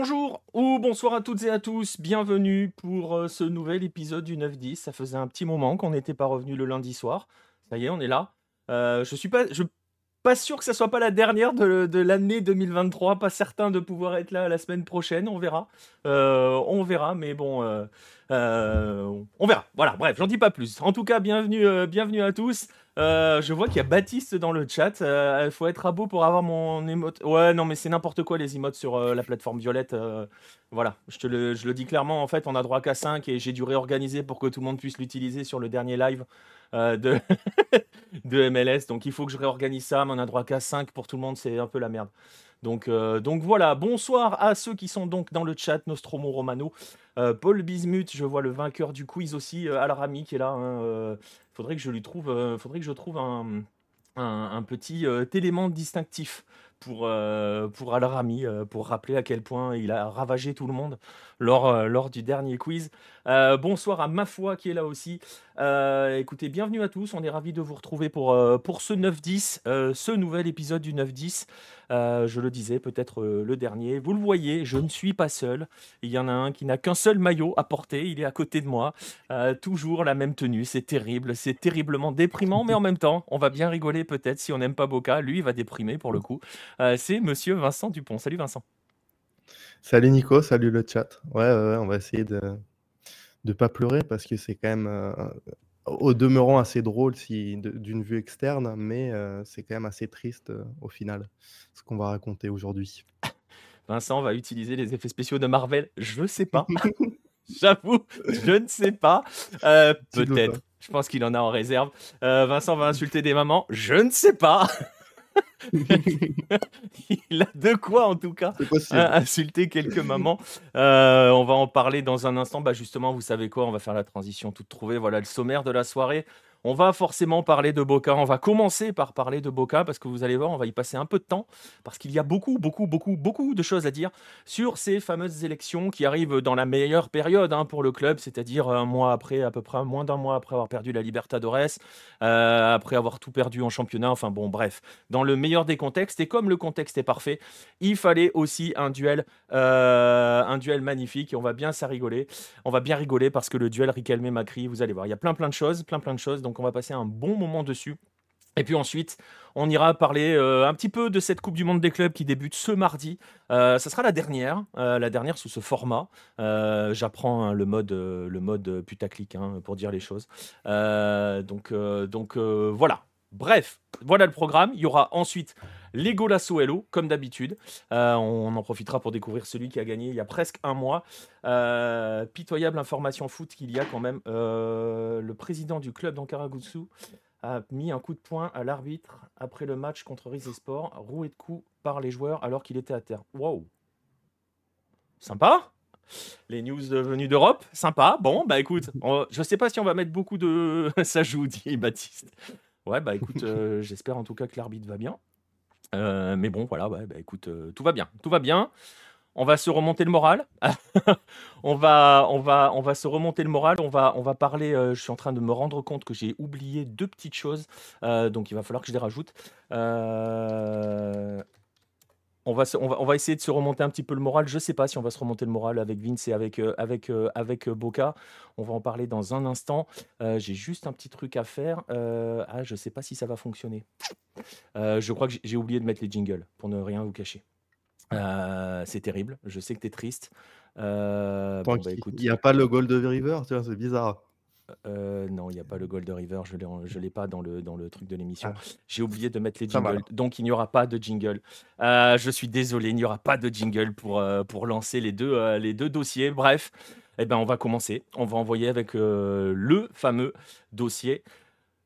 Bonjour ou bonsoir à toutes et à tous, bienvenue pour euh, ce nouvel épisode du 9-10. Ça faisait un petit moment qu'on n'était pas revenu le lundi soir. Ça y est, on est là. Euh, je suis pas, je pas sûr que ça soit pas la dernière de, l'année 2023. Pas certain de pouvoir être là la semaine prochaine. On verra. Euh, on verra, mais bon, on verra. Voilà. Bref, j'en dis pas plus. En tout cas, bienvenue, bienvenue à tous. Euh, je vois qu'il y a Baptiste dans le chat. Il euh, faut être à beau pour avoir mon émote. Ouais, non, mais c'est n'importe quoi les emotes sur euh, la plateforme Violette. voilà, je, te le, je le dis clairement. En fait, on a droit qu'à 5 et j'ai dû réorganiser pour que tout le monde puisse l'utiliser sur le dernier live de, de MLS. Donc il faut que je réorganise ça, mais on a droit qu'à 5 pour tout le monde. C'est un peu la merde. Donc, donc voilà, bonsoir à ceux qui sont donc dans le chat, Nostromo Romano, Paul Bismuth, je vois le vainqueur du quiz aussi, euh, Alarami qui est là. Hein, faudrait que je trouve, faudrait que je trouve un, petit élément distinctif pour, euh, pour Al-Rami, euh, pour rappeler à quel point il a ravagé tout le monde lors, euh, lors du dernier quiz. bonsoir à Ma Foi qui est là aussi. écoutez, bienvenue à tous, on est ravis de vous retrouver pour, pour ce 9-10, ce nouvel épisode du 9-10. je le disais, peut-être le dernier. Vous le voyez, je ne suis pas seul. Il y en a un qui n'a qu'un seul maillot à porter, il est à côté de moi. toujours la même tenue, c'est terrible, c'est terriblement déprimant, mais en même temps, on va bien rigoler peut-être si on n'aime pas Boca. Lui, il va déprimer pour le coup. Euh, c'est monsieur Vincent Dupont. Salut Vincent. Salut Nico, salut le chat. Ouais, on va essayer de ne pas pleurer parce que c'est quand même euh, au demeurant assez drôle si, d'une vue externe, mais euh, c'est quand même assez triste au final ce qu'on va raconter aujourd'hui. Vincent va utiliser les effets spéciaux de Marvel, je sais pas. J'avoue, je ne sais pas. Peut-être. Je pense qu'il en a en réserve. Vincent va insulter des mamans, je ne sais pas. il a de quoi en tout cas insulter quelques mamans. Euh, on va en parler dans un instant. Bah justement, vous savez quoi On va faire la transition toute trouvée. Voilà le sommaire de la soirée. On va forcément parler de Boca. On va commencer par parler de Boca parce que vous allez voir, on va y passer un peu de temps parce qu'il y a beaucoup, beaucoup, beaucoup, beaucoup de choses à dire sur ces fameuses élections qui arrivent dans la meilleure période hein, pour le club, c'est-à-dire un mois après, à peu près moins d'un mois après avoir perdu la Libertadores, euh, après avoir tout perdu en championnat. Enfin bon, bref, dans le meilleur des contextes et comme le contexte est parfait, il fallait aussi un duel, euh, un duel magnifique et on va bien ça rigoler. On va bien rigoler parce que le duel Riquelme-Macri, vous allez voir, il y a plein plein de choses, plein plein de choses on va passer un bon moment dessus. Et puis ensuite, on ira parler euh, un petit peu de cette Coupe du Monde des clubs qui débute ce mardi. Euh, ça sera la dernière, euh, la dernière sous ce format. J'apprends hein, le mode, le putaclic hein, pour dire les choses. donc, donc voilà. Bref, voilà le programme. Il y aura ensuite les Golasso Hello, comme d'habitude. Euh, on en profitera pour découvrir celui qui a gagné il y a presque un mois. Euh, pitoyable information foot qu'il y a quand même. Euh, le président du club d'Ankaragusu a mis un coup de poing à l'arbitre après le match contre Rizesport, roué de coups par les joueurs alors qu'il était à terre. Wow Sympa les news venues d'Europe, sympa. Bon, bah écoute, je sais pas si on va mettre beaucoup de. Ça joue, dit Baptiste. Ouais, bah écoute, euh, j'espère en tout cas que l'arbitre va bien. Euh, mais bon, voilà, ouais, bah écoute, euh, tout va bien, tout va bien. On va se remonter le moral. on, va, on, va, on va se remonter le moral. On va, on va parler. je suis en train de me rendre compte que j'ai oublié deux petites choses. donc il va falloir que je les rajoute. On va, on, va, essayer de se remonter un petit peu le moral. Je ne sais pas si on va se remonter le moral avec Vince et avec, euh, avec, euh, avec euh, Boca. On va en parler dans un instant. j'ai juste un petit truc à faire. ah, je ne sais pas si ça va fonctionner. je crois que j'ai oublié de mettre les jingles pour ne rien vous cacher. c'est terrible. Je sais que tu es triste. Bah, il n'y a pas le Gold River, c'est bizarre. Euh, non, il n'y a pas le Gold River, je ne l'ai pas dans le, dans le truc de l'émission. Ah. J'ai oublié de mettre les jingles, donc il n'y aura pas de jingle. Euh, je suis désolé, il n'y aura pas de jingle pour, euh, pour lancer les deux, les deux dossiers. Bref, eh ben, on va commencer. On va envoyer avec le fameux dossier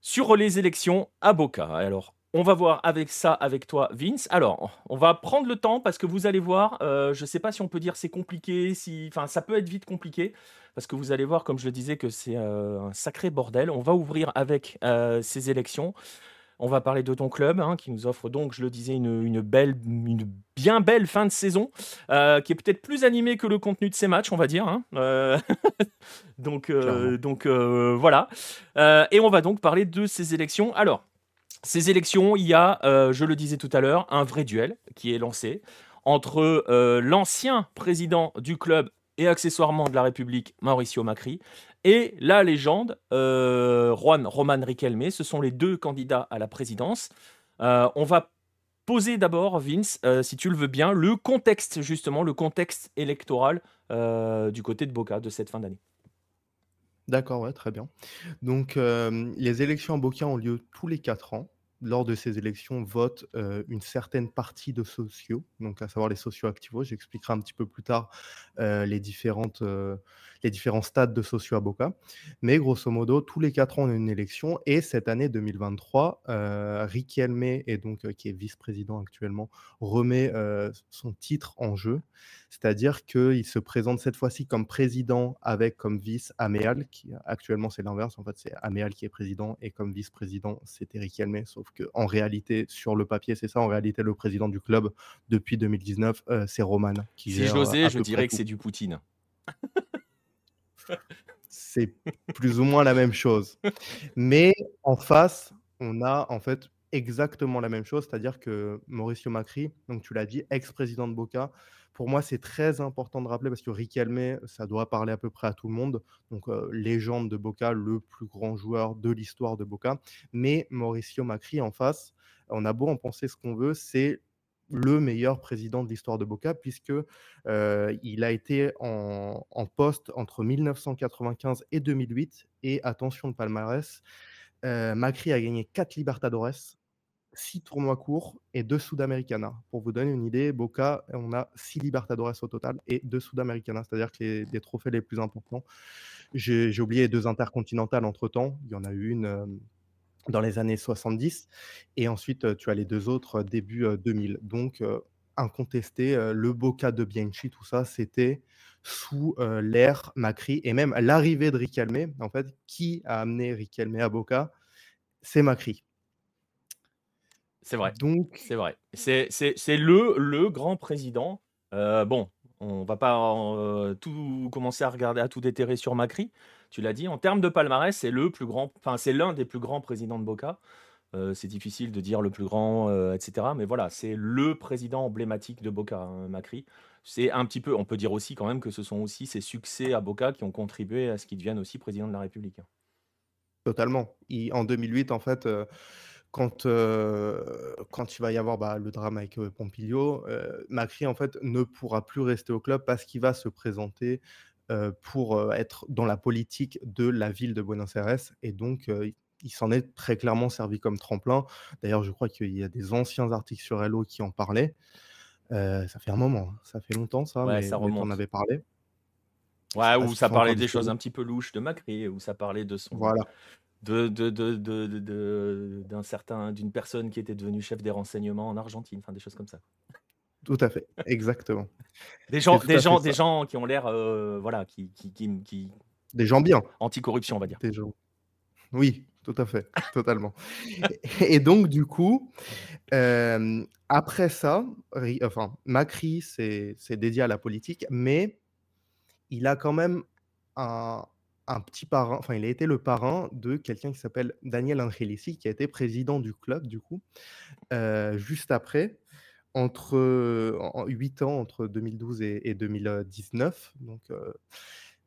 sur les élections à Boca. Alors, on va voir avec ça avec toi, Vince. Alors, on va prendre le temps parce que vous allez voir, je ne sais pas si on peut dire c'est compliqué, si, enfin, ça peut être vite compliqué parce que vous allez voir, comme je le disais, que c'est euh, un sacré bordel. On va ouvrir avec euh, ces élections. On va parler de ton club, hein, qui nous offre donc, je le disais, une, belle, une bien belle fin de saison, euh, qui est peut-être plus animée que le contenu de ces matchs, on va dire. Hein. donc, donc voilà. et on va donc parler de ces élections. Alors, ces élections, il y a, je le disais tout à l'heure, un vrai duel qui est lancé entre euh, l'ancien président du club et accessoirement de la République, Mauricio Macri, et la légende, euh, Juan Roman Riquelme. Ce sont les deux candidats à la présidence. Euh, on va poser d'abord, Vince, si tu le veux bien, le contexte, justement, le contexte électoral du côté de Boca de cette fin d'année. D'accord, ouais, très bien. Donc, les élections à Boca ont lieu tous les quatre ans lors de ces élections, vote une certaine partie de sociaux, donc à savoir les socio-activos. J'expliquerai un petit peu plus tard les, différentes, les différents stades de socio à Boca. Mais grosso modo, tous les quatre ans, on a une élection. Et cette année 2023, Riquelme, et donc, qui est vice-président actuellement, remet son titre en jeu. C'est-à-dire qu'il se présente cette fois-ci comme président avec comme vice Améal, qui actuellement c'est l'inverse. En fait, c'est Améal qui est président et comme vice-président, c'était Riquelme, sauf en réalité, sur le papier, c'est ça. En réalité, le président du club depuis 2019, euh, c'est Roman. Qui si j'osais, je dirais que c'est du Poutine. C'est plus ou moins la même chose. Mais en face, on a en fait exactement la même chose, c'est-à-dire que Mauricio Macri, donc tu l'as dit, ex-président de Boca, pour moi, c'est très important de rappeler parce que Riquelme, ça doit parler à peu près à tout le monde. Donc, euh, légende de Boca, le plus grand joueur de l'histoire de Boca. Mais Mauricio Macri en face, on a beau en penser ce qu'on veut, c'est le meilleur président de l'histoire de Boca, puisque euh, il a été en, poste entre 1995 et 2008. Et attention de palmarès, euh, Macri a gagné 4 Libertadores, six tournois courts et deux Sudamericana. Pour vous donner une idée, Boca, on a six Libertadores au total et deux Sudamericana, c'est-à-dire que les, les, trophées les plus importants. J'ai oublié deux intercontinentales entre-temps. Il y en a eu une euh, dans les années 70 et ensuite tu as les deux autres début 2000. Donc, incontesté, le Boca de Bianchi, tout ça, c'était sous l'ère Macri et même l'arrivée de Riquelme. En fait, qui a amené Riquelme à Boca C'est Macri. C'est vrai. Donc, c'est vrai. C'est, le, le grand président. Euh, bon, on va pas euh, tout commencer à regarder, à tout déterrer sur Macri. Tu l'as dit. En termes de palmarès, c'est le plus grand. Enfin, c'est l'un des plus grands présidents de Boca. Euh, c'est difficile de dire le plus grand, etc. Mais voilà, c'est le président emblématique de Boca, hein, Macri. C'est un petit peu. On peut dire aussi quand même que ce sont aussi ses succès à Boca qui ont contribué à ce qu'il devienne aussi président de la République. Totalement. en 2008, en fait quand, quand il va y avoir bah, le drame avec Pompilio, Macri en fait ne pourra plus rester au club parce qu'il va se présenter pour être dans la politique de la ville de Buenos Aires et donc il s'en est très clairement servi comme tremplin. D'ailleurs, je crois qu'il y a des anciens articles sur Hello qui en parlaient. ça fait un moment, hein. ça fait longtemps ça, mais, ça on avait parlé. Ouais, où ça parlait des choses un petit peu louches de Macri, où ça parlait de son, voilà de, de, de, d'un certain, d'une personne qui était devenue chef des renseignements en Argentine, enfin des choses comme ça. Tout à fait, exactement. Des gens, des gens, des gens qui ont l'air, euh, voilà, qui, qui, qui, des gens bien, anticorruption, on va dire. Des gens. Oui, tout à fait, totalement. Et donc du coup, euh, après ça, enfin, Macri, c'est dédié à la politique, mais il a quand même un, un petit parrain, enfin, il a été le parrain de quelqu'un qui s'appelle Daniel Angelici, qui a été président du club, du coup, euh, juste après, entre en 8 ans, entre 2012 et, 2019. Donc,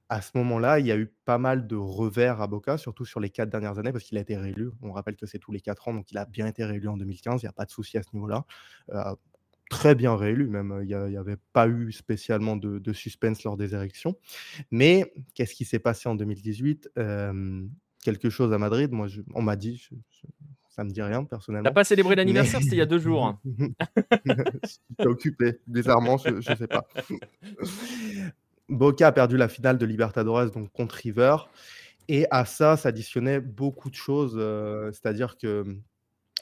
à ce moment-là, il y a eu pas mal de revers à Boca, surtout sur les quatre dernières années, parce qu'il a été réélu. On rappelle que c'est tous les quatre ans, donc il a bien été réélu en 2015. Il n'y a pas de souci à ce niveau-là. Très bien réélu même. Il n'y avait pas eu spécialement de, suspense lors des élections. Mais qu'est-ce qui s'est passé en 2018 Quelque chose à Madrid, moi, on m'a dit, ça me dit rien personnellement. T'as pas célébré l'anniversaire, c'était il y a deux jours. J'étais occupé, bizarrement, je ne sais pas. Boca a perdu la finale de Libertadores donc contre River. Et à ça s'additionnaient beaucoup de choses, c'est-à-dire que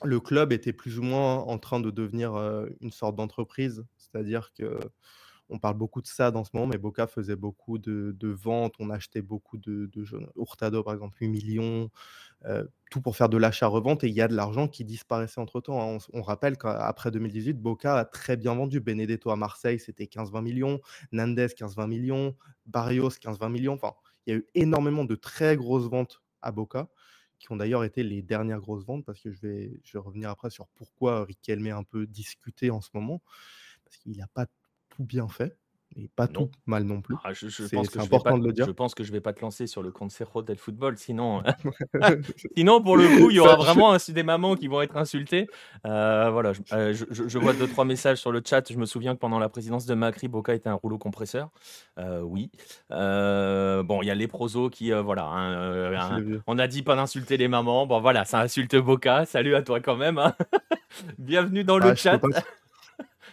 le club était plus ou moins en train de devenir une sorte d'entreprise. C'est-à-dire que on parle beaucoup de ça dans ce moment, mais Boca faisait beaucoup de, ventes, on achetait beaucoup de, jeunes. Hurtado, par exemple, 8 millions, tout pour faire de l'achat-revente, et il y a de l'argent qui disparaissait entre-temps. Hein. On, rappelle qu'après 2018, Boca a très bien vendu. Benedetto à Marseille, c'était 15-20 millions, Nandes, 15-20 millions, Barrios, 15-20 millions. Enfin, il y a eu énormément de très grosses ventes à Boca qui ont d'ailleurs été les dernières grosses ventes, parce que je vais, je vais revenir après sur pourquoi Riquelme est un peu discuté en ce moment. parce qu'il n'a pas tout bien fait et pas tout Non. mal non plus. Ah, je pense que je vais pas important de le dire. je pense que je vais pas te lancer sur le Consejo del Fútbol, sinon sinon pour le coup, il y aura vraiment des mamans qui vont être insultées. Heu, voilà, je heu, je vois 2-3 messages sur le chat. Je me souviens que pendant la présidence de Macri, Boca était un rouleau compresseur. Heu, oui. Bon, il y a les prosos qui, voilà, hein, hein, on a dit pas d'insulter les mamans. Bon voilà, ça insulte Boca. Salut à toi quand même, hein. Bienvenue dans le Ah, peux chat.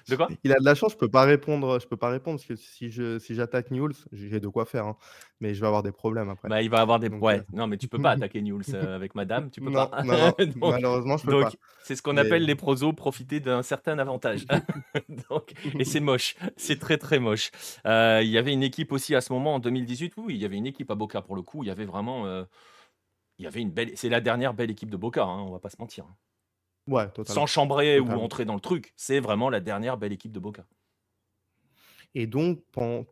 Pas De quoi? Il a de la chance, je peux pas répondre, je peux pas répondre parce que si je si j'attaque Newell's, j'ai de quoi faire, hein, mais je vais avoir des problèmes après. Bah, il va avoir des Donc ouais, heu, non, mais tu peux pas attaquer Newell's, heu, avec madame, tu peux non, pas. non, non, Donc malheureusement, je peux donc pas. c'est ce qu'on Mais appelle les prosos profiter d'un certain avantage. Donc et c'est moche, c'est très, très moche. Heu, il y avait une équipe aussi à ce moment en 2018, oui, il y avait une équipe à Boca pour le coup, il y avait vraiment, il y avait une belle c'est la dernière belle équipe de Boca, hein, on va pas se mentir, Sans totalement, chambrer ou entrer dans le truc, c'est vraiment la dernière belle équipe de Boca. Et donc pen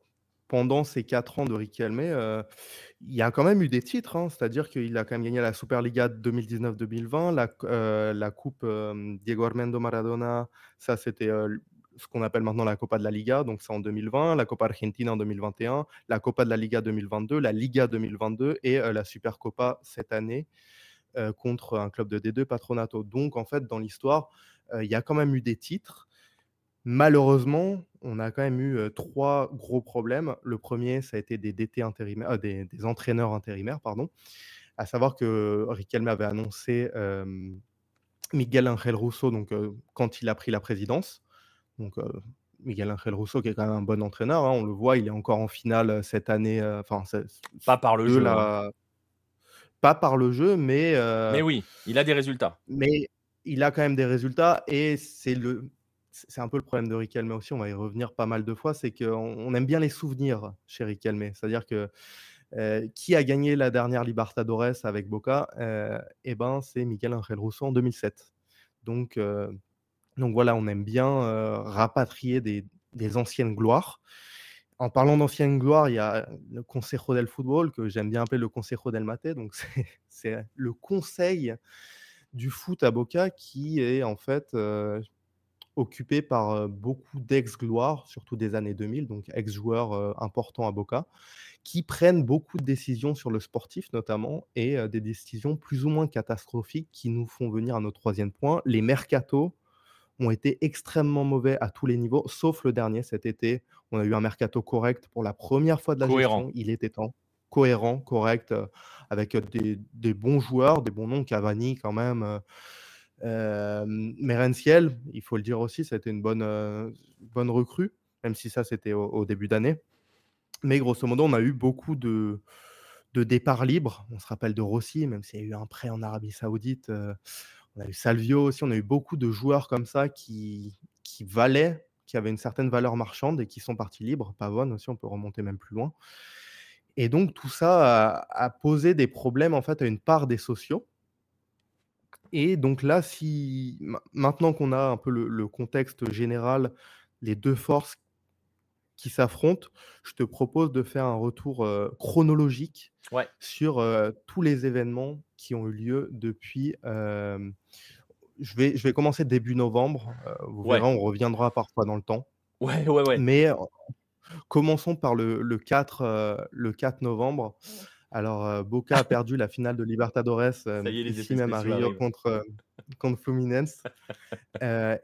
pendant ces 4 ans de Riquelme, heu, il y a quand même eu des titres, hein. C'est-à-dire qu'il a quand même gagné la Superliga 2019-2020, la c heu, la coupe, hem, Diego Armando Maradona, ça c'était, heu, l ce qu'on appelle maintenant la Copa de la Liga, donc c'est en 2020, la Copa Argentina en 2021, la Copa de la Liga 2022, la Liga 2022 et la Supercopa cette année, heu, contre un club de D2, Patronato. Donc en fait, dans l'histoire, heu, il y a quand même eu des titres. Malheureusement, on a quand même eu, heu, 3 gros problèmes. Le 1er, ça a été des DT intérimaires, des des entraîneurs intérimaires, pardon. À savoir que Riquelme avait annoncé, Miguel Ángel Russo, donc quand il a pris la présidence. Donc Miguel Ángel Russo qui est quand même un bon entraîneur, hein, on le voit, il est encore en finale, cette année, enfin Pas par le jeu, hein. la pas par le jeu, mais heu Mais oui, il a des résultats. mais il a quand même des résultats et c'est le c'est un peu le problème de Riquelme aussi, on va y revenir pas mal de fois, c'est qu'on on aime bien les souvenirs chez Riquelme. C'est-à-dire que, heu, qui a gagné la dernière Libertadores avec Boca? Heu et ben, c'est Miguel Ángel Russo en 2007. Donc donc voilà, on aime bien, rapatrier des des anciennes gloires. En parlant d'anciennes gloires, il y a le Consejo del Fútbol que j'aime bien appeler le Consejo del Mate, donc c'est le conseil du foot à Boca qui est en fait, heu, occupé par, heu, beaucoup d'ex-gloires, surtout des années 2000, donc ex-joueurs, importants à Boca, qui prennent beaucoup de décisions sur le sportif notamment et des décisions plus ou moins catastrophiques qui nous font venir à notre 3e point. Les mercatos ont été extrêmement mauvais à tous les niveaux, sauf le dernier cet été. On a eu un mercato correct pour la 1re fois de la Cohérent. gestion, il était temps. Cohérent, correct, heu, avec, heu, des des bons joueurs, des bons noms, Cavani quand même, heu, hem, Merenciel, il faut le dire aussi, ça a été une bonne, bonne recrue, même si ça c'était au au début d'année. Mais grosso modo, on a eu beaucoup de de départs libres. On se rappelle de Rossi, même s'il y a eu un prêt en Arabie Saoudite, heu, on a eu Salvio aussi, on a eu beaucoup de joueurs comme ça qui valaient, qui avaient une certaine valeur marchande et qui sont partis libres. Pavone aussi, on peut remonter même plus loin. Et donc tout ça a posé des problèmes en fait à une part des sociaux. Et donc là, si main maintenant qu'on a un peu le contexte général, les 2 forces qui s'affrontent, je te propose de faire un retour, heu, chronologique Ouais. sur, heu, tous les événements qui ont eu lieu depuis, hem, je vais je vais commencer début novembre, verrez, on reviendra parfois dans le temps. Ouais, ouais, ouais. Mais en commençons par le le 4, heu, le 4 novembre. Alors, Boca a perdu la finale de Libertadores, est, ici même à Rio arrivent. contre, contre Fluminense.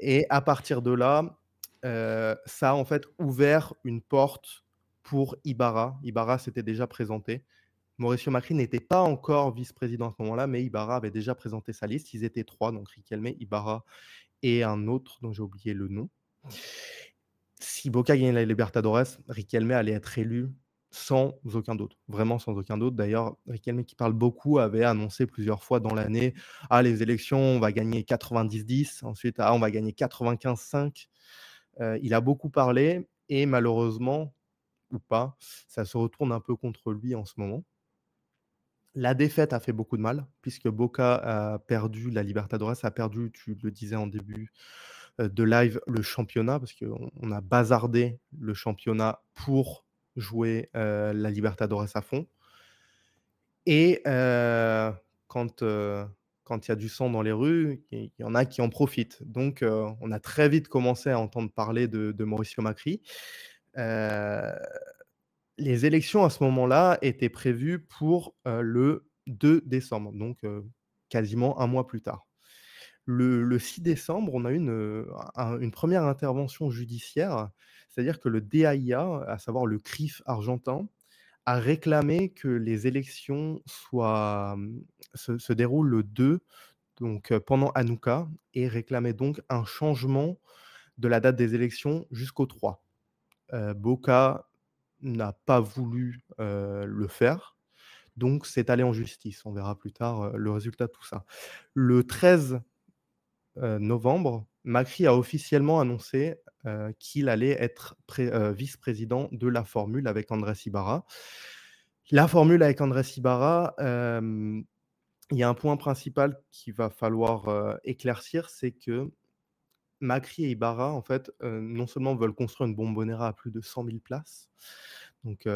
Et à partir de là, ça a en fait ouvert une porte pour Ibarra. Ibarra s'était déjà présenté. Mauricio Macri n'était pas encore vice-président à ce moment-là, mais Ibarra avait déjà présenté sa liste. Ils étaient 3, donc Riquelme, Ibarra et un autre dont j'ai oublié le nom. Si Boca gagnait la Libertadores, Riquelme allait être élu sans aucun doute, vraiment sans aucun doute. D'ailleurs, Riquelme qui parle beaucoup avait annoncé plusieurs fois dans l'année: «Ah les élections, on va gagner 90-10», ensuite: «Ah on va gagner 95-5». Il a beaucoup parlé et malheureusement, ou pas, ça se retourne un peu contre lui en ce moment. La défaite a fait beaucoup de mal puisque Boca a perdu la Libertadores, a perdu, tu le disais en début, de live, le championnat parce qu'on on a bazardé le championnat pour jouer, la Libertadores à fond. Et quand, quand il y a du sang dans les rues, il y en a qui en profitent. Donc, euh, on a très vite commencé à entendre parler de, Mauricio Macri. Euh, les élections à ce moment-là étaient prévues pour euh, le 2 décembre, donc quasiment un mois plus tard. Le, 6 décembre, on a eu une, une première intervention judiciaire, c'est-à-dire que le DAIA, à savoir le CRIF argentin, a réclamé que les élections soient, se, déroulent le 2, donc pendant Hanouka, et réclamait donc un changement de la date des élections jusqu'au 3. Boca n'a pas voulu le faire, donc c'est allé en justice. On verra plus tard le résultat de tout ça. Le 13 novembre, Macri a officiellement annoncé qu'il allait être vice-président de la formule avec Andrés Ibarra. La formule avec Andrés Ibarra, il y a un point principal qu'il va falloir éclaircir, c'est que Macri et Ibarra, en fait, non seulement veulent construire une bombonera à plus de 100 000 places, donc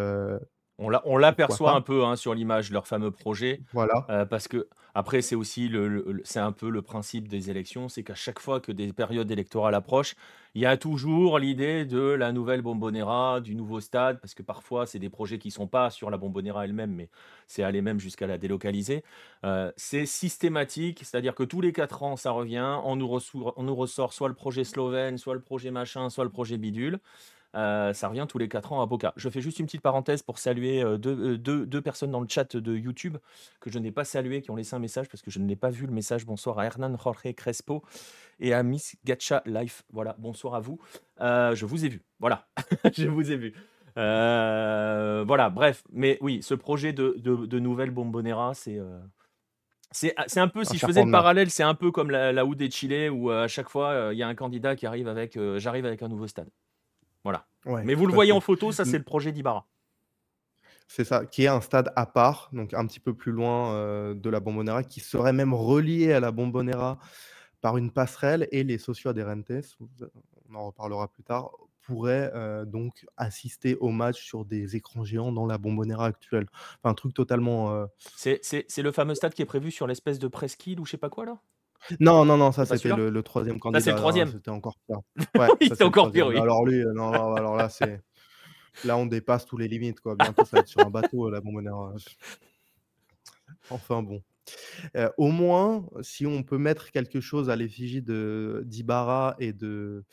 on l'aperçoit un peu hein, sur l'image, leur fameux projet. Voilà. Euh, parce que, après, c'est aussi le, c'est un peu le principe des élections c'est qu'à chaque fois que des périodes électorales approchent, il y a toujours l'idée de la nouvelle Bombonera, du nouveau stade, parce que parfois, c'est des projets qui ne sont pas sur la Bombonera elle-même, mais c'est aller même jusqu'à la délocaliser. Euh, c'est systématique, c'est-à-dire que tous les quatre ans, ça revient, on nous, on nous ressort soit le projet slovène, soit le projet machin, soit le projet bidule. Euh, ça revient tous les 4 ans à Boca. Je fais juste une petite parenthèse pour saluer euh, euh, deux, personnes dans le chat de YouTube que je n'ai pas salué, qui ont laissé un message parce que je ne l'ai pas vu le message. Bonsoir à Hernan Jorge Crespo et à Miss Gacha Life. Voilà, bonsoir à vous. je vous ai vu. Voilà, je vous ai vu. voilà, bref. Mais oui, ce projet de, de, nouvelle Bombonera, c'est. C'est, un peu, si je faisais le parallèle, c'est un peu comme la, la des Chile où à chaque fois il y a un candidat qui arrive avec j'arrive avec un nouveau stade. Voilà. Mais vous le voyez en photo, ça c'est le projet d'Ibarra. C'est ça, qui est un stade à part, donc un petit peu plus loin euh, de la Bombonera, qui serait même relié à la Bombonera par une passerelle et les socios adherentes, on en reparlera plus tard, pourraient euh, donc assister au match sur des écrans géants dans la Bombonera actuelle. Enfin, un truc totalement. Euh, c'est le fameux stade qui est prévu sur l'espèce de presqu'île ou je sais pas quoi là? Non, non, non, ça c'était le, troisième candidat. c'est le troisième. C'était encore pire. Ouais, c'était encore pire, oui. Alors lui, euh, non, alors là, c'est. Là, on dépasse tous les limites, quoi. Bientôt, ça va être sur un bateau, la bombonera. Enfin bon. Euh, au moins, si on peut mettre quelque chose à l'effigie de d'Ibarra et de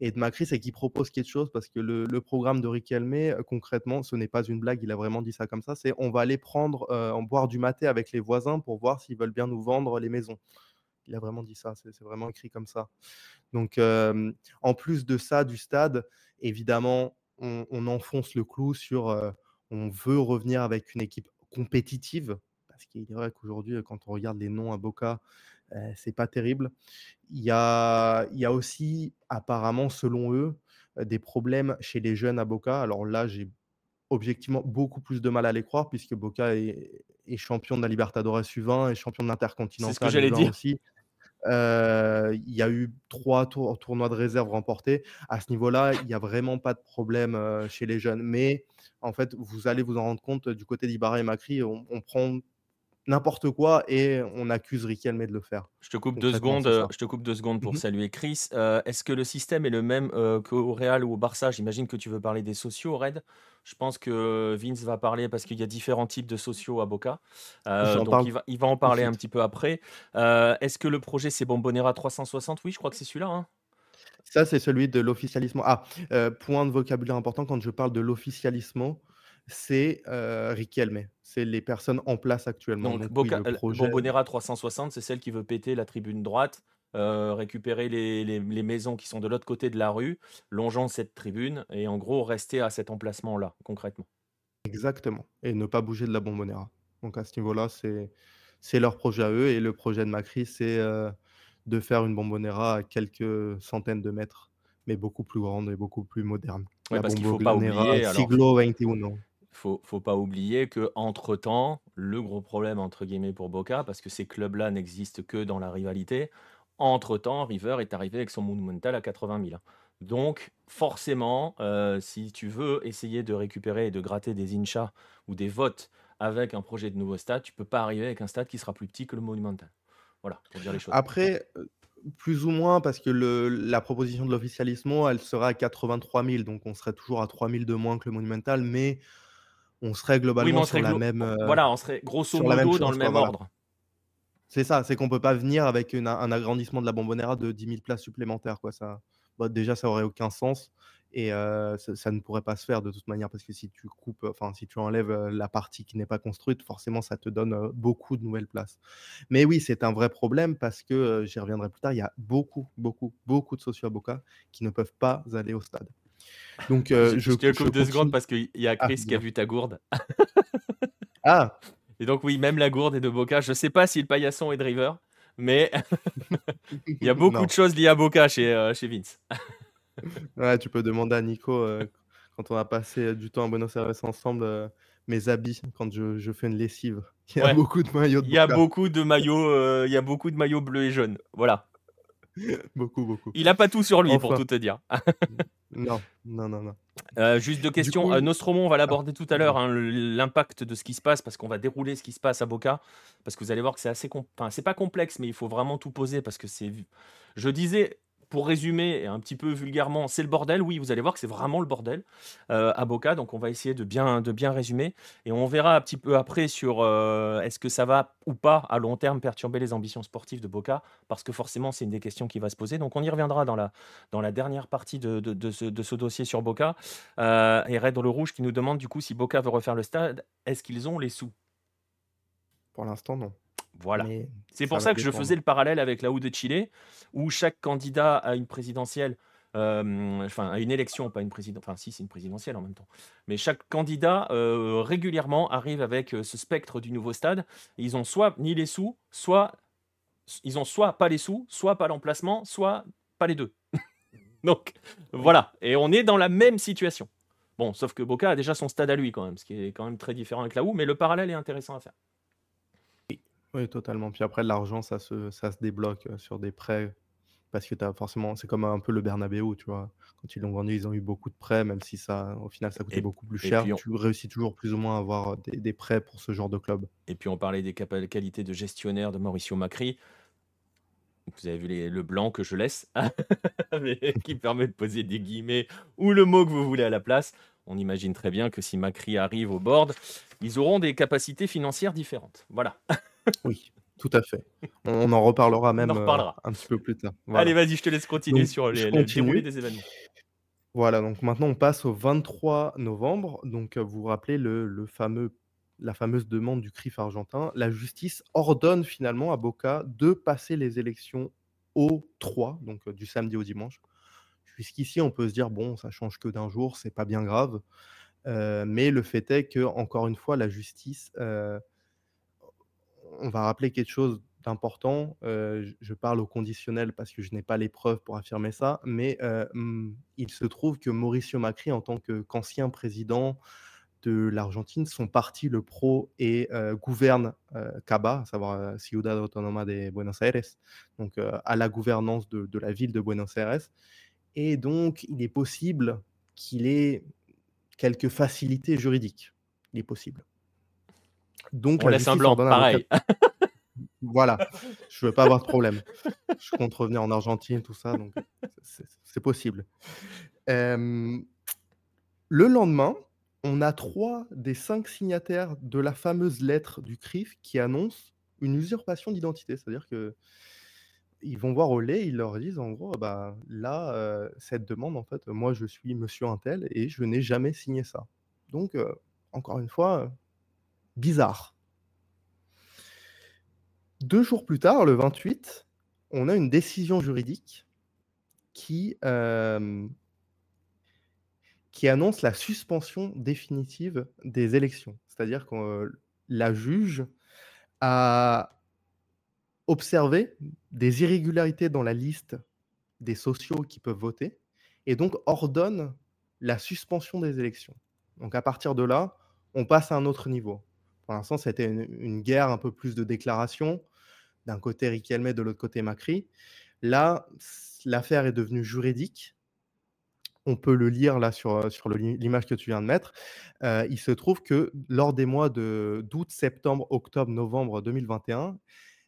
et de Macri, c'est qu'il propose quelque chose parce que le, programme de Riquelme, euh, concrètement, ce n'est pas une blague, il a vraiment dit ça comme ça, c'est on va aller prendre, en boire du maté avec les voisins pour voir s'ils veulent bien nous vendre les maisons. Il a vraiment dit ça, c'est vraiment écrit comme ça. Donc, en plus de ça, du stade, évidemment, on, enfonce le clou sur on veut revenir avec une équipe compétitive, parce qu'il est vrai qu'aujourd'hui, quand on regarde les noms à Boca, c'est pas terrible. Il y, a, il y a aussi, apparemment, selon eux, des problèmes chez les jeunes à Boca. Alors là, j'ai objectivement beaucoup plus de mal à les croire, puisque Boca est, champion de la Libertadores U20 et champion de l'Intercontinental. C'est ce que j'allais dire. Aussi. Euh, il y a eu trois tournois de réserve remportés. À ce niveau-là, il n'y a vraiment pas de problème euh, chez les jeunes. Mais en fait, vous allez vous en rendre compte du côté d'Ibarra et Macri, on prend n'importe quoi et on accuse Riquelme de le faire. Je te coupe deux secondes, euh, je te coupe deux secondes pour mmh saluer Chris. Euh, est-ce que le système est le même euh, qu'au Real ou au Barça? J'imagine que tu veux parler des sociaux, Red. Je pense que Vince va parler parce qu'il y a différents types de sociaux à Boca. donc il va, en parler un petit peu après. Est-ce que le projet c'est Bombonera 360 Oui, je crois que c'est celui-là. Hein. Ça, c'est celui de l'officialisme. Ah, point de vocabulaire important quand je parle de l'officialisme c'est euh, Riquelme. C'est les personnes en place actuellement. Donc, Bombonera 360, c'est celle qui veut péter la tribune droite, euh, récupérer les, maisons qui sont de l'autre côté de la rue, longeant cette tribune, et en gros rester à cet emplacement-là, concrètement. Exactement. Et ne pas bouger de la Bombonera. Donc à ce niveau-là, c'est leur projet à eux. Et le projet de Macri, c'est euh, de faire une Bombonera à quelques centaines de mètres, mais beaucoup plus grande et beaucoup plus moderne. Ouais, parce qu'il faut pas oublier. Siglo XXI faut, faut pas oublier que entre temps, le gros problème entre guillemets pour Boca, parce que ces clubs-là n'existent que dans la rivalité, entre temps, River est arrivé avec son Monumental à 80 000. Donc, forcément, euh, si tu veux essayer de récupérer et de gratter des inchas ou des votes avec un projet de nouveau stade, tu peux pas arriver avec un stade qui sera plus petit que le Monumental. Voilà, pour dire les choses. Après, plus ou moins, parce que la proposition de l'officialismo, elle sera à 83 000, donc on serait toujours à 3 000 de moins que le Monumental, mais on serait globalement sur la même, voilà, on serait grosso modo dans le même ordre. C'est ça, c'est qu'on peut pas venir avec un agrandissement de la Bombonera de 10 000 places supplémentaires, quoi, ça bah, déjà, ça aurait aucun sens et ça, ne pourrait pas se faire de toute manière parce que si tu coupes, enfin si tu enlèves la partie qui n'est pas construite, forcément ça te donne beaucoup de nouvelles places. Mais oui, c'est un vrai problème parce que j'y reviendrai plus tard. Il y a beaucoup, beaucoup, beaucoup de socios à Boca qui ne peuvent pas aller au stade. Donc je, je, te coupe deux secondes parce qu'il y a ah, Chris qui a vu ta gourde. ah. Et donc oui, même la gourde est de Boca. Je sais pas si le paillasson est driver, mais il y a beaucoup de choses liées à Boca chez, chez Vince. Ouais, tu peux demander à Nico, euh, quand on a passé du temps à Buenos Aires ensemble, euh, mes habits quand je je fais une lessive. Il y a beaucoup de maillots Il y a beaucoup de maillots, euh, il y a beaucoup de maillots bleus et jaunes. Voilà. Beaucoup, beaucoup. Il a pas tout sur lui pour tout te dire. Non, non, non, non. juste deux questions. Nostromo, on va l'aborder tout à l'heure, hein, l'impact de ce qui se passe, parce qu'on va dérouler ce qui se passe à Boca, parce que vous allez voir que c'est assez, enfin, c'est pas complexe, mais il faut vraiment tout poser parce que c'est. Je disais, pour résumer un petit peu vulgairement, c'est le bordel. Oui, vous allez voir que c'est vraiment le bordel euh, à Boca. Donc, on va essayer de bien, de bien résumer. Et on verra un petit peu après sur euh, est-ce que ça va ou pas à long terme perturber les ambitions sportives de Boca. Parce que forcément, c'est une des questions qui va se poser. Donc, on y reviendra dans la, dans la dernière partie de, de, ce, dossier sur Boca. Euh, et Red dans le Rouge qui nous demande du coup si Boca veut refaire le stade, est-ce qu'ils ont les sous? Pour l'instant, non. Voilà. C'est pour ça, que je faisais le parallèle avec la U de Chile, où chaque candidat a une présidentielle, euh, enfin à une élection, pas une présidentielle, enfin si c'est une présidentielle en même temps, mais chaque candidat euh, régulièrement arrive avec euh, ce spectre du nouveau stade. Ils ont soit ni les sous, soit ils ont soit pas les sous, soit pas l'emplacement, soit pas les deux. Donc voilà, et on est dans la même situation. Bon, sauf que Boca a déjà son stade à lui quand même, ce qui est quand même très différent avec la U, mais le parallèle est intéressant à faire. Oui, totalement. Puis après, l'argent, ça se, ça se débloque sur des prêts. Parce que tu as forcément, c'est comme un peu le Bernabeu, tu vois. Quand ils l'ont vendu, ils ont eu beaucoup de prêts, même si ça, au final, ça coûtait beaucoup plus cher. Tu réussis toujours plus ou moins à avoir des, prêts pour ce genre de club. Et puis on parlait des qualités de gestionnaire de Mauricio Macri. Vous avez vu le blanc que je laisse, qui permet de poser des guillemets ou le mot que vous voulez à la place. On imagine très bien que si Macri arrive au board, ils auront des capacités financières différentes. Voilà. Oui, tout à fait. On en reparlera même, euh, un petit peu plus tard. Allez, vas-y, je te laisse continuer sur les le déroulé des événements. Voilà, donc maintenant on passe au 23 novembre. Donc, euh, vous vous rappelez le fameux la fameuse demande du CRIF argentin. La justice ordonne finalement à Boca de passer les élections au 3, donc euh, du samedi au dimanche. Jusqu'ici, on peut se dire: «Bon, ça change que d'un jour, c'est pas bien grave». mais le fait est que encore une fois, la justice, on va rappeler quelque chose d'important. je parle au conditionnel parce que je n'ai pas les preuves pour affirmer ça, mais mmh, il se trouve que Mauricio Macri, en tant qu'ancien président de l'Argentine, son parti, le PRO, et gouverne CABA, à savoir Ciudad Autónoma de Buenos Aires, donc à la gouvernance de, de, la ville de Buenos Aires. Et donc, il est possible qu'il ait quelques facilités juridiques. Il est possible. Donc, On laisse un blanc, pareil. voilà, je veux pas avoir de problème. Je compte revenir en Argentine, tout ça, donc c'est possible. le lendemain, on a trois des cinq signataires de la fameuse lettre du CRIF qui annonce une usurpation d'identité. C'est-à-dire que ils vont voir au lait, ils leur disent en gros, bah là, cette demande, en fait, moi je suis monsieur Intel et je n'ai jamais signé ça. Donc, encore une fois, bizarre. Deux jours plus tard, le 28, on a une décision juridique qui, qui annonce la suspension définitive des élections. C'est-à-dire que la juge a observé des irrégularités dans la liste des sociaux qui peuvent voter et donc ordonne la suspension des élections. Donc à partir de là, on passe à un autre niveau. Pour l'instant, c'était une, guerre un peu plus de déclarations. D'un côté Riquelme, de l'autre côté Macri. Là, l'affaire est devenue juridique. On peut le lire là sur, euh, sur l'image que tu viens de mettre. Euh, il se trouve que lors des mois d'août, septembre, octobre, novembre 2021,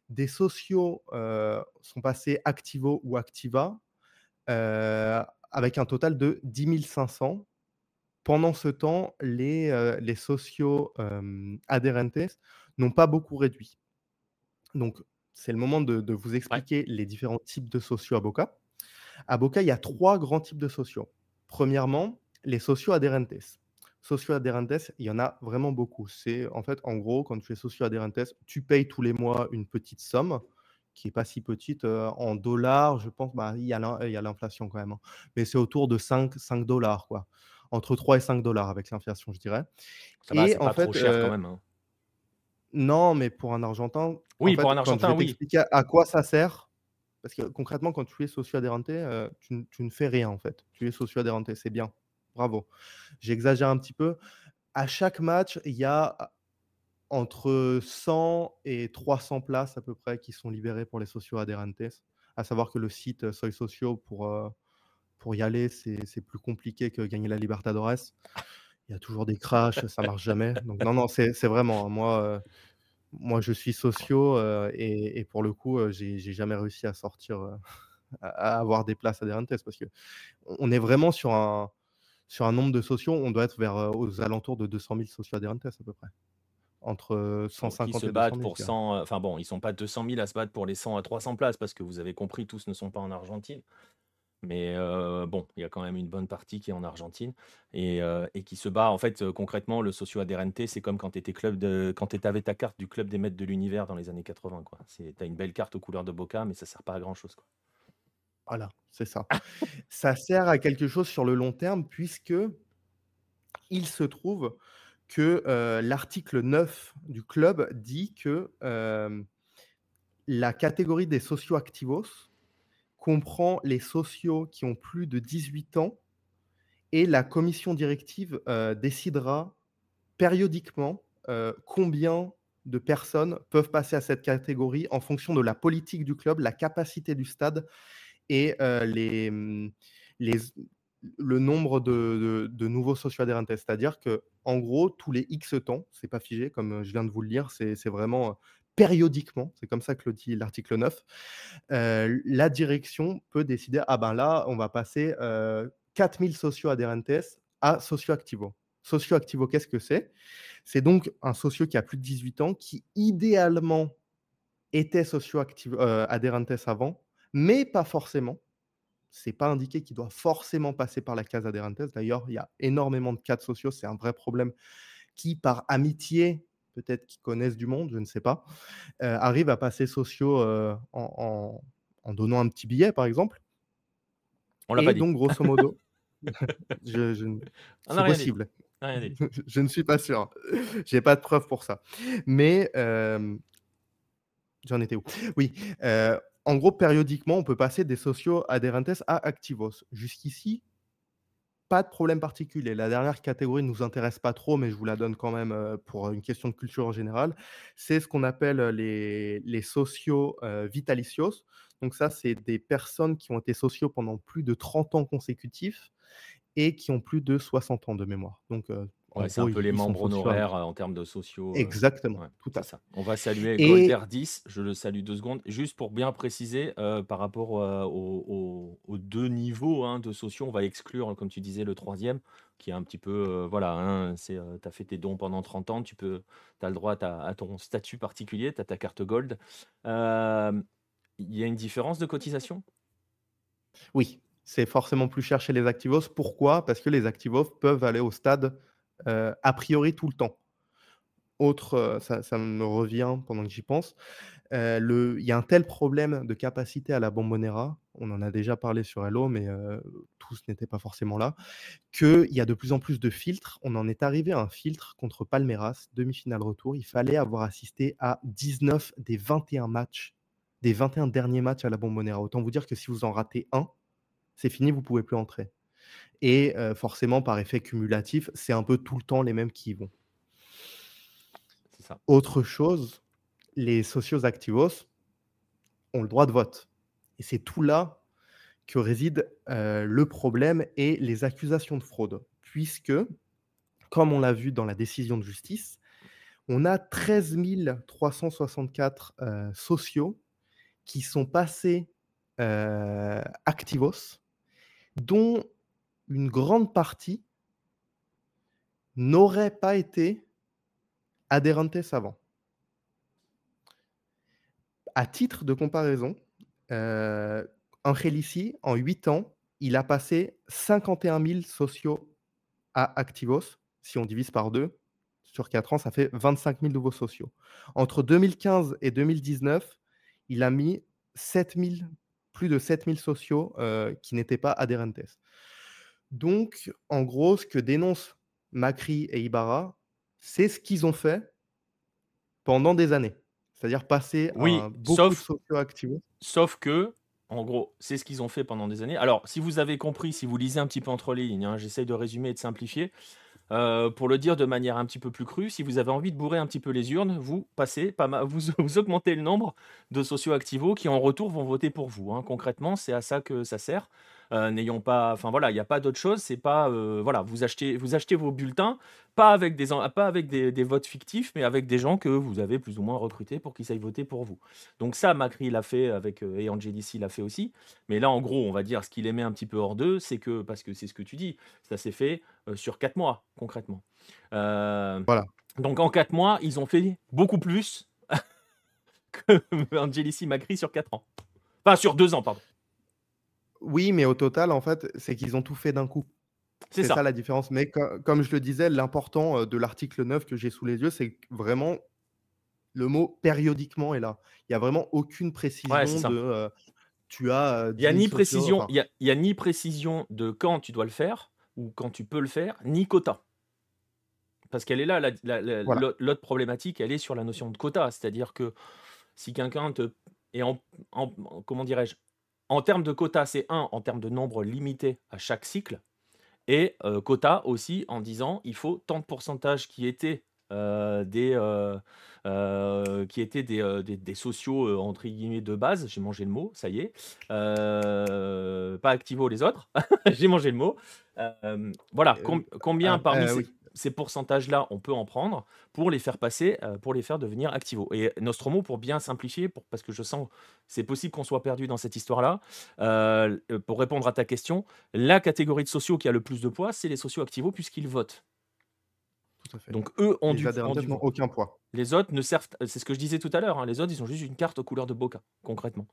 des sociaux sont passés Activo ou Activa avec un total de 10 500. Pendant ce temps, les, les sociaux adherentes n'ont pas beaucoup réduit. Donc, c'est le moment de, vous expliquer les différents types de sociaux à Boca. À Boca, il y a trois grands types de sociaux. Premièrement, les sociaux adherentes. Socio adherentes, il y en a vraiment beaucoup. C'est en fait, en gros, quand tu es socio adherentes, tu payes tous les mois une petite somme qui n'est pas si petite en dollars. Je pense, bah, il y a l'inflation quand même, hein. mais c'est autour de 5, 5 dollars, quoi. Entre 3 et 5 dollars avec l'inflation, je dirais. Ça va, c'est pas trop cher quand même. Hein. Non, mais pour un Argentin, oui, pour un Argentin, je vais t'expliquer à quoi ça sert. Parce que concrètement, quand tu es socio adhérente, tu, tu, ne fais rien en fait. Tu es socio adhérente, c'est bien. Bravo. J'exagère un petit peu. À chaque match, il y a entre 100 et 300 places à peu près qui sont libérées pour les socios adherentes. À savoir que le site Soy Socio, pour, pour y aller, c'est plus compliqué que gagner la Libertadores. Il y a toujours des crashs, ça marche jamais. Donc non, non, c'est vraiment, hein, moi, moi, je suis socio et, pour le coup, j'ai jamais réussi à sortir, à, avoir des places adhérentes parce que on est vraiment sur un, sur un nombre de sociaux, on doit être vers aux alentours de 200 000 socios adhérentes à peu près. Entre 150 ils se battent pour 100, enfin bon, ils sont pas 200 000 à se battre pour les 100 à 300 places parce que vous avez compris, tous ne sont pas en Argentine. Mais bon, il y a quand même une bonne partie qui est en Argentine et, qui se bat. En fait, concrètement, le socio adherente, c'est comme quand tu avais ta carte du club des maîtres de l'univers dans les années 80. Tu as une belle carte aux couleurs de Boca, mais ça sert pas à grand chose. Quoi. Voilà, c'est ça. ça sert à quelque chose sur le long terme puisque il se trouve que l'article 9 du club dit que la catégorie des socio-activos comprend les sociaux qui ont plus de 18 ans et la commission directive décidera périodiquement combien de personnes peuvent passer à cette catégorie en fonction de la politique du club, la capacité du stade et les, mmh, les, le nombre de, de, nouveaux socio-adhérents. C'est-à-dire que, en gros, tous les X temps, c'est pas figé, comme je viens de vous le lire, c'est vraiment périodiquement, c'est comme ça que le dit l'article 9, la direction peut décider, ah ben là, on va passer 4000 socio-adhérentes à socio-activo. Socio-activo, qu'est-ce que c'est? C'est donc un socio qui a plus de 18 ans, qui idéalement était socio-adhérentes avant, mais pas forcément c'est pas indiqué qu'il doit forcément passer par la case adhérentes. D'ailleurs, il y a énormément de cas de sociaux, c'est un vrai problème qui, par amitié, peut-être qui connaissent du monde, je ne sais pas, euh, arrivent à passer sociaux euh, en, donnant un petit billet, par exemple. On l'a pas dit. donc, grosso modo, je, c'est possible. je ne suis pas sûr. J'ai pas de preuves pour ça. Mais euh, j'en étais où? Oui. En gros, périodiquement, on peut passer des sociaux adherentes à activos. Jusqu'ici, pas de problème particulier. La dernière catégorie ne nous intéresse pas trop, mais je vous la donne quand même euh, pour une question de culture en général. C'est ce qu'on appelle les, les sociaux euh, vitalicios. Donc ça, c'est des personnes qui ont été sociaux pendant plus de 30 ans consécutifs et qui ont plus de 60 ans de mémoire. Euh, c'est un peu les membres honoraires en termes de sociaux. Exactement, tout à ça. On va saluer Et 10, je le salue deux secondes, juste pour bien préciser par rapport aux, deux niveaux hein, de sociaux, on va exclure, comme tu disais, le troisième, qui est un petit peu, voilà, hein, tu as fait tes dons pendant 30 ans, tu peux, as le droit à, ton statut particulier, tu as ta carte Gold. Il y a une différence de cotisation? Oui, c'est forcément plus cher chez les Activos. Pourquoi? Parce que les Activos peuvent aller au stade euh, a priori tout le temps. Autre, euh, ça, me revient pendant que j'y pense. Euh, il y a un tel problème de capacité à la Bombonera, on en a déjà parlé sur Hello, mais tous n'étaient pas forcément là, qu'il y a de plus en plus de filtres. On en est arrivé à un filtre contre Palmeiras, demi-finale retour. Il fallait avoir assisté à 19 des 21 matchs, des 21 derniers matchs à la Bombonera. Autant vous dire que si vous en ratez un, c'est fini, vous pouvez plus entrer. Et forcément, par effet cumulatif, c'est un peu tout le temps les mêmes qui y vont. Ça. Autre chose, les socios activos ont le droit de vote. Et c'est tout là que réside le problème et les accusations de fraude. Puisque, comme on l'a vu dans la décision de justice, on a 13 364 heu, sociaux qui sont passés, heu, Activos, dont une grande partie n'auraient pas été adherentes avant. À titre de comparaison, heu, Angelici, en 8 ans, il a passé 51 000 sociaux à Activos. Si on divise par 2, sur 4 ans, ça fait 25 000 nouveaux sociaux. Entre 2015 et 2019, il a mis 7 000 plus de 7 000 sociaux, qui n'étaient pas adherentes. Donc en gros, ce que dénoncent Macri et Ibarra, c'est ce qu'ils ont fait pendant des années. C'est-à-dire passer Oui, un beaucoup de sauf sociaux à Activos. sauf que, en gros, c'est ce qu'ils ont fait pendant des années. Alors, si vous avez compris, si vous lisez un petit peu entre les lignes, hein, j'essaye de résumer et de simplifier. Heu, pour le dire de manière un petit peu plus crue, si vous avez envie de bourrer un petit peu les urnes, vous passez pas vous vous augmentez le nombre de sociaux activos qui, en retour, vont voter pour vous, hein. Concrètement, c'est à ça que ça sert. Heu, n'ayons pas enfin voilà, il y a pas d'autre chose, c'est pas, heu, voilà, vous achetez vous achetez vos bulletins, pas avec des pas avec des des votes fictifs, mais avec des gens que vous avez plus ou moins recrutés pour qu'ils aillent voter pour vous. Donc ça, Macri l'a fait avec, heu et Angelici l'a fait aussi. Mais là, en gros, on va dire ce qui les met un petit peu hors d'eux, c'est que parce que c'est ce que tu dis, ça s'est fait, heu, sur 4 mois, concrètement. Voilà. donc en 4 mois, ils ont fait beaucoup plus que Angelici, Macri sur 4 ans. Enfin, sur 2 ans, pardon. Oui, mais au total, en fait, c'est qu'ils ont tout fait d'un coup. C'est ça. ça la différence. Mais co comme je le disais, l'important, heu, de l'article 9 que j'ai sous les yeux, c'est vraiment le mot «périodiquement» est là. Il y a vraiment aucune Ouais, précision de, heu, tu as, heu, Il y 10 a 000 ni précision enfin il y a il y a ni précision de quand tu dois le faire ou quand tu peux le faire, ni quota. Parce qu'elle est là, la la la voilà. l'autre problématique, elle est sur la notion de quota. C'est-à-dire que si quelqu'un te en en comment dirais-je? En termes de quota, c'est un en termes de nombre limité à chaque cycle et heu, quota aussi en disant: «Il faut tant de pourcentage qui étaient, heu, des, heu, qui étaient des, des des sociaux, entre guillemets «de base», j'ai mangé le mot, ça y est, pas activos les autres, j'ai mangé le mot. Voilà, com combien parmi ces oui. Ces pourcentages-là, on peut en prendre pour les faire passer, heu, pour les faire devenir activos et Nostromo, pour bien simplifier, pour parce que je sens c'est possible qu'on soit perdu dans cette histoire-là, heu, pour répondre à ta question, la catégorie de sociaux qui a le plus de poids, c'est les sociaux activos puisqu'ils votent. Tout à fait. Donc eux ont du ont du aucun poids. Les autres ne servent c'est ce que je disais tout à l'heure, hein, les autres, ils ont juste une carte aux couleurs de Boca, concrètement.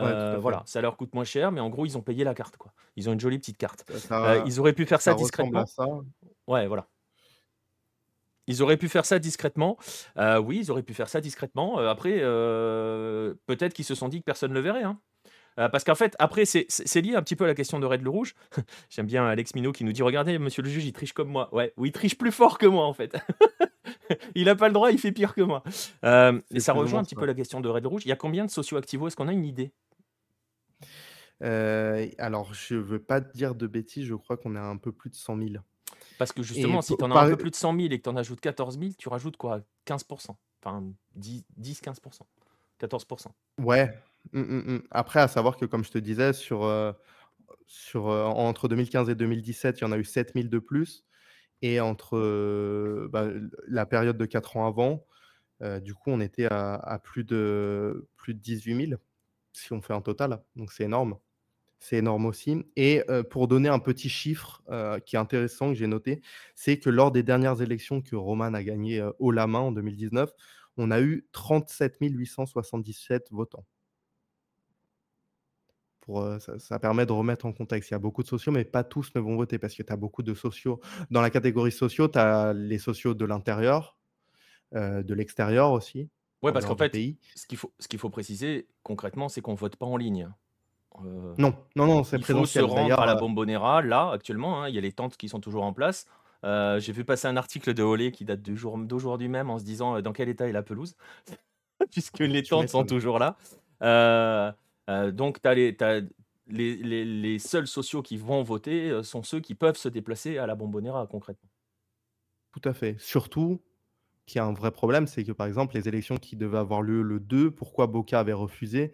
Ouais, voilà, ça leur coûte moins cher, mais en gros, ils ont payé la carte, quoi. Ils ont une jolie petite carte. Ça ils auraient pu faire ça discrètement. ça. Ouais, voilà. Ils auraient pu faire ça discrètement. Heu, oui, ils auraient pu faire ça discrètement. Heu, après, heu, peut-être qu'ils se sont dit que personne ne le verrait, hein. Parce qu'en fait, après, c'est lié un petit peu à la question de Red le Rouge. J'aime bien Alex Minot qui nous dit: «Regardez, monsieur le juge, il triche comme moi». Ouais, ou il triche plus fort que moi, en fait. Il a pas le droit, il fait pire que moi. Et ça rejoint un petit peu la question de Red le Rouge. Il y a combien de sociaux activos? Est-ce qu'on a une idée? Alors je veux pas te dire de bêtises, je crois qu'on est à un peu plus de 100 000 Parce que et justement, si tu en as un peu plus de 100 000 et que tu en ajoutes 14 000, tu rajoutes quoi? 15% Enfin, dix 10-15 14% ouais, mmh, mmh, mmh. Après à savoir que comme je te disais sur, heu, sur, heu, entre 2015 et 2017, il y en a eu 7 000 de plus et entre, heu, bah, la période de 4 ans avant, du coup on était à à plus de plus de 18 000 si on fait un total, donc c'est énorme. C'est énorme aussi et heu, pour donner un petit chiffre, heu, qui est intéressant que j'ai noté, c'est que lors des dernières élections que Roman a gagnées, heu, haut la main en 2019, on a eu 37 877 votants. Pour, heu, ça ça permet de remettre en contexte. Il y a beaucoup de sociaux, mais pas tous ne vont voter parce que tu as beaucoup de sociaux. Dans la catégorie sociaux, tu as les sociaux de l'intérieur, de l'extérieur aussi, en parce qu'en fait, pays. ce qu'il faut ce qu'il faut préciser concrètement, c'est qu'on vote pas en ligne. Heu, Non, non, non, c'est il faut se présentiel. rendre à D'ailleurs, la heu, Bombonera, là, actuellement, hein, il y a les tentes qui sont toujours en place. Heu, j'ai vu passer un article de Olé qui date du jour d'aujourd'hui même en se disant, «Dans quel état est la pelouse?» puisque les tu tentes sont m'étonnes. toujours là. Donc les les les les seuls sociaux qui vont voter, sont ceux qui peuvent se déplacer à la Bombonera, concrètement. Tout à fait. Surtout qu'il y a un vrai problème, c'est que, par exemple, les élections qui devaient avoir lieu le 2, pourquoi Boca avait refusé?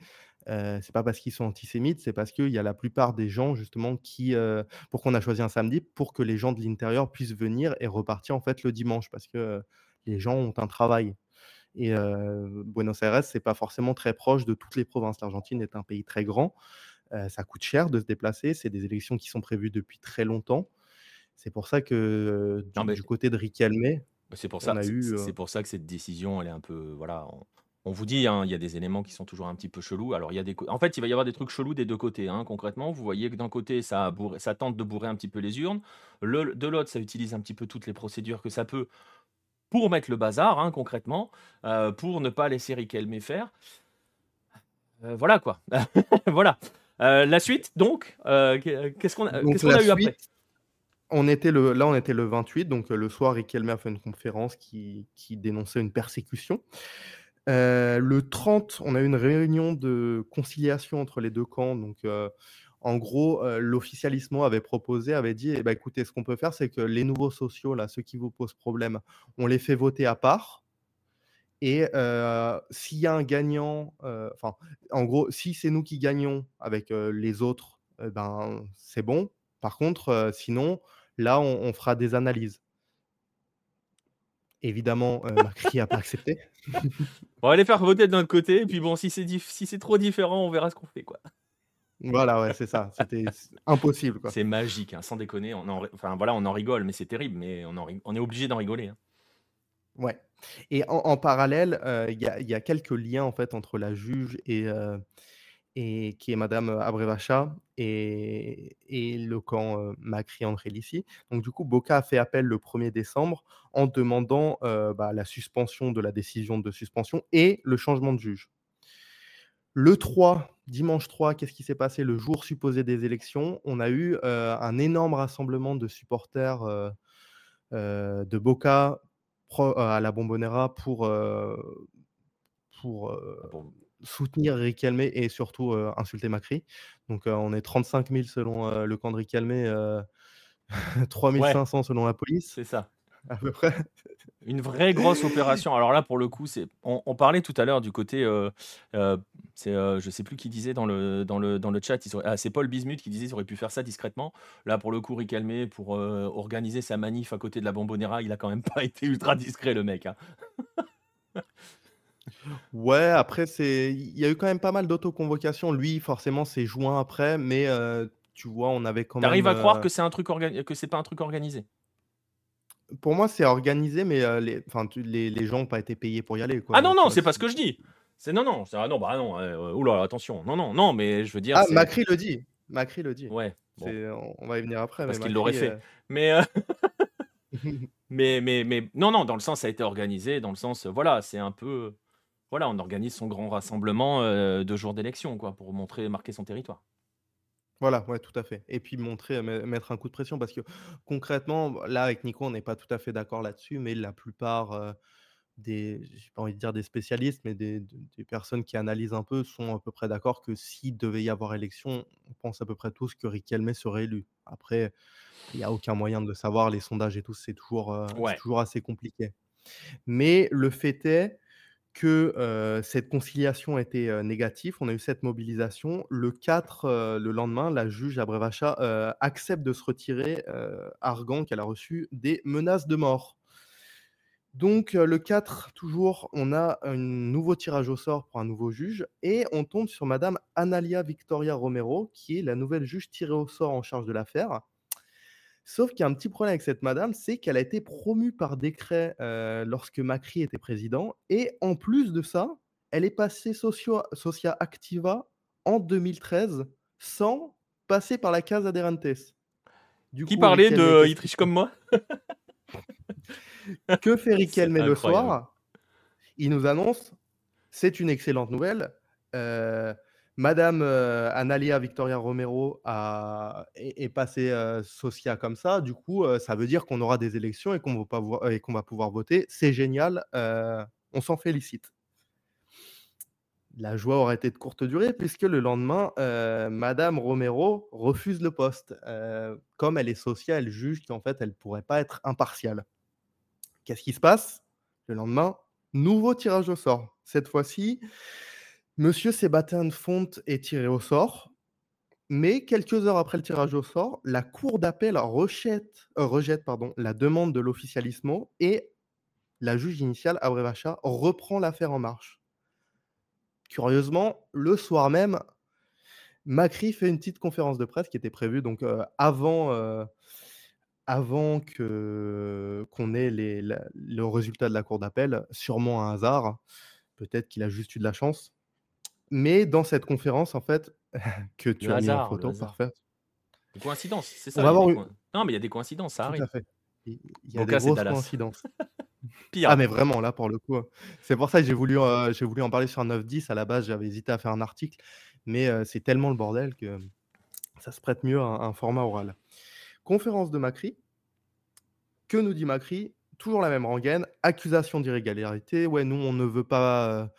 Heu, c'est pas parce qu'ils sont antisémites, c'est parce qu'il y a la plupart des gens justement qui, heu pourquoi on a choisi un samedi? Pour que les gens de l'intérieur puissent venir et repartir en fait le dimanche parce que, heu, les gens ont un travail. Et Buenos Aires, c'est pas forcément très proche de toutes les provinces. L'Argentine est un pays très grand. ça coûte cher de se déplacer. C'est des élections qui sont prévues depuis très longtemps. C'est pour ça que du, côté de Riquelme, c'est pour ça, c'est pour ça que cette décision, elle est un peu, voilà. On, vous dit, hein, il y a des éléments qui sont toujours un petit peu chelous. Alors, il y a des, en fait, il va y avoir des trucs chelous des deux côtés. Hein, concrètement, vous voyez que d'un côté, ça, ça tente de bourrer un petit peu les urnes. Le, de l'autre, ça utilise un petit peu toutes les procédures que ça peut pour mettre le bazar, hein, concrètement, euh, pour ne pas laisser Riquelme faire. Euh, voilà quoi. voilà. Euh, la suite, donc, qu'est-ce qu'on a, a eu après on était le, là, on était le 28, donc le soir, Riquelme a fait une conférence qui, dénonçait une persécution. Le 30, on a eu une réunion de conciliation entre les deux camps. Donc, en gros, euh, l'officialisme avait proposé, avait dit eh ben, écoutez, ce qu'on peut faire, c'est que les nouveaux sociaux, là, ceux qui vous posent problème, on les fait voter à part. Et euh, s'il y a un gagnant, euh, enfin, en gros, si c'est nous qui gagnons avec les autres, ben, c'est bon. Par contre, sinon, là, on, fera des analyses. Évidemment, Macri n'a pas accepté. on va les faire voter d'un côté, et puis bon, si c'est si trop différent, on verra ce qu'on fait, quoi. Voilà, ouais, c'est ça. C'était impossible, quoi. C'est magique, hein, sans déconner. On en, enfin, voilà, on en rigole, mais c'est terrible, mais on, on est obligé d'en rigoler. Hein. Ouais. Et en, parallèle, euh, il y, a, quelques liens en fait entre la juge et, euh, et qui est Madame Abrevacha et, et le camp euh, Macri ici. Donc du coup, Boca a fait appel le 1er décembre en demandant bah, la suspension de la décision de suspension et le changement de juge. Le 3, dimanche 3, qu'est-ce qui s'est passé? Le jour supposé des élections On a eu un énorme rassemblement de supporters de Boca à la Bombonera pour, pour ah soutenir Riquelme et surtout insulter Macri. Donc on est 35 000 selon le camp de Riquelme, 3500 selon la police. C'est ça à peu près. Une vraie grosse opération. Alors là, pour le coup, c'est. On, parlait tout à l'heure du côté. C'est, je sais plus qui disait dans le, dans le, dans le chat. Ah, c'est Paul Bismuth qui disait qu'ils auraient pu faire ça discrètement. Là, pour le coup, Ricalmé, pour organiser sa manif à côté de la Bombonera, il a quand même pas été ultra discret, le mec. Hein. Ouais, après, c'est. Il y a eu quand même pas mal d'autoconvocations. Lui, forcément, c'est juin après, mais tu vois, on avait quand même. T'arrives à croire que c'est un truc que c'est pas un truc organisé? Pour moi, c'est organisé, mais les, les, les gens n'ont pas été payés pour y aller. Quoi. Ah non, non, c'est pas ce que je dis. C'est non, non, ah non, bah non, oula, attention, non, non, non, mais je veux dire. Ah, Macri le dit. Macri le dit. Ouais. On, va y venir après. Parce qu'il l'aurait fait. Mais, mais, mais, mais, non, non, dans le sens, ça a été organisé, dans le sens, voilà, c'est un peu. Voilà, on organise son grand rassemblement de jour d'élection, quoi, pour montrer, marquer son territoire. Voilà, ouais, tout à fait. Et puis montrer, mettre un coup de pression parce que concrètement, là, avec Nico, on n'est pas tout à fait d'accord là-dessus, mais la plupart des, j'ai pas envie de dire des spécialistes, mais des, des personnes qui analysent un peu sont à peu près d'accord que s'il devait y avoir élection, on pense à peu près tous que Riquelme serait élu. Après, il n'y a aucun moyen de le savoir, les sondages et tout, c'est toujours, toujours assez compliqué. Mais le fait est que cette conciliation était négative. On a eu cette mobilisation. Le 4, le lendemain, la juge Abrevacha accepte de se retirer, arguant qu'elle a reçu des menaces de mort. Donc le 4, toujours, on a un nouveau tirage au sort pour un nouveau juge et on tombe sur Madame Analia Victoria Romero, qui est la nouvelle juge tirée au sort en charge de l'affaire. Sauf qu'il y a un petit problème avec cette madame, c'est qu'elle a été promue par décret lorsque Macri était président. Et en plus de ça, elle est passée socio Socia Activa en 2013 sans passer par la Casa Adherentes. Du Qui parlait de Il triche comme moi? Que fait Riquelme le soir? Il nous annonce c'est une excellente nouvelle. Madame euh, Analia Victoria Romero est, passée euh, Socia comme ça. Du coup, euh, ça veut dire qu'on aura des élections et qu'on va, pouvoir voter. C'est génial. on s'en félicite. La joie aura été de courte durée puisque le lendemain, Madame Romero refuse le poste. comme elle est Socia, elle juge qu'en fait, elle ne pourrait pas être impartiale. Qu'est-ce qui se passe? Le lendemain, nouveau tirage au sort. Cette fois-ci, Monsieur Sébastien Font est tiré au sort, mais quelques heures après le tirage au sort, la cour d'appel rejette, euh, rejette la demande de l'officialismo et la juge initiale, Abrevacha, reprend l'affaire en marche. Curieusement, le soir même, Macri fait une petite conférence de presse qui était prévue donc avant, avant que qu'on ait le résultat de la cour d'appel, sûrement un hasard. Peut-être qu'il a juste eu de la chance. Mais dans cette conférence, en fait, que tu as mis en photo, parfait. Des coïncidences, c'est ça. Non, mais il y a des coïncidences, ça arrive. Tout à fait. Il y a des grosses coïncidences. Pire. Ah, mais vraiment, là, pour le coup. Hein. C'est pour ça que j'ai voulu, j'ai voulu en parler sur un 9-10. À la base, j'avais hésité à faire un article. Mais c'est tellement le bordel que ça se prête mieux à un, format oral. Conférence de Macri. Que nous dit Macri? Toujours la même rengaine. Accusation d'irrégularité. Ouais, nous, on ne veut pas,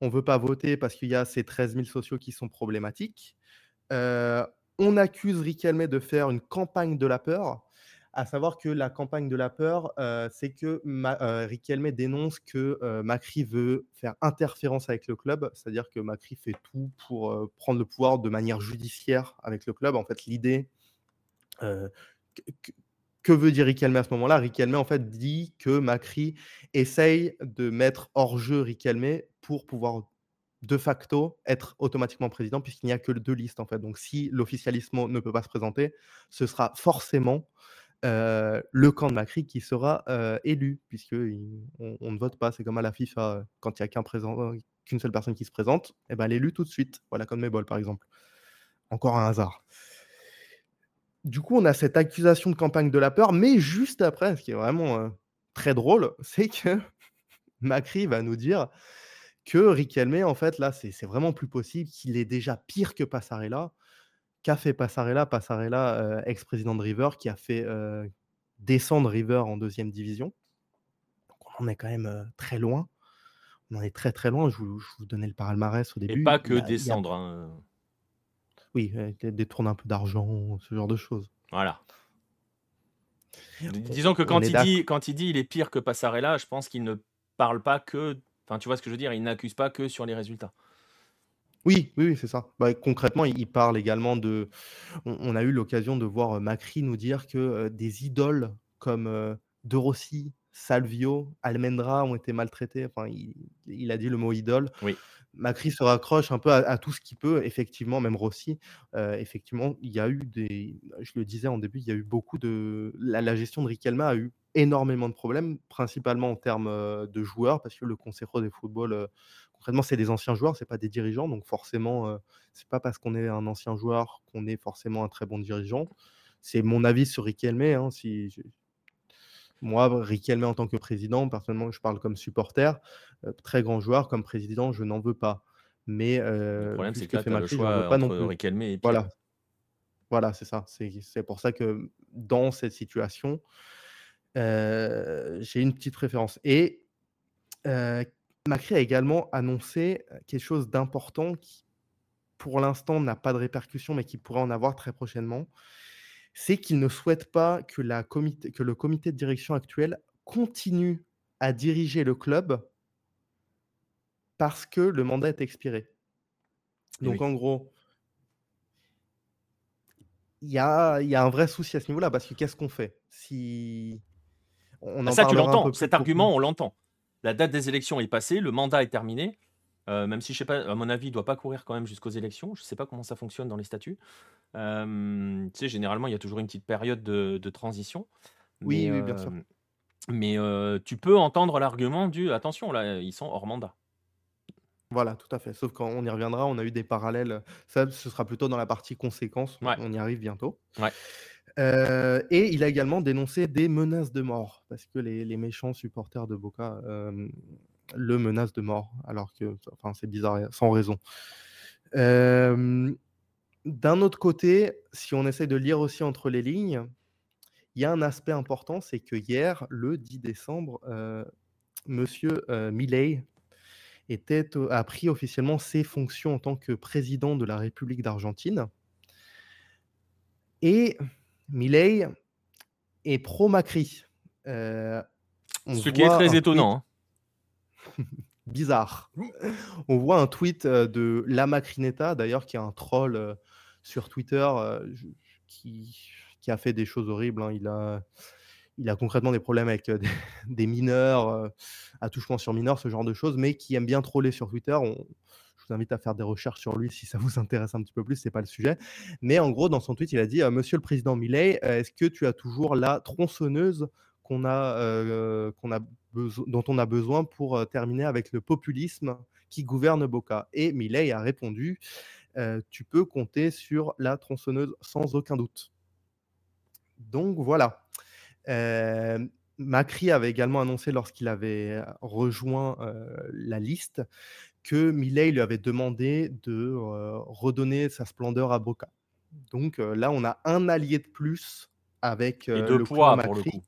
on veut pas voter parce qu'il y a ces 13 000 sociaux qui sont problématiques. on accuse Riquelme de faire une campagne de la peur. À savoir que la campagne de la peur, c'est que Riquelme dénonce que Macri veut faire interférence avec le club, c'est-à-dire que Macri fait tout pour prendre le pouvoir de manière judiciaire avec le club. En fait, l'idée, que, veut dire Riquelme à ce moment-là? Riquelme, en fait, dit que Macri essaye de mettre hors jeu Riquelme pour pouvoir de facto être automatiquement président, puisqu'il n'y a que deux listes, en fait. Donc, si l'officialisme ne peut pas se présenter, ce sera forcément le camp de Macri qui sera élu, puisque on, ne vote pas. C'est comme à la FIFA, quand il n'y a qu'un qu'une seule personne qui se présente, eh ben, elle est élue tout de suite. Voilà, comme Mebol, par exemple. Encore un hasard. Du coup, on a cette accusation de campagne de la peur, mais juste après, ce qui est vraiment très drôle, c'est que Macri va nous dire que Riquelme, en fait, là, c'est vraiment plus possible, qu'il est déjà pire que Passarella, qu'a fait Passarella Passarella, ex-président de River, qui a fait descendre River en deuxième division. Donc on en est quand même très loin. On en est très très loin. Je vous, donnais le palmarès au début. Et pas que descendre. Hein. Oui, détourner un peu d'argent, ce genre de choses. Voilà. Disons que quand il, dit, quand il dit il est pire que Passarella, je pense qu'il ne parle pas que. Enfin, tu vois ce que je veux dire Il n'accuse pas que sur les résultats. Oui, oui, c'est ça. Bah, concrètement, il parle également de on a eu l'occasion de voir, Macri nous dire que, des idoles comme, De Rossi, Salvio, Almendra ont été maltraités. Enfin, il a dit le mot idole. Oui. Macri se raccroche un peu à tout ce qu'il peut. Effectivement, même Rossi, effectivement, il y a eu des je le disais en début, il y a eu beaucoup de la gestion de Riquelme a eu énormément de problèmes, principalement en termes, de joueurs parce que le Consejo de Football, concrètement, c'est des anciens joueurs, c'est pas des dirigeants. Donc forcément, euh, c'est pas parce qu'on est un ancien joueur qu'on est forcément un très bon dirigeant. C'est mon avis sur Riquelme. Hein, si Moi, Riquelme en tant que président, personnellement, je parle comme supporter. Euh, très grand joueur, comme président, je n'en veux pas. Mais le problème, c'est que, que fait Macri, je veux pas non plus. Riquelme et voilà, voilà, c'est ça. C'est pour ça que dans cette situation, euh, j'ai une petite référence. Et Macri a également annoncé quelque chose d'important qui, pour l'instant, n'a pas de répercussions, mais qui pourrait en avoir très prochainement. C'est qu'il ne souhaite pas que, la comité, que le comité de direction actuel continue à diriger le club parce que le mandat est expiré. Donc, en gros, il y a, y a, un vrai souci à ce niveau-là, parce que qu'est-ce qu'on fait si on en Ça, tu l'entends. Cet argument, on l'entend la date des élections est passée, le mandat est terminé. Euh, même si je sais pas, à mon avis, il doit pas courir quand même jusqu'aux élections. Je sais pas comment ça fonctionne dans les statuts. Euh, tu sais, généralement, il y a toujours une petite période de, transition. Oui, oui, bien sûr. Mais tu peux entendre l'argument du attention, là, ils sont hors mandat. Voilà, tout à fait. Sauf quand on y reviendra, on a eu des parallèles. Ça, ce sera plutôt dans la partie conséquences. On y arrive bientôt. Ouais. Euh, et il a également dénoncé des menaces de mort, parce que les, méchants supporters de Boca euh, le menacent de mort, alors que enfin, c'est bizarre, sans raison. Euh, d'un autre côté, si on essaie de lire aussi entre les lignes, il y a un aspect important, c'est que hier, le 10 décembre, Monsieur Milley était, a pris officiellement ses fonctions en tant que président de la République d'Argentine. Et Milley est pro-Macri. Euh, Ce qui est très étonnant. Hein. Bizarre. On voit un tweet euh, de La Macrinetta, d'ailleurs, qui est un troll euh, sur Twitter, qui, qui, a fait des choses horribles. Hein. Il, a, il a concrètement des problèmes avec des, mineurs, attouchements sur mineurs, ce genre de choses, mais qui aime bien troller sur Twitter. je vous invite à faire des recherches sur lui si ça vous intéresse un petit peu plus, c'est pas le sujet. Mais en gros, dans son tweet, il a dit Monsieur le président Millet, est-ce que tu as toujours la tronçonneuse qu'on a, a dont on a besoin pour terminer avec le populisme qui gouverne Boca? Et Millet a répondu Tu peux compter sur la tronçonneuse sans aucun doute. Donc voilà. Macri avait également annoncé lorsqu'il avait rejoint la liste que Millet lui avait demandé de redonner sa splendeur à Boca. Donc là, on a un allié de plus avec le poids Macri.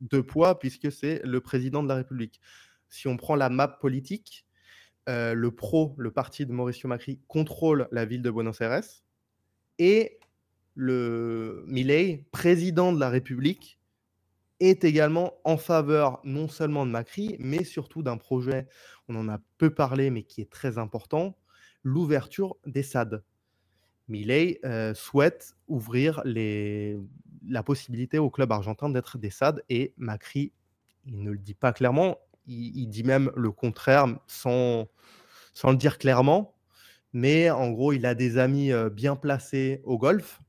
De poids, puisque c'est le président de la République. Si on prend la map politique, le PRO, le parti de Mauricio Macri, contrôle la ville de Buenos Aires et le Milei, président de la République, est également en faveur non seulement de Macri, mais surtout d'un projet, on en a peu parlé, mais qui est très important, l'ouverture des SAD. Milei euh, souhaite ouvrir la possibilité au club argentin d'être des SAD et Macri, il ne le dit pas clairement, il, dit même le contraire sans, le dire clairement, mais en gros, il a des amis euh, bien placés au golf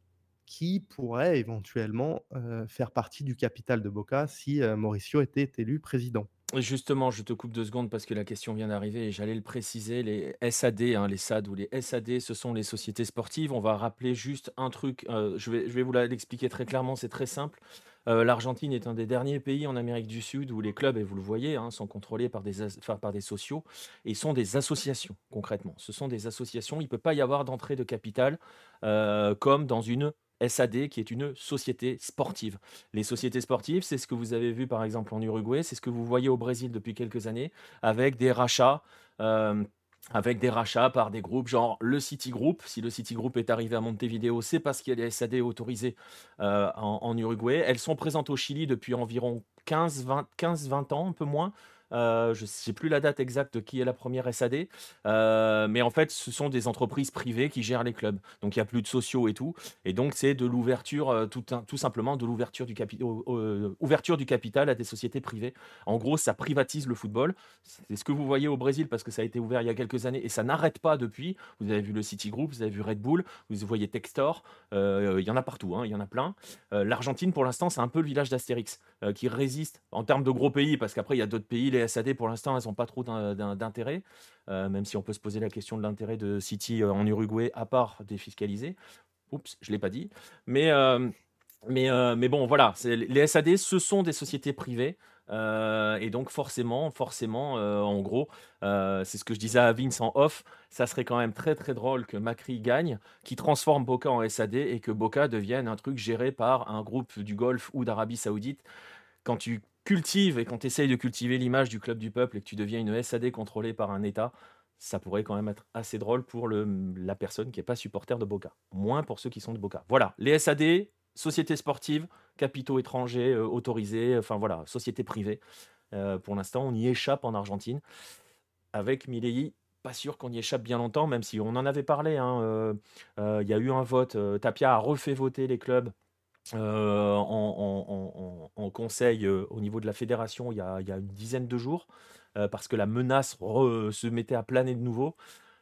qui pourrait éventuellement faire partie du capital de Boca si Mauricio était élu président. Justement, je te coupe deux secondes parce que la question vient d'arriver et j'allais le préciser. Les SAD, hein, les SAD ou les SAD, ce sont les sociétés sportives. On va rappeler juste un truc. je, vais, je vais vous l'expliquer très clairement. C'est très simple. L'Argentine est un des derniers pays en Amérique du Sud où les clubs, et vous le voyez, hein, sont contrôlés par des, par des sociaux et sont des associations concrètement. Ce sont des associations. Il ne peut pas y avoir d'entrée de capital comme dans une SAD, qui est une société sportive. Les sociétés sportives, c'est ce que vous avez vu par exemple en Uruguay, c'est ce que vous voyez au Brésil depuis quelques années, avec des rachats. Euh, avec des rachats par des groupes genre le City Group. Si le City Group est arrivé à Montevideo, c'est parce qu'il y a des SAD autorisés euh, en, Uruguay. Elles sont présentes au Chili depuis environ 15-20 ans, un peu moins. Euh, je ne sais plus la date exacte qui est la première SAD, euh, mais en fait, ce sont des entreprises privées qui gèrent les clubs. Donc, il n'y a plus de sociaux et tout. Et donc, c'est de l'ouverture, euh, tout, simplement de l'ouverture du, ouverture du capital à des sociétés privées. En gros, ça privatise le football. C'est ce que vous voyez au Brésil parce que ça a été ouvert il y a quelques années et ça n'arrête pas depuis. Vous avez vu le City Group, vous avez vu Red Bull, vous voyez Textor. Il y en a partout, hein, il y en a plein. L'Argentine, pour l'instant, c'est un peu le village d'Astérix qui résiste en termes de gros pays parce qu'après, il y a d'autres pays, les SAD, pour l'instant, elles n'ont pas trop d'intérêt, euh, même si on peut se poser la question de l'intérêt de City euh, en Uruguay, à part défiscaliser. Oups, je ne l'ai pas dit. Mais, euh, mais, mais bon, voilà, les SAD, ce sont des sociétés privées. Et donc forcément, forcément, en gros, c'est ce que je disais à Vince en off, ça serait quand même très très drôle que Macri gagne, qui transforme Boca en SAD et que Boca devienne un truc géré par un groupe du Golfe ou d'Arabie Saoudite. Quand tu cultives et quand tu essayes de cultiver l'image du club du peuple et que tu deviens une SAD contrôlée par un État, ça pourrait quand même être assez drôle pour la personne qui n'est pas supporter de Boca. Moins pour ceux qui sont de Boca. Voilà, les SAD, sociétés sportives, capitaux étrangers euh, autorisés, enfin voilà, sociétés privées. Euh, pour l'instant, on y échappe en Argentine. Avec Milei, pas sûr qu'on y échappe bien longtemps, même si on en avait parlé. Hein, euh, il y a eu un vote, Tapia a refait voter les clubs en, conseil au niveau de la fédération il y a, une dizaine de jours, parce que la menace se mettait à planer de nouveau.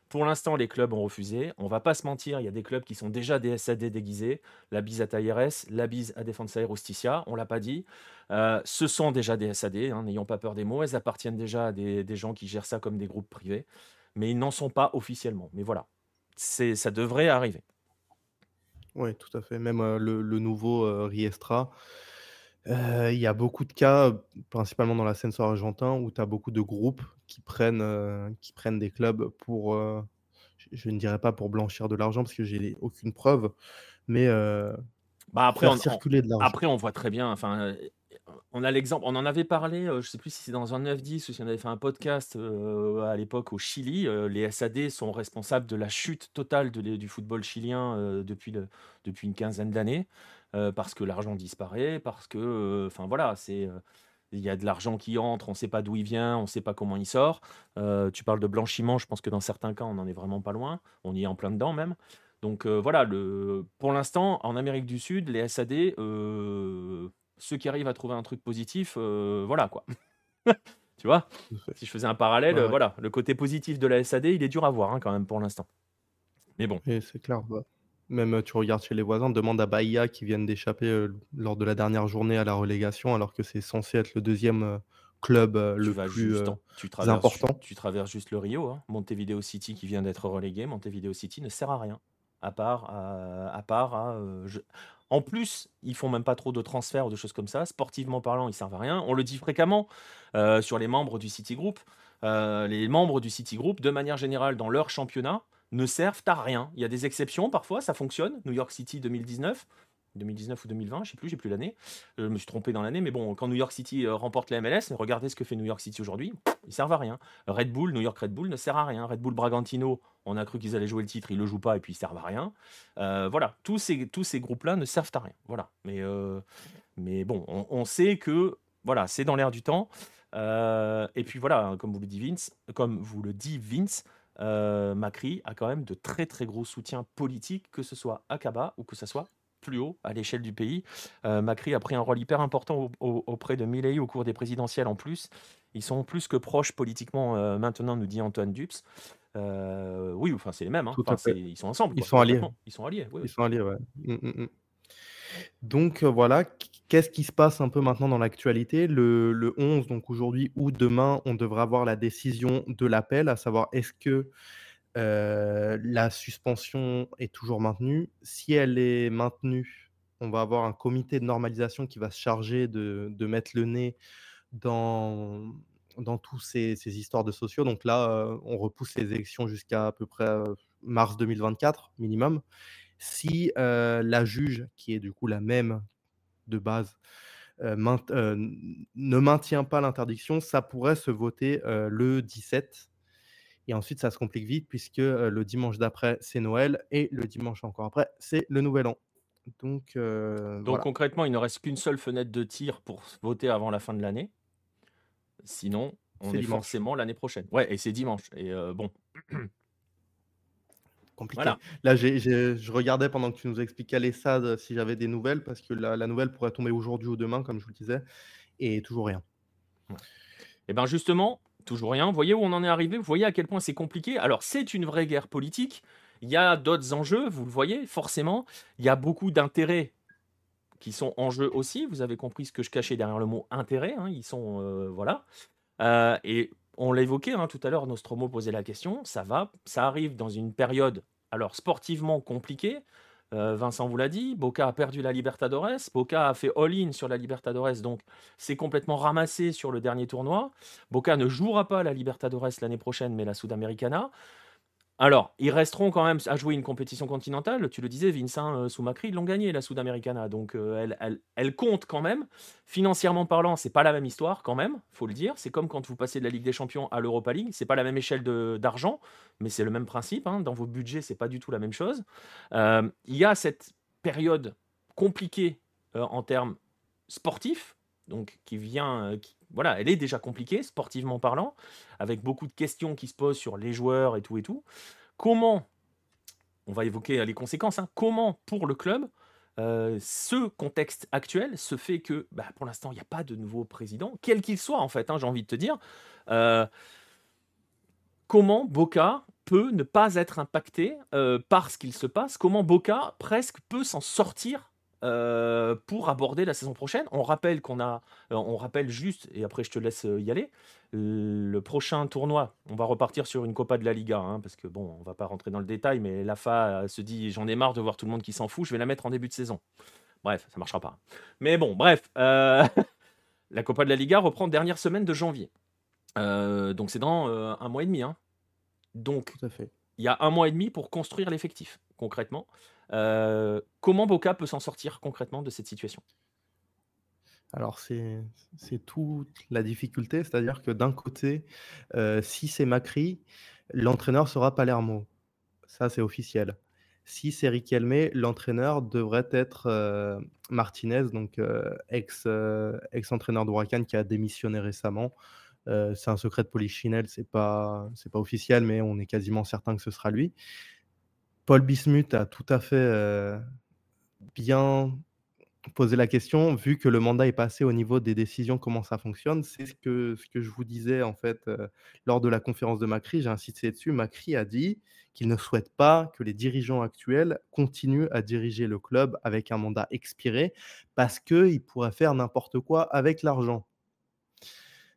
Pour l'instant, les clubs ont refusé. On va pas se mentir, il y a des clubs qui sont déjà des SAD déguisés. La bise à Talleres, la bise à Defensa Justicia, on l'a pas dit. ce sont déjà des SAD, hein, n'ayons pas peur des mots. Elles appartiennent déjà à des, des, gens qui gèrent ça comme des groupes privés, mais ils n'en sont pas officiellement. Mais voilà, ça devrait arriver. Oui, tout à fait. Même, le nouveau, Riestra, il y a beaucoup de cas, principalement dans la scène sur argentin, où tu as beaucoup de groupes qui prennent, qui prennent des clubs pour, je ne dirais pas pour blanchir de l'argent parce que j'ai aucune preuve, mais, Bah, après faire circuler de l'argent. après on voit très bien, enfin, on a l'exemple, on en avait parlé, je ne sais plus si c'est dans un 9-10 ou si on avait fait un podcast à l'époque au Chili. les SAD sont responsables de la chute totale du football chilien depuis, depuis une quinzaine d'années, parce que l'argent disparaît, parce que, enfin voilà, c'est, il y a de l'argent qui entre, on ne sait pas d'où il vient, on ne sait pas comment il sort. tu parles de blanchiment, je pense que dans certains cas, on n'en est vraiment pas loin, on y est en plein dedans même. Donc voilà, le, pour l'instant, en Amérique du Sud, les SAD ceux qui arrivent à trouver un truc positif, voilà quoi. tu vois? Si je faisais un parallèle, voilà, le côté positif de la SAD, il est dur à voir hein, quand même pour l'instant. Mais bon. c'est clair. Bah, même tu regardes chez les voisins, demande à Bahia qui viennent d'échapper lors de la dernière journée à la relégation, alors que c'est censé être le deuxième club le plus tu important. Tu traverses juste le Rio. Hein. Montevideo City qui vient d'être relégué. Montevideo City ne sert à rien. À part, à, part En plus, ils font même pas trop de transferts ou de choses comme ça. Sportivement parlant, ils servent à rien. On le dit fréquemment sur les membres du City Group. les membres du City Group, de manière générale, dans leur championnat, ne servent à rien. Il y a des exceptions parfois, ça fonctionne. New York City 2019, 2019 ou 2020, je sais plus, j'ai plus l'année. Je me suis trompé dans l'année, mais bon, quand New York City euh, remporte la MLS, regardez ce que fait New York City aujourd'hui, ils servent à rien. Red Bull, New York Red Bull ne sert à rien. Red Bull Bragantino, on a cru qu'ils allaient jouer le titre, ils le jouent pas et puis ils servent à rien. Euh, voilà, tous ces, groupes-là ne servent à rien. Voilà, mais, euh, bon, on, sait que voilà, c'est dans l'air du temps. et puis voilà, comme vous le dit Vince, comme vous le dit Vince, euh, Macri a quand même de très très gros soutiens politiques, que ce soit à Kaba ou que ce soit plus haut à l'échelle du pays. Euh, Macri a pris un rôle hyper important auprès de Milei au cours des présidentielles en plus. Ils sont plus que proches politiquement euh, maintenant, nous dit Antoine Dupes. oui, enfin c'est les mêmes. Hein. ils sont ensemble. Ils sont alliés. Ils sont alliés. ils sont alliés, ouais. Mmh, mmh, mmh. Donc voilà, qu'est-ce qui se passe un peu maintenant dans l'actualité? Le 11, donc aujourd'hui ou demain, on devrait avoir la décision de l'appel, à savoir est-ce que, la suspension est toujours maintenue? Si elle est maintenue, on va avoir un comité de normalisation qui va se charger de mettre le nez dans dans tous ces histoires de sociaux. Donc là, on repousse les élections jusqu'à à peu près, mars 2024 minimum si la juge, qui est du coup la même de base, ne maintient pas l'interdiction, ça pourrait se voter le 17. Et ensuite, ça se complique vite puisque le dimanche d'après, c'est Noël et le dimanche encore après, c'est le Nouvel An. Donc, Donc concrètement, il ne reste qu'une seule fenêtre de tir pour voter avant la fin de l'année. Sinon, on est, forcément l'année prochaine. Ouais, et c'est dimanche. Et bon, compliqué. Là, je regardais pendant que tu nous expliquais les SAD si j'avais des nouvelles, parce que la, nouvelle pourrait tomber aujourd'hui ou demain, comme je vous le disais, et toujours rien. Et eh bien justement, toujours rien. Vous voyez où on en est arrivé Vous voyez à quel point c'est compliqué Alors, c'est une vraie guerre politique. Il y a d'autres enjeux, vous le voyez, forcément. Il y a beaucoup d'intérêts qui sont en jeu aussi. Vous avez compris ce que je cachais derrière le mot intérêt. Hein. Ils sont. Euh, voilà. Euh, et on l'a évoqué hein, tout à l'heure, Nostromo posait la question, ça va, ça arrive dans une période, alors sportivement compliquée. Euh, Vincent vous l'a dit, Boca a perdu la Libertadores, Boca a fait all-in sur la Libertadores, donc c'est complètement ramassé sur le dernier tournoi. Boca ne jouera pas la Libertadores l'année prochaine, mais la Sudamericana. Alors, ils resteront quand même à jouer une compétition continentale. Tu le disais, Vincent euh, sous Macri, ils l'ont gagné, la Sudamericana. Donc, euh, elle, compte quand même. Financièrement parlant, c'est pas la même histoire quand même, faut le dire. C'est comme quand vous passez de la Ligue des Champions à l'Europa League. C'est pas la même échelle d'argent, mais c'est le même principe. Hein. Dans vos budgets, c'est pas du tout la même chose. Euh, il y a cette période compliquée en termes sportifs, donc qui vient, voilà, elle est déjà compliquée, sportivement parlant, avec beaucoup de questions qui se posent sur les joueurs et tout et tout. Comment, on va évoquer les conséquences, hein, comment pour le club, euh, ce contexte actuel se fait que bah, pour l'instant, il n'y a pas de nouveau président, quel qu'il soit en fait, hein, j'ai envie de te dire. Euh, comment Boca peut ne pas être impacté euh, par ce qu'il se passe, comment Boca presque peut s'en sortir euh, pour aborder la saison prochaine. On rappelle qu'on a, euh, on rappelle juste, et après je te laisse euh, y aller, le prochain tournoi, on va repartir sur une Copa de la Liga, hein, parce que bon, on va pas rentrer dans le détail, mais l'AFA se dit j'en ai marre de voir tout le monde qui s'en fout, je vais la mettre en début de saison. Bref, ça marchera pas. Mais bon, bref, la Copa de la Liga reprend dernière semaine de janvier. donc c'est dans un mois et demi. Hein. Donc, il y a un mois et demi pour construire l'effectif, concrètement. Euh, comment Boca peut s'en sortir concrètement de cette situation? Alors c'est toute la difficulté, c'est-à-dire que d'un côté, euh, si c'est Macri, l'entraîneur sera Palermo. Ça, c'est officiel. Si c'est Riquelme, l'entraîneur devrait être euh, Martinez, donc ex, ex-entraîneur de qui a démissionné récemment. c'est un secret de polichinelle, c'est pas, c'est pas officiel, mais on est quasiment certain que ce sera lui. Paul Bismuth a tout à fait, bien poser la question, vu que le mandat est passé au niveau des décisions, comment ça fonctionne? C'est ce que ce que je vous disais, en fait, heu, lors de la conférence de Macri, j'ai insisté dessus. Macri a dit qu'il ne souhaite pas que les dirigeants actuels continuent à diriger le club avec un mandat expiré, parce qu'ils pourraient faire n'importe quoi avec l'argent.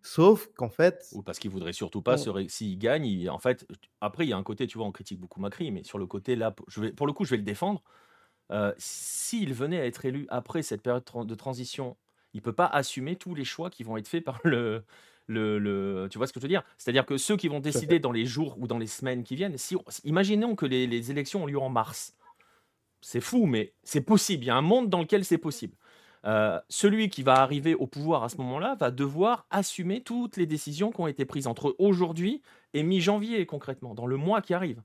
Sauf qu'en fait Ou parce qu'il voudrait surtout pas on se ré s'il gagne, il en fait, après il y a un côté, tu vois, on critique beaucoup Macri, mais sur le côté là, je vais pour le coup, je vais le défendre. Heu, s'il venait à être élu après cette période de transition, il peut pas assumer tous les choix qui vont être faits par le le le tu vois ce que je veux dire? C'est-à-dire que ceux qui vont décider dans les jours ou dans les semaines qui viennent, si on imaginons que les les élections ont lieu en mars. C'est fou, mais c'est possible. Il y a un monde dans lequel c'est possible. Heu, celui qui va arriver au pouvoir à ce moment-là va devoir assumer toutes les décisions qui ont été prises entre aujourd'hui et mi-janvier concrètement, dans le mois qui arrive.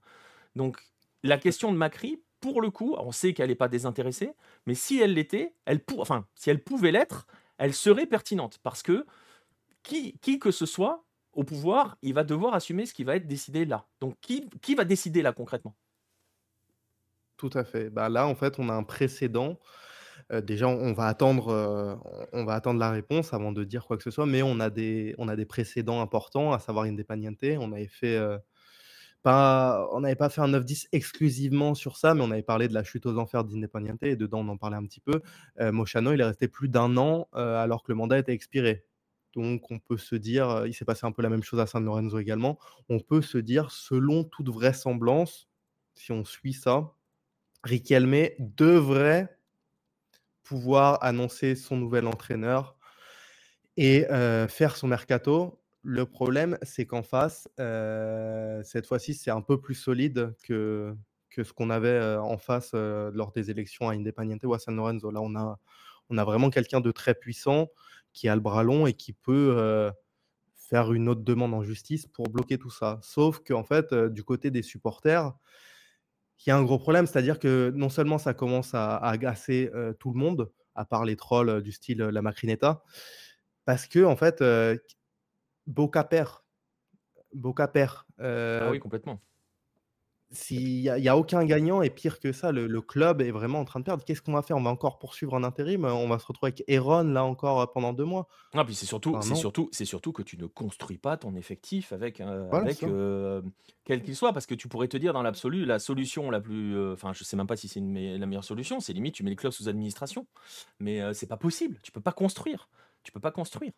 Donc la question de Macri, pour le coup, on sait qu'elle est pas désintéressée, mais si elle l'était, elle pour enfin, si elle pouvait l'être, elle serait pertinente parce que qui qui que ce soit au pouvoir, il va devoir assumer ce qui va être décidé là. Donc qui qui va décider là concrètement? Tout à fait. Bah, là, en fait, on a un précédent. Déjà, on va attendre, on va attendre la réponse avant de dire quoi que ce soit, mais on a des on a des précédents importants, à savoir Independiente. On avait fait, pas on n'avait pas fait un 9-10 exclusivement sur ça, mais on avait parlé de la chute aux enfers d'Independiente et dedans, on en parlait un petit peu. Heu, Moschano, il est resté plus d'un an, alors que le mandat était expiré. Donc on peut se dire, il s'est passé un peu la même chose à San Lorenzo également. On peut se dire, selon toute vraisemblance, si on suit ça, Riquelme devrait pouvoir annoncer son nouvel entraîneur et heu, faire son mercato. Le problème, c'est qu'en face, heu, cette fois-ci, c'est un peu plus solide que que ce qu'on avait, heu, en face, lors des élections à Independiente ou à San Lorenzo. Là, on a on a vraiment quelqu'un de très puissant qui a le bras long et qui peut, faire une autre demande en justice pour bloquer tout ça. Sauf qu'en fait, du côté des supporters, il y a un gros problème, c'est-à-dire que non seulement ça commence à à agacer, heu, tout le monde, à part les trolls, heu, du style, heu, la Macrineta, parce qu'en fait, heu, q Boca perd. Boca perd. Ah oui, complètement. S'il y a y a aucun gagnant et pire que ça, le le club est vraiment en train de perdre. Qu'est-ce qu'on va faire? On va encore poursuivre en intérim? Heu, on va se retrouver avec Heron, là encore, heu, pendant 2 mois? Ah puis c'est surtout Enfin c'est non. surtout c'est surtout que tu ne construis pas ton effectif avec, heu, Voilà, avec, c'est ça. hem, quel qu'il soit. Parce que tu pourrais te dire dans l'absolu, la solution la plus, enfin je sais même pas si c'est une me la meilleure solution, c'est limite tu mets le club sous administration. Mais, heu, c'est pas possible, tu peux pas construire, tu peux pas construire.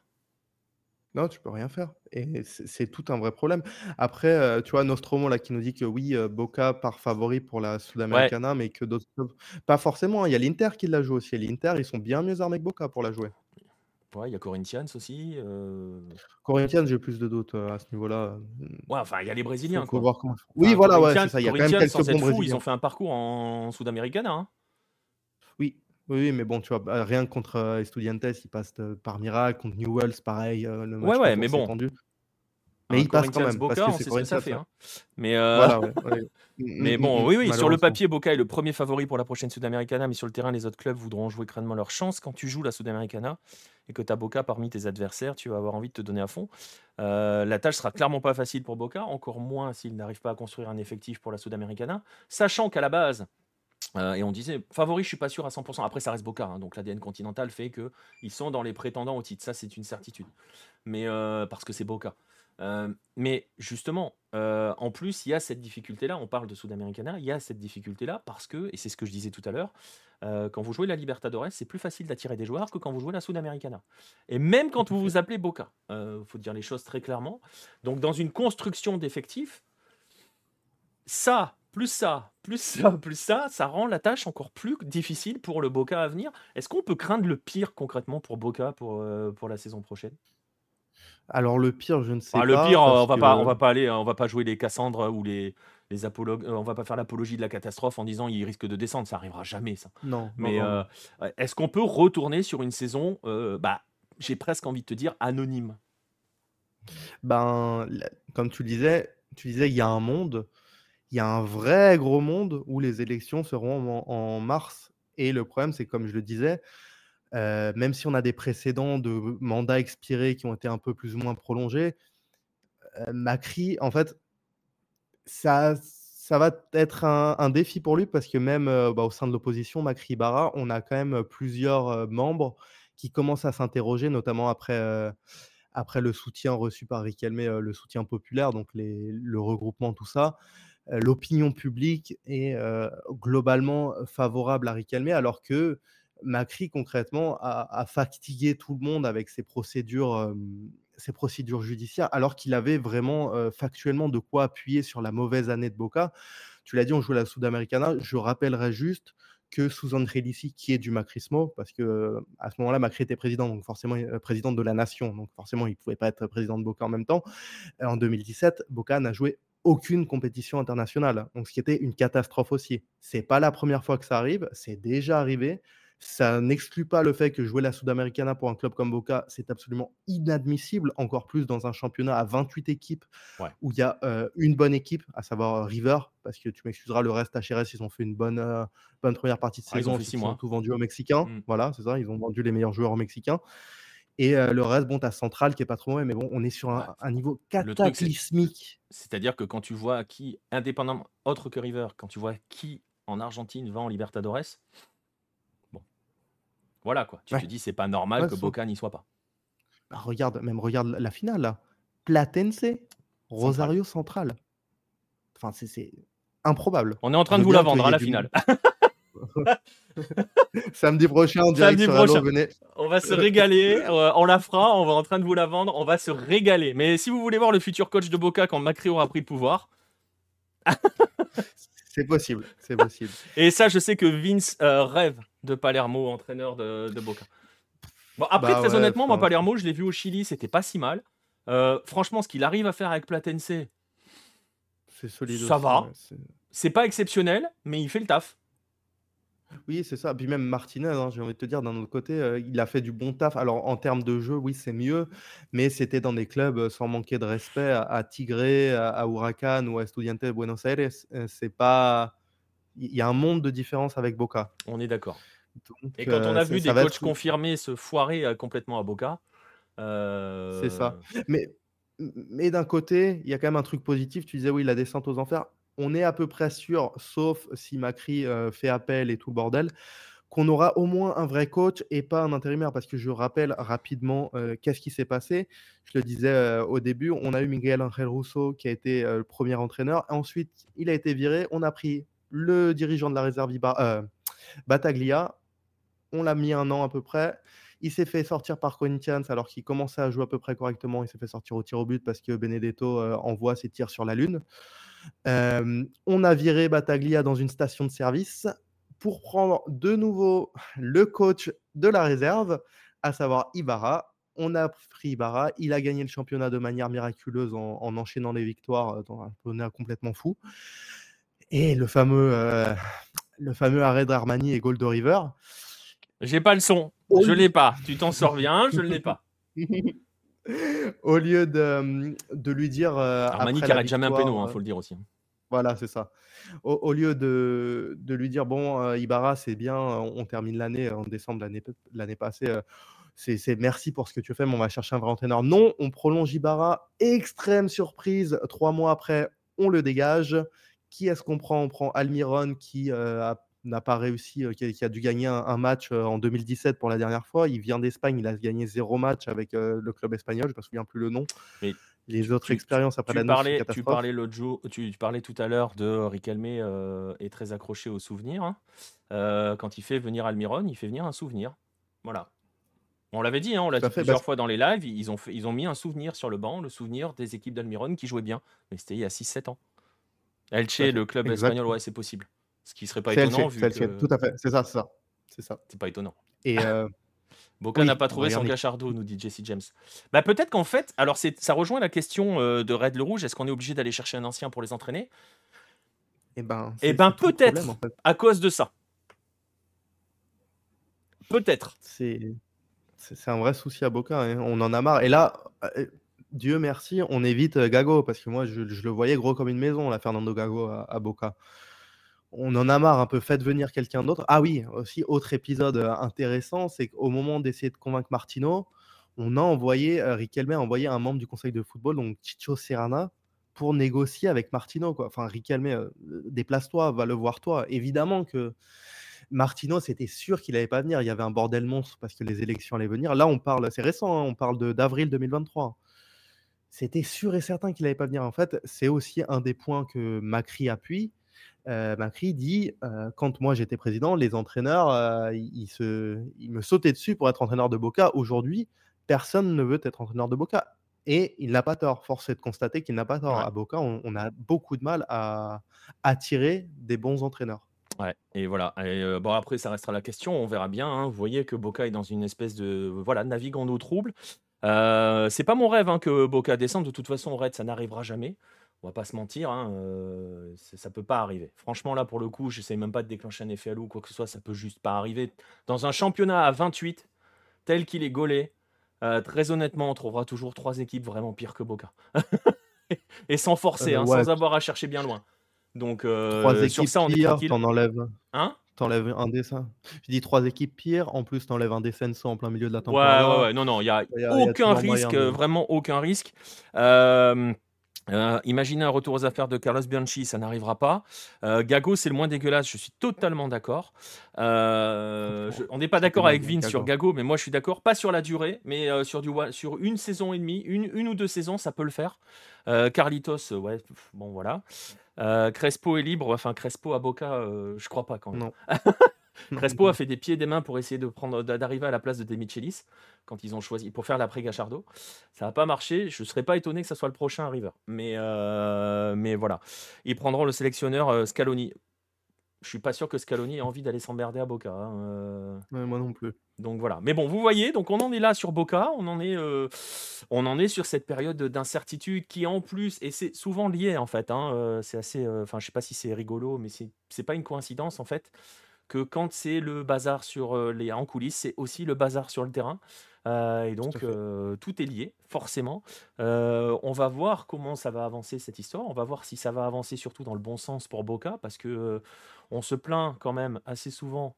Non, tu peux rien faire et c'est c'est tout un vrai problème. Après, heu, tu vois, Nostromo là qui nous dit que oui, heu, Boca part favori pour la Ouais, Sudamericana, mais que d'autres clubs pas forcément, hein, il y a l'Inter qui la joue aussi et l'Inter, ils sont bien mieux armés que Boca pour la jouer. ouais, il y a Corinthians aussi, heu, Corinthians, j'ai plus de doutes, heu, à ce niveau-là, ouais, enfin il y a les faut brésiliens faut quoi. voir comment oui, Enfin voilà, ouais, Corinthians c'est ça, il y a quand même Corinthians quelques sans bons être fou, ils ont brésiliens. fait un parcours en Sudamericana, hein. Oui, mais bon, tu vois, bah, rien contre, heu, Estudiantes, ils passent, heu, par miracle, contre Newell's, pareil, heu, le Ouais, match ouais, mais bon, tendu, mais ils passent quand même parce Boca, que on sait ce que ça fait, hein. Mais, heu Voilà, ouais, ouais. Mais bon, oui, oui, sur le papier, Boca est le premier favori pour la prochaine Sudamericana, mais sur le terrain, les autres clubs voudront jouer crânement leur chance. Quand tu joues la Sudamericana et que tu as Boca parmi tes adversaires, tu vas avoir envie de te donner à fond. Euh, la tâche sera clairement pas facile pour Boca, encore moins s'il n'arrive pas à construire un effectif pour la Sudamericana, sachant qu'à la base, euh, et on disait, favori, je suis pas sûr à 100%. Après, ça reste Boca, hein, donc l'ADN continental fait que ils sont dans les prétendants au titre. Ça, c'est une certitude. Mais euh, parce que c'est Boca. Euh, mais justement, en plus, il y a cette difficulté-là. On parle de Sudamericana, il y a cette difficulté-là parce que, et c'est ce que je disais tout à l'heure, quand vous jouez la Libertadores, c'est plus facile d'attirer des joueurs que quand vous jouez la Sudamericana. Et même quand vous vous appelez Boca, il faut dire les choses très clairement. Donc, dans une construction d'effectifs, ça, plus ça, plus ça, plus ça, ça rend la tâche encore plus difficile pour le Boca à venir. Est-ce qu'on peut craindre le pire concrètement pour Boca pour, euh, pour la saison prochaine? Alors le pire, je ne sais Enfin, le pas pire, euh, on va pas, on que va pas aller, on va pas jouer les Cassandres ou les, les apologues, euh, on va pas faire l'apologie de la catastrophe en disant il risque de descendre, ça arrivera jamais ça. non, Mais euh, est-ce qu'on peut retourner sur une saison, euh, bah, j'ai presque envie de te dire anonyme? Ben, comme tu le disais tu disais: «Il y a un monde». Il y a un vrai gros monde où les élections seront en mars et le problème, c'est comme je le disais, heu, même si on a des précédents de mandats expirés qui ont été un peu plus ou moins prolongés, heu, Macri en fait, ça ça va être un, défi pour lui parce que même bah, au sein de l'opposition, Macri Barra, on a quand même plusieurs membres qui commencent à s'interroger, notamment après, après le soutien reçu par Riquelme, le soutien populaire, donc le regroupement, tout ça. L'opinion publique est globalement favorable à Riquelme, alors que Macri, concrètement, a, fatigué tout le monde avec ses procédures, ses procédures judiciaires, alors qu'il avait vraiment factuellement de quoi appuyer sur la mauvaise année de Boca. Tu l'as dit, on joue la Sudamericana. Je rappellerai juste que sous André qui est du macrismo, parce que à ce moment-là, Macri était président, donc forcément président de la nation, donc forcément, il ne pouvait pas être président de Boca en même temps. En 2017, Boca n'a joué aucune compétition internationale, donc ce qui était une catastrophe aussi. C'est pas la première fois que ça arrive, c'est déjà arrivé. Ça n'exclut pas le fait que jouer la Sudamericana pour un club comme Boca, c'est absolument inadmissible, encore plus dans un championnat à 28 équipes où il y a une bonne équipe, à savoir River, parce que tu m'excuseras, le reste, HRS, ils ont fait une bonne, bonne première partie de ah, saison. Ils ont, tout vendu aux Mexicains. Mmh. Voilà, c'est ça, ils ont vendu les meilleurs joueurs aux Mexicains. Et le reste, bon, tu as Central qui est pas trop mauvais, mais bon, on est sur un, niveau cataclysmique. C'est-à-dire que quand tu vois qui, indépendamment, autre que River, quand tu vois qui en Argentine va en Libertadores, voilà quoi. Tu te dis, c'est pas normal que Boca n'y soit pas. Bah, regarde, même regarde la finale là. Platense, Rosario Central. Enfin, c'est improbable. On est en train de vous la vendre à la finale. Samedi prochain, on Samedi prochain. On va se régaler. Euh, on la fera. On va en train de vous la vendre. On va se régaler. Mais si vous voulez voir le futur coach de Boca quand Macri aura pris le pouvoir. c'est possible. C'est possible. Et ça, je sais que Vince euh, rêve de Palermo, entraîneur de, Boca. Bon, après, bah très honnêtement, moi, Palermo, je l'ai vu au Chili, c'était pas si mal. Euh, franchement, ce qu'il arrive à faire avec Platense, c'est solide. Ça va. C'est pas exceptionnel, mais il fait le taf. Oui, c'est ça. Puis même Martinez, hein, j'ai envie de te dire, d'un autre côté, euh, il a fait du bon taf. Alors, en termes de jeu, oui, c'est mieux, mais c'était dans des clubs euh, sans manquer de respect à, Tigre, à, Huracan ou à Estudiantes de Buenos Aires. C'est pas il y a un monde de différence avec Boca. On est d'accord. Et quand on a vu des coachs confirmés se foirer complètement à Boca. C'est ça. Mais, mais d'un côté, il y a quand même un truc positif. Tu disais, oui, la descente aux enfers. On est à peu près sûr, sauf si Macri fait appel et tout le bordel, qu'on aura au moins un vrai coach et pas un intérimaire. Parce que je rappelle rapidement qu'est-ce qui s'est passé. Je le disais au début, on a eu Miguel Angel Rousseau qui a été le premier entraîneur. Ensuite, il a été viré. On a pris le dirigeant de la réserve euh, Bataglia. On l'a mis un an à peu près. Il s'est fait sortir par Corinthians alors qu'il commençait à jouer à peu près correctement. Il s'est fait sortir au tir au but parce que Benedetto euh, envoie ses tirs sur la Lune. Euh, on a viré Bataglia dans une station de service pour prendre de nouveau le coach de la réserve, à savoir Ibarra. On a pris Ibarra. Il a gagné le championnat de manière miraculeuse en, enchaînant les victoires dans un championnat complètement fou. Et le fameux, euh, le fameux arrêt d'Armani et Gold River. J'ai pas le son, je je l'ai pas. Tu t'en sors bien, je ne l'ai pas. Au lieu de, de lui dire. Euh, Armani qui arrête jamais un péno, il hein, euh, faut le dire aussi. Voilà, c'est ça. Au, lieu de, de, lui dire bon, Ibarra, c'est bien, on termine l'année en décembre l'année passée. c'est merci pour ce que tu fais, mais on va chercher un vrai entraîneur. Non, on prolonge Ibarra. Extrême surprise, trois mois après, on le dégage. Qui est-ce qu'on prend? On prend Almiron qui n'a pas réussi, qui, a, dû gagner un, match en 2017 pour la dernière fois. Il vient d'Espagne, il a gagné zéro match avec le club espagnol, je ne me souviens plus le nom. Mais les autres expériences après la parlais, tu parlais jour, tu, parlais tout à l'heure de Riquelme est très accroché au souvenir. Hein. quand il fait venir Almiron, il fait venir un souvenir. Voilà. On l'avait dit, hein, on l'a dit plusieurs bah fois dans les lives, ils ont, fait, ils ont mis un souvenir sur le banc, le souvenir des équipes d'Almiron qui jouaient bien. Mais c'était il y a 6-7 ans. Elche, le club espagnol, ouais, c'est possible. Ce qui serait pas étonnant. vu Tout à fait, c'est ça, c'est ça. C'est ça. C'est pas étonnant. Et euh... Boca n'a pas trouvé son cachardo, nous dit Jesse James. Bah, peut-être qu'en fait, alors ça rejoint la question euh, de Red le Rouge est-ce qu'on est obligé d'aller chercher un ancien pour les entraîner? Eh ben, eh ben peut-être, à cause de ça. Peut-être. C'est un vrai souci à Boca. Hein. On en a marre. Et là, euh, Dieu merci, on évite Gago, parce que moi, je, le voyais gros comme une maison, là, Fernando Gago à, Boca. On en a marre un peu, faites venir quelqu'un d'autre. Ah oui, aussi, autre épisode intéressant, c'est qu'au moment d'essayer de convaincre Martino, on a envoyé, Riquelme a envoyé un membre du conseil de football, donc Chicho Serrana, pour négocier avec Martino, quoi. Enfin, Riquelme, euh, déplace-toi, va le voir toi. Évidemment que Martino, c'était sûr qu'il allait pas venir. Il y avait un bordel monstre parce que les élections allaient venir. Là, on parle, c'est récent, hein, on parle d'avril 2023. C'était sûr et certain qu'il allait pas venir. En fait, c'est aussi un des points que Macri appuie. Euh, Macri dit euh, quand moi j'étais président, les entraîneurs, euh, ils, se, ils me sautaient dessus pour être entraîneur de Boca. Aujourd'hui, personne ne veut être entraîneur de Boca. Et il n'a pas tort. Force est de constater qu'il n'a pas tort. Ouais. À Boca, on, on a beaucoup de mal à attirer des bons entraîneurs. Ouais, et voilà. Et, euh, bon, après, ça restera la question. On verra bien. hein. Vous voyez que Boca est dans une espèce de. Voilà, navigue en eau trouble. C'est pas mon rêve hein, que Boca descende. De toute façon, au raid, ça n'arrivera jamais. On va pas se mentir. Hein, euh, ça peut pas arriver. Franchement, là, pour le coup, j'essaie même pas de déclencher un effet à ou quoi que ce soit. Ça peut juste pas arriver. Dans un championnat à 28, tel qu'il est gaulé, euh, très honnêtement, on trouvera toujours trois équipes vraiment pires que Boca. et sans forcer, Euh, hein, ouais, sans avoir à chercher bien loin. Donc, trois euh, sur équipes ça, on est pires, tranquille. t'en enlèves, Hein? T'enlèves un dessin. Je dis trois équipes pires, en plus t'enlèves un descenso en plein milieu de la Ouais, ouais, ouais. temporada. Non, non, il y a y a, il y a aucun risque, de. euh, vraiment aucun risque. Euh, euh, imaginez un retour aux affaires de Carlos Bianchi, ça n'arrivera pas. Euh, Gago, c'est le moins dégueulasse, je suis totalement d'accord. Euh, on n'est pas d'accord avec Vince sur Gago. Mais moi je suis d'accord, pas sur la durée, mais euh, sur, du, sur une saison et demie, une, une ou deux saisons, ça peut le faire. Carlitos, ouais, bon voilà. Crespo est libre, enfin Crespo à Boca, je crois pas quand même. Non. Crespo a fait des pieds et des mains pour essayer de prendre d'a- d'arriver à la place de De Michelis quand ils ont choisi pour faire l'après Gachardo. Ça n'a pas marché. Je ne serais pas étonné que ça soit le prochain River. Mais, euh, mais voilà. Ils prendront le sélectionneur euh, Scaloni. Je suis pas sûr que Scaloni ait envie d'aller s'emmerder à Boca. hein, euh, Ouais, moi non plus. donc voilà. Mais bon, vous voyez, donc on en est là sur Boca, on en est, euh, on en est sur cette période d'incertitude qui en plus, et c'est souvent lié en fait, hein, c'est assez, enfin je sais pas si c'est rigolo, mais c'est c'est pas une coïncidence en fait, que quand c'est le bazar sur euh, les en coulisses, c'est aussi le bazar sur le terrain. Euh, et donc euh, tout est lié, forcément. Euh, on va voir comment ça va avancer cette histoire. On va voir si ça va avancer surtout dans le bon sens pour Boca, parce que on se plaint quand même assez souvent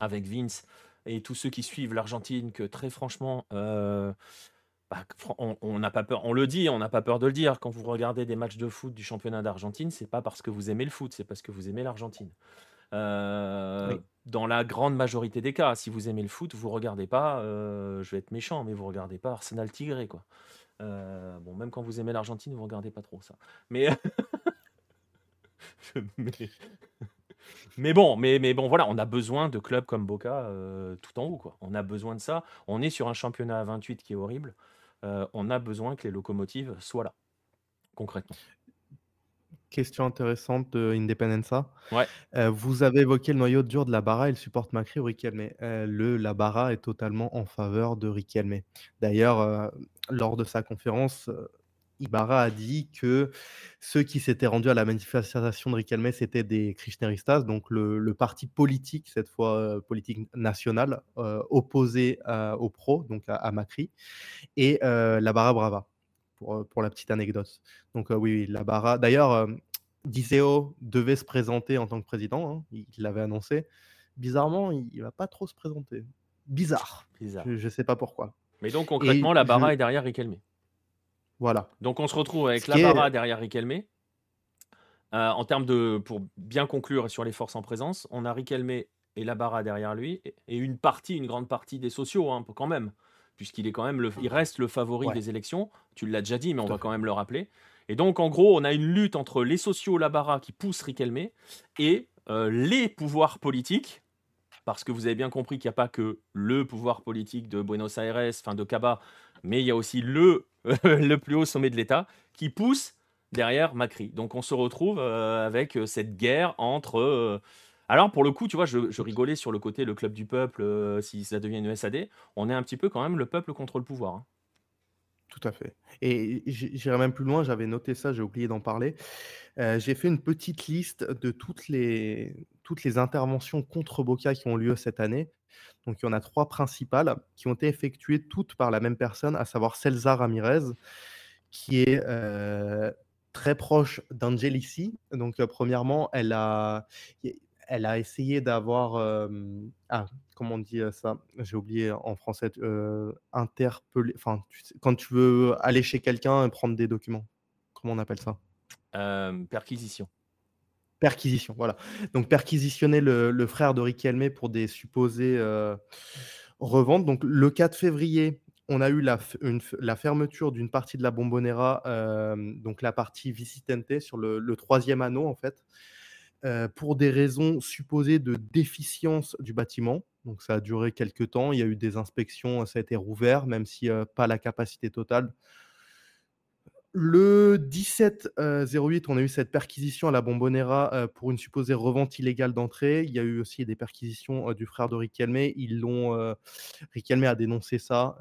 avec Vince et tous ceux qui suivent l'Argentine que très franchement, bah, on n'a pas peur, on le dit, on n'a pas peur de le dire. Quand vous regardez des matchs de foot du championnat d'Argentine, c'est pas parce que vous aimez le foot, c'est parce que vous aimez l'Argentine. Euh, Oui. dans la grande majorité des cas, si vous aimez le foot, vous regardez pas, euh, je vais être méchant, mais vous regardez pas Arsenal Tigré, quoi. Euh, bon, même quand vous aimez l'Argentine, vous regardez pas trop ça. Mais, mais, mais bon, mais, mais bon, voilà, on a besoin de clubs comme Boca euh, tout en haut, quoi. On a besoin de ça. On est sur un championnat à 28 qui est horrible. Euh, on a besoin que les locomotives soient là, concrètement. Question intéressante de Independenza. Ouais. Euh, vous avez évoqué le noyau dur de la Barra, il supporte Macri ou Riquelme? Euh, le, la Barra est totalement en faveur de Riquelme. D'ailleurs, euh, lors de sa conférence, euh, Ibarra a dit que ceux qui s'étaient rendus à la manifestation de Riquelme, c'était des Kirchneristas, donc le, le parti politique, cette fois euh, politique nationale, euh, opposé à- au pro, donc à, à Macri, et euh, la Barra Brava, pour, euh, pour la petite anecdote. Donc euh, oui, oui, la Barra. D'ailleurs, euh, Diceo devait se présenter en tant que président, hein, il l'avait annoncé. Bizarrement, il ne va pas trop se présenter. Bizarre. Bizarre. Je ne sais pas pourquoi. Mais donc, concrètement, la je- Barra est derrière Riquelme. Voilà. Donc on se retrouve avec Ce la est- Barra derrière Riquelme. Euh, en termes de, pour bien conclure sur les forces en présence, on a Riquelme et la Barra derrière lui et- et une partie, une grande partie des sociaux hein, quand même, puisqu'il est quand même le, il reste le favori Ouais. des élections. Tu l'as déjà dit, mais on Tout va fait. quand même le rappeler. Et donc en gros, on a une lutte entre les sociaux, la Barra qui pousse Riquelme et euh, les pouvoirs politiques. Parce que vous avez bien compris qu'il n'y a pas que le pouvoir politique de Buenos Aires, enfin de Caba, mais il y a aussi le, le plus haut sommet de l'État qui pousse derrière Macri. Donc on se retrouve euh, avec euh, cette guerre entre... alors pour le coup, tu vois, je, rigolais sur le côté le club du peuple, euh, si ça devient une SAD, on est un petit peu quand même le peuple contre le pouvoir. hein. Tout à fait. Et j'irai même plus loin, j'avais noté ça, j'ai oublié d'en parler. Euh, j'ai fait une petite liste de toutes les, toutes les interventions contre Boca qui ont lieu cette année. Donc il y en a trois principales qui ont été effectuées toutes par la même personne, à savoir Celsa Ramirez, qui est euh, très proche d'Angelici. Donc premièrement, elle a, elle a essayé d'avoir... euh, ah, comment on dit ça? J'ai oublié en français. euh, interpeller. Enfin, tu sais, quand tu veux aller chez quelqu'un et prendre des documents. Comment on appelle ça? Perquisition. Perquisition, voilà. Donc perquisitionner le, le frère de Riquelme pour des supposés reventes. Donc le 4 février, on a eu la, la fermeture d'une partie de la Bombonera, donc la partie Vicitente sur le, le troisième anneau en fait. Euh, pour des raisons supposées de déficience du bâtiment. Donc ça a duré quelques temps. Il y a eu des inspections, ça a été rouvert, même si euh, pas la capacité totale. Le 17-08, euh, on a eu cette perquisition à la Bombonera pour une supposée revente illégale d'entrée. Il y a eu aussi des perquisitions du frère de Riquelme. Ils l'ont, Riquelme a dénoncé ça.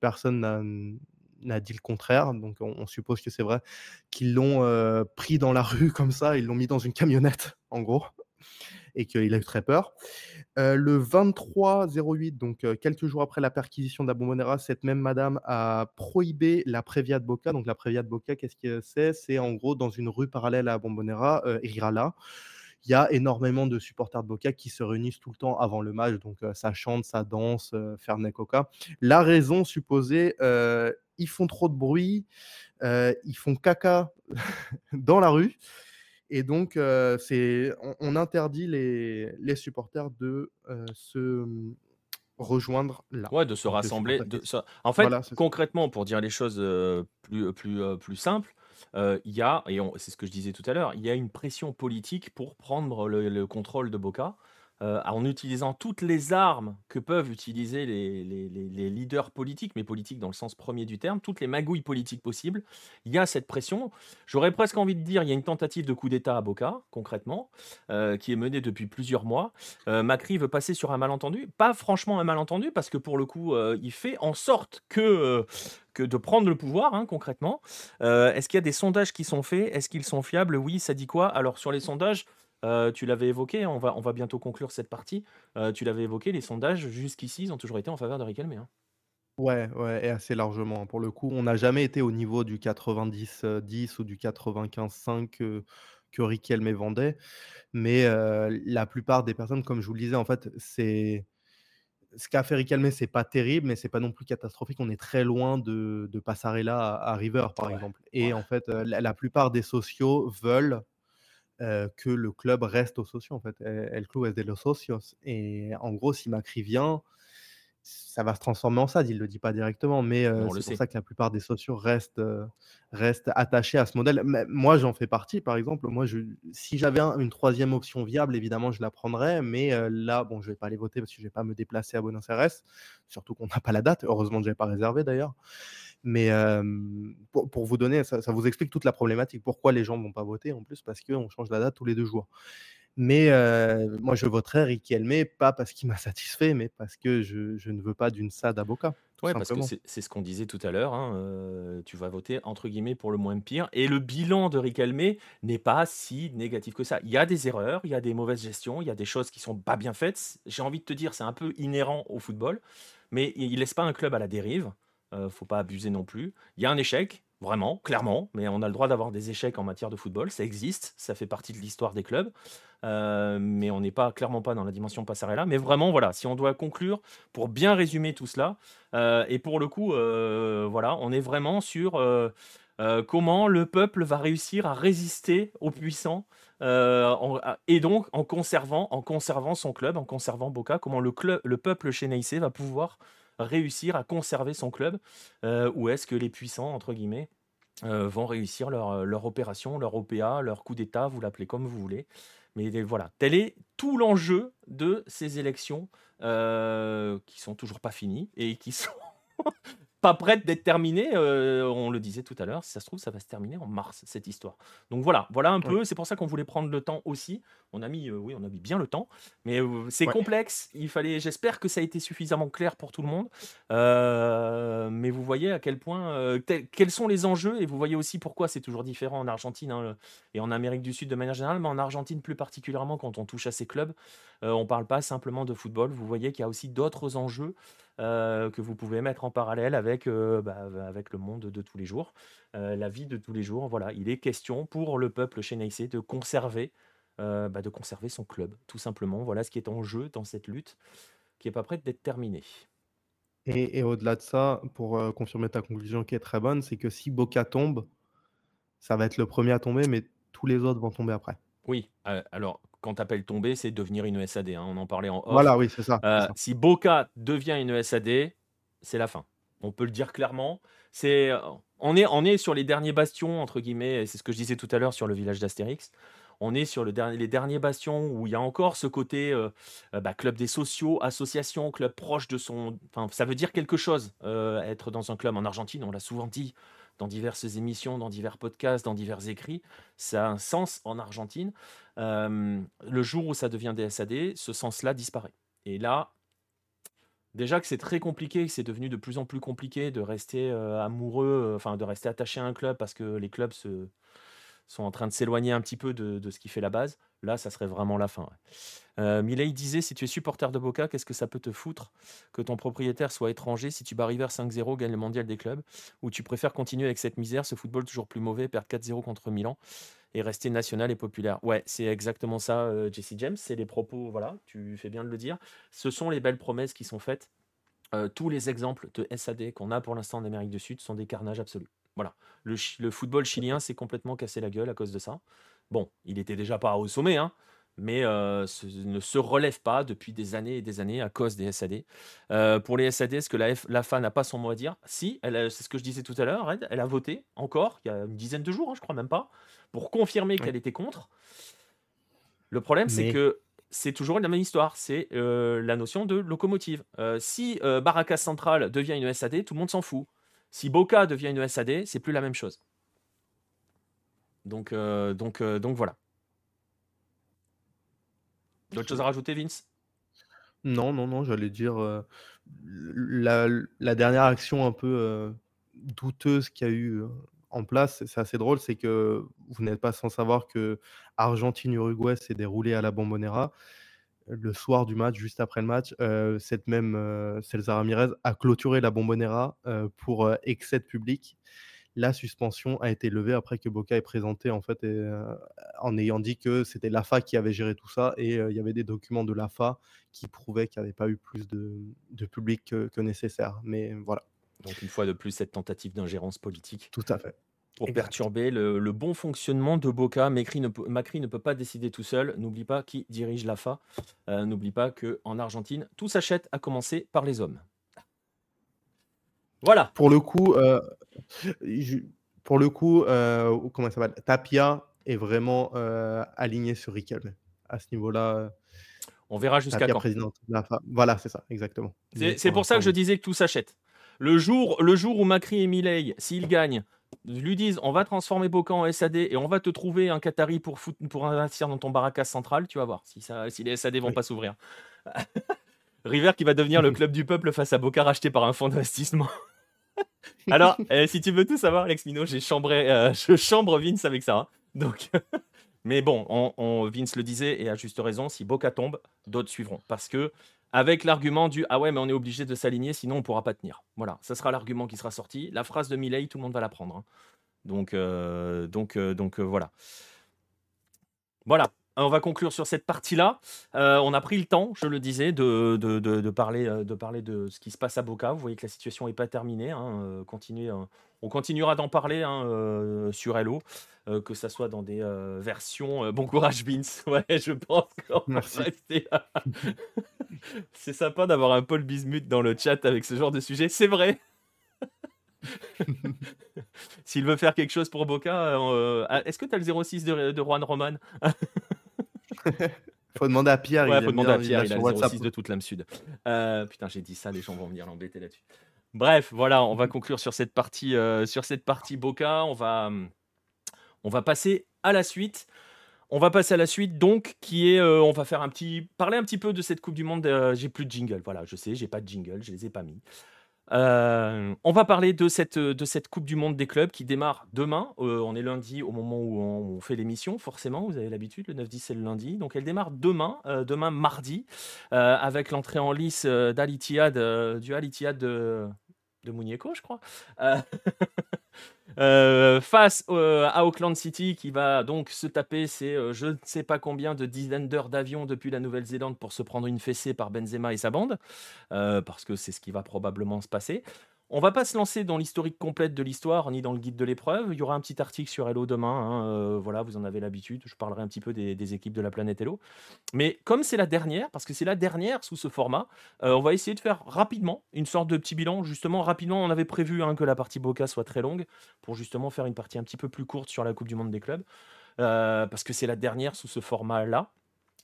personne n'a n'a dit le contraire, donc on, suppose que c'est vrai, qu'ils l'ont euh, pris dans la rue comme ça, ils l'ont mis dans une camionnette, en gros, et qu'il a eu très peur. Euh, le 23-08, donc euh, quelques jours après la perquisition de la Bombonera, cette même madame a prohibé la Prévia de Boca. Donc la Prévia de Boca, qu'est-ce que c'est? C'est en gros dans une rue parallèle à la Bombonera, Irala il y a énormément de supporters de Boca qui se réunissent tout le temps avant le match, donc ça chante, ça danse, euh, Fernet Coca. La raison supposée, ils font trop de bruit, ils font caca dans la rue, et donc c'est, on, interdit les, les supporters de se mmh, rejoindre là. Ouais, de se rassembler. De, En fait, concrètement, pour dire les choses plus, plus, plus simples, il y a, et c'est ce que je disais tout à l'heure, il y a une pression politique pour prendre le, contrôle de Boca. En utilisant toutes les armes que peuvent utiliser les, leaders politiques, mais politiques dans le sens premier du terme, toutes les magouilles politiques possibles, il y a cette pression. J'aurais presque envie de dire, il y a une tentative de coup d'État à Boca, concrètement, qui est menée depuis plusieurs mois. Macri veut passer sur un malentendu, pas franchement un malentendu, parce que pour le coup, il fait en sorte que de prendre le pouvoir, hein, concrètement. Euh, est-ce qu'il y a des sondages qui sont faits? Est-ce qu'ils sont fiables? Oui, ça dit quoi? Alors, sur les sondages, euh, tu l'avais évoqué, on va, on va bientôt conclure cette partie. Euh, tu l'avais évoqué, les sondages, jusqu'ici, ils ont toujours été en faveur de Riquelme. Hein. Ouais, ouais, et assez largement. Pour le coup, on n'a jamais été au niveau du 90-10 ou du 95-5 que, que Riquelme vendait. Mais la plupart des personnes, comme je vous le disais, en fait, c'est ce qu'a fait Riquelme, c'est pas terrible, mais c'est pas non plus catastrophique. On est très loin de, de Passarella à, River, par exemple. Et en fait, euh, la, plupart des sociaux veulent euh, que le club reste aux sociaux. En fait, el club es de los socios. Et en gros, si Macri vient, ça va se transformer en ça, il ne le dit pas directement, mais c'est pour ça que la plupart des sociaux restent, restent attachés à ce modèle. moi, j'en fais partie, par exemple. Moi, je, si j'avais une troisième option viable, évidemment, je la prendrais, mais là, bon, je ne vais pas aller voter parce que je ne vais pas me déplacer à Buenos Aires, surtout qu'on n'a pas la date. Heureusement que je n'avais pas réservé d'ailleurs. Mais pour, vous donner, ça, ça, vous explique toute la problématique. Pourquoi les gens ne vont pas voter en plus Parce qu'on change la date tous les deux jours. Mais moi, je voterai Riquelme, pas parce qu'il m'a satisfait, mais parce que je, ne veux pas d'une SAD à Boca. Oui, parce que c'est ce qu'on disait tout à l'heure. Hein, tu vas voter entre guillemets pour le moins pire. Et le bilan de Riquelme n'est pas si négatif que ça. Il y a des erreurs, il y a des mauvaises gestions, il y a des choses qui sont pas bien faites. J'ai envie de te dire, c'est un peu inhérent au football, mais il laisse pas un club à la dérive. Ne faut pas abuser non plus. Il y a un échec, Vraiment, clairement, mais on a le droit d'avoir des échecs en matière de football, ça existe, ça fait partie de l'histoire des clubs, euh, mais on n'est pas clairement pas dans la dimension Passarella. Mais vraiment, voilà, si on doit conclure pour bien résumer tout cela, euh, et pour le coup, euh, voilà, on est vraiment sur comment le peuple va réussir à résister aux puissants, et donc en conservant, en conservant son club, en conservant Boca, comment le, club, le peuple va pouvoir réussir à conserver son club euh, Ou est-ce que les puissants, entre guillemets, euh, vont réussir leur, euh, leur, opération, leur OPA, leur coup d'État, vous l'appelez comme vous voulez. Mais voilà, tel est tout l'enjeu de ces élections qui sont toujours pas finies et qui sont pas prête d'être terminée. Euh, on le disait tout à l'heure, si ça se trouve, ça va se terminer en mars, cette histoire. Donc voilà, voilà un peu. C'est pour ça qu'on voulait prendre le temps aussi. On a mis, euh, oui, on a mis bien le temps, mais euh, c'est complexe. Il fallait, j'espère que ça a été suffisamment clair pour tout le monde. mais vous voyez à quel point, quels sont les enjeux, et vous voyez aussi pourquoi c'est toujours différent en Argentine hein, et en Amérique du Sud de manière générale, mais en Argentine plus particulièrement quand on touche à ces clubs, on parle pas simplement de football. Vous voyez qu'il y a aussi d'autres enjeux. Euh, que vous pouvez mettre en parallèle avec, euh, bah, avec le monde de tous les jours, euh, la vie de tous les jours. Voilà, il est question pour le peuple chez Neissé de conserver, bah, de conserver son club, tout simplement. Voilà ce qui est en jeu dans cette lutte qui n'est pas prête d'être terminée. Et, au-delà de ça, pour confirmer ta conclusion qui est très bonne, c'est que si Boca tombe, ça va être le premier à tomber, mais tous les autres vont tomber après. Oui, euh, alors quand tu appelles tomber, c'est devenir une SAD. Hein, on en parlait en off. Voilà, oui, c'est ça, Euh, si Boca devient une SAD, c'est la fin. On peut le dire clairement. C'est, euh, on, est, on est sur les derniers bastions, entre guillemets, et c'est ce que je disais tout à l'heure sur le village d'Astérix. On est sur le dernier, les derniers bastions où il y a encore ce côté euh, euh, bah, club des sociaux, association, club proche de son. Enfin, ça veut dire quelque chose, euh, être dans un club en Argentine, on l'a souvent dit dans diverses émissions, dans divers podcasts, dans divers écrits. Ça a un sens en Argentine. Euh, le jour où ça devient des SAD, ce sens-là disparaît. Et là, déjà que c'est très compliqué, c'est devenu de plus en plus compliqué de rester euh, amoureux, euh, enfin de rester attaché à un club parce que les clubs se, sont en train de s'éloigner un petit peu de ce qui fait la base. Là, ça serait vraiment la fin. Euh, disait si tu es supporter de Boca, qu'est-ce que ça peut te foutre que ton propriétaire soit étranger si tu bats River 5-0, gagne le mondial des clubs? Ou tu préfères continuer avec cette misère, ce football toujours plus mauvais, perdre 4-0 contre Milan et rester national et populaire? Ouais, c'est exactement ça, euh, Jesse James. C'est les propos, voilà, tu fais bien de le dire. Ce sont les belles promesses qui sont faites. Euh, tous les exemples de SAD qu'on a pour l'instant en Amérique du Sud sont des carnages absolus. Voilà. Le football chilien s'est complètement cassé la gueule à cause de ça. Bon, il était déjà pas au sommet, hein, mais euh, ce- ne se relève pas depuis des années et des années à cause des SAD. Euh, pour les SAD, est-ce que la F- l'AFA n'a pas son mot à dire? Si, c'est ce que je disais tout à l'heure, Red, elle a voté encore, il y a une dizaine de jours, hein, je crois même pas, pour confirmer qu'elle était contre. Le problème, c'est que c'est toujours la même histoire, c'est euh, la notion de locomotive. Si Barracas Central devient une SAD, tout le monde s'en fout. Si Boca devient une SAD, c'est plus la même chose. Donc, euh, donc, euh, donc voilà. D'autres choses à rajouter, Vince? Non, non, non, j'allais dire, heu, la dernière action un peu, douteuse qu'il y a eu, en place, c'est assez drôle, c'est que vous n'êtes pas sans savoir que Argentine-Uruguay s'est déroulé à la Bombonera. Le soir du match, juste après le match, cette même, Celsa Ramirez a clôturé la Bombonera, pour, excès de public. La suspension a été levée après que Boca ait présenté en fait, heu, en ayant dit que c'était l'AFA qui avait géré tout ça et heu, il y avait des documents de l'AFA qui prouvaient qu'il n'y avait pas eu plus de de public que que nécessaire. Mais voilà, Donc une fois de plus, cette tentative d'ingérence politique tout à fait. pour Exact. perturber le, le bon fonctionnement de Boca. Macri ne, peut, Macri ne peut pas décider tout seul. N'oublie pas qui dirige l'AFA. Euh, N'oublie pas qu'en Argentine, tout s'achète, à commencer par les hommes. Voilà. Pour le coup, je pour le coup, heu, comment ça s'appelle? Tapia est vraiment, heu, aligné sur Riquelme. À ce niveau-là, On verra jusqu'à quand. président de l'AFA. Voilà, c'est ça, exactement. C'est pour ça que je disais que tout s'achète. Le jour, le jour où Macri et Milei, s'ils gagnent, lui disent on va transformer Boca en SAD et on va te trouver un Qatari pour, foot- pour investir dans ton barracas central, tu vas voir si, ça, si les SAD vont oui. pas s'ouvrir. River qui va devenir le club du peuple face à Boca racheté par un fonds d'investissement. Alors, euh, si tu veux tout savoir, Alex Mino, j'ai chambré, euh, je chambre Vince avec ça. hein. Donc, mais bon, on, on- Vince le disait et à juste raison, si Boca tombe, d'autres suivront. Parce que avec l'argument du ah ouais, mais on est obligé de s'aligner, sinon on pourra pas tenir. Voilà, ça sera l'argument qui sera sorti. La phrase de Milei, tout le monde va la prendre. hein. Donc, euh, donc, euh, donc voilà. Voilà. On va conclure sur cette partie-là. Euh, on a pris le temps, je le disais, de, de, de- de parler, euh, de parler de ce qui se passe à Boca. Vous voyez que la situation n'est pas terminée. hein. Euh, continuez, euh, on continuera d'en parler hein, euh, sur Hello, euh, que ça soit dans des euh, versions. euh, bon courage, Vince. Ouais, je pense qu'on va rester. C'est sympa d'avoir un Paul Bismuth dans le chat avec ce genre de sujet. C'est vrai. S'il veut faire quelque chose pour Boca, euh, est-ce que tu as le 06 de, de Juan Roman? Faut demander à Pierre, Ouais, il faut demander à il Pierre, a il a le WhatsApp. 06 de toute l'âme sud. Euh, putain, j'ai dit ça, les gens vont venir l'embêter là-dessus. Bref, voilà, on va conclure sur cette partie, euh, sur cette partie Boca. On va, hum, on va passer à la suite. On va passer à la suite, donc, qui est, euh, on va faire un petit, parler un petit peu de cette Coupe du Monde. euh, j'ai plus de jingle, voilà, je sais, j'ai pas de jingle, je les ai pas mis. Euh, on va parler de cette, Coupe du Monde des clubs qui démarre demain. Euh, on est lundi au moment où on, fait l'émission, forcément, vous avez l'habitude, le 9-10 c'est le lundi. Donc elle démarre demain, euh, demain mardi, avec l'entrée en lice d'Al Ittihad, euh, du Al Ittihad de, de je crois. Euh, euh, face euh, à Auckland City qui va donc se taper ces euh, je ne sais pas combien de dizaines d'heures d'avion depuis la Nouvelle-Zélande pour se prendre une fessée par Benzema et sa bande, parce que c'est ce qui va probablement se passer. On va pas se lancer dans l'historique complète de l'histoire ni dans le guide de l'épreuve. Il y aura un petit article sur Hello demain. Hein, euh, voilà, vous en avez l'habitude. Je parlerai un petit peu des, équipes de la planète Hello. Mais comme c'est la dernière, parce que c'est la dernière sous ce format, euh, on va essayer de faire rapidement une sorte de petit bilan. Justement, rapidement, on avait prévu hein, que la partie Boca soit très longue pour justement faire une partie un petit peu plus courte sur la Coupe du Monde des clubs. Euh, parce que c'est la dernière sous ce format-là.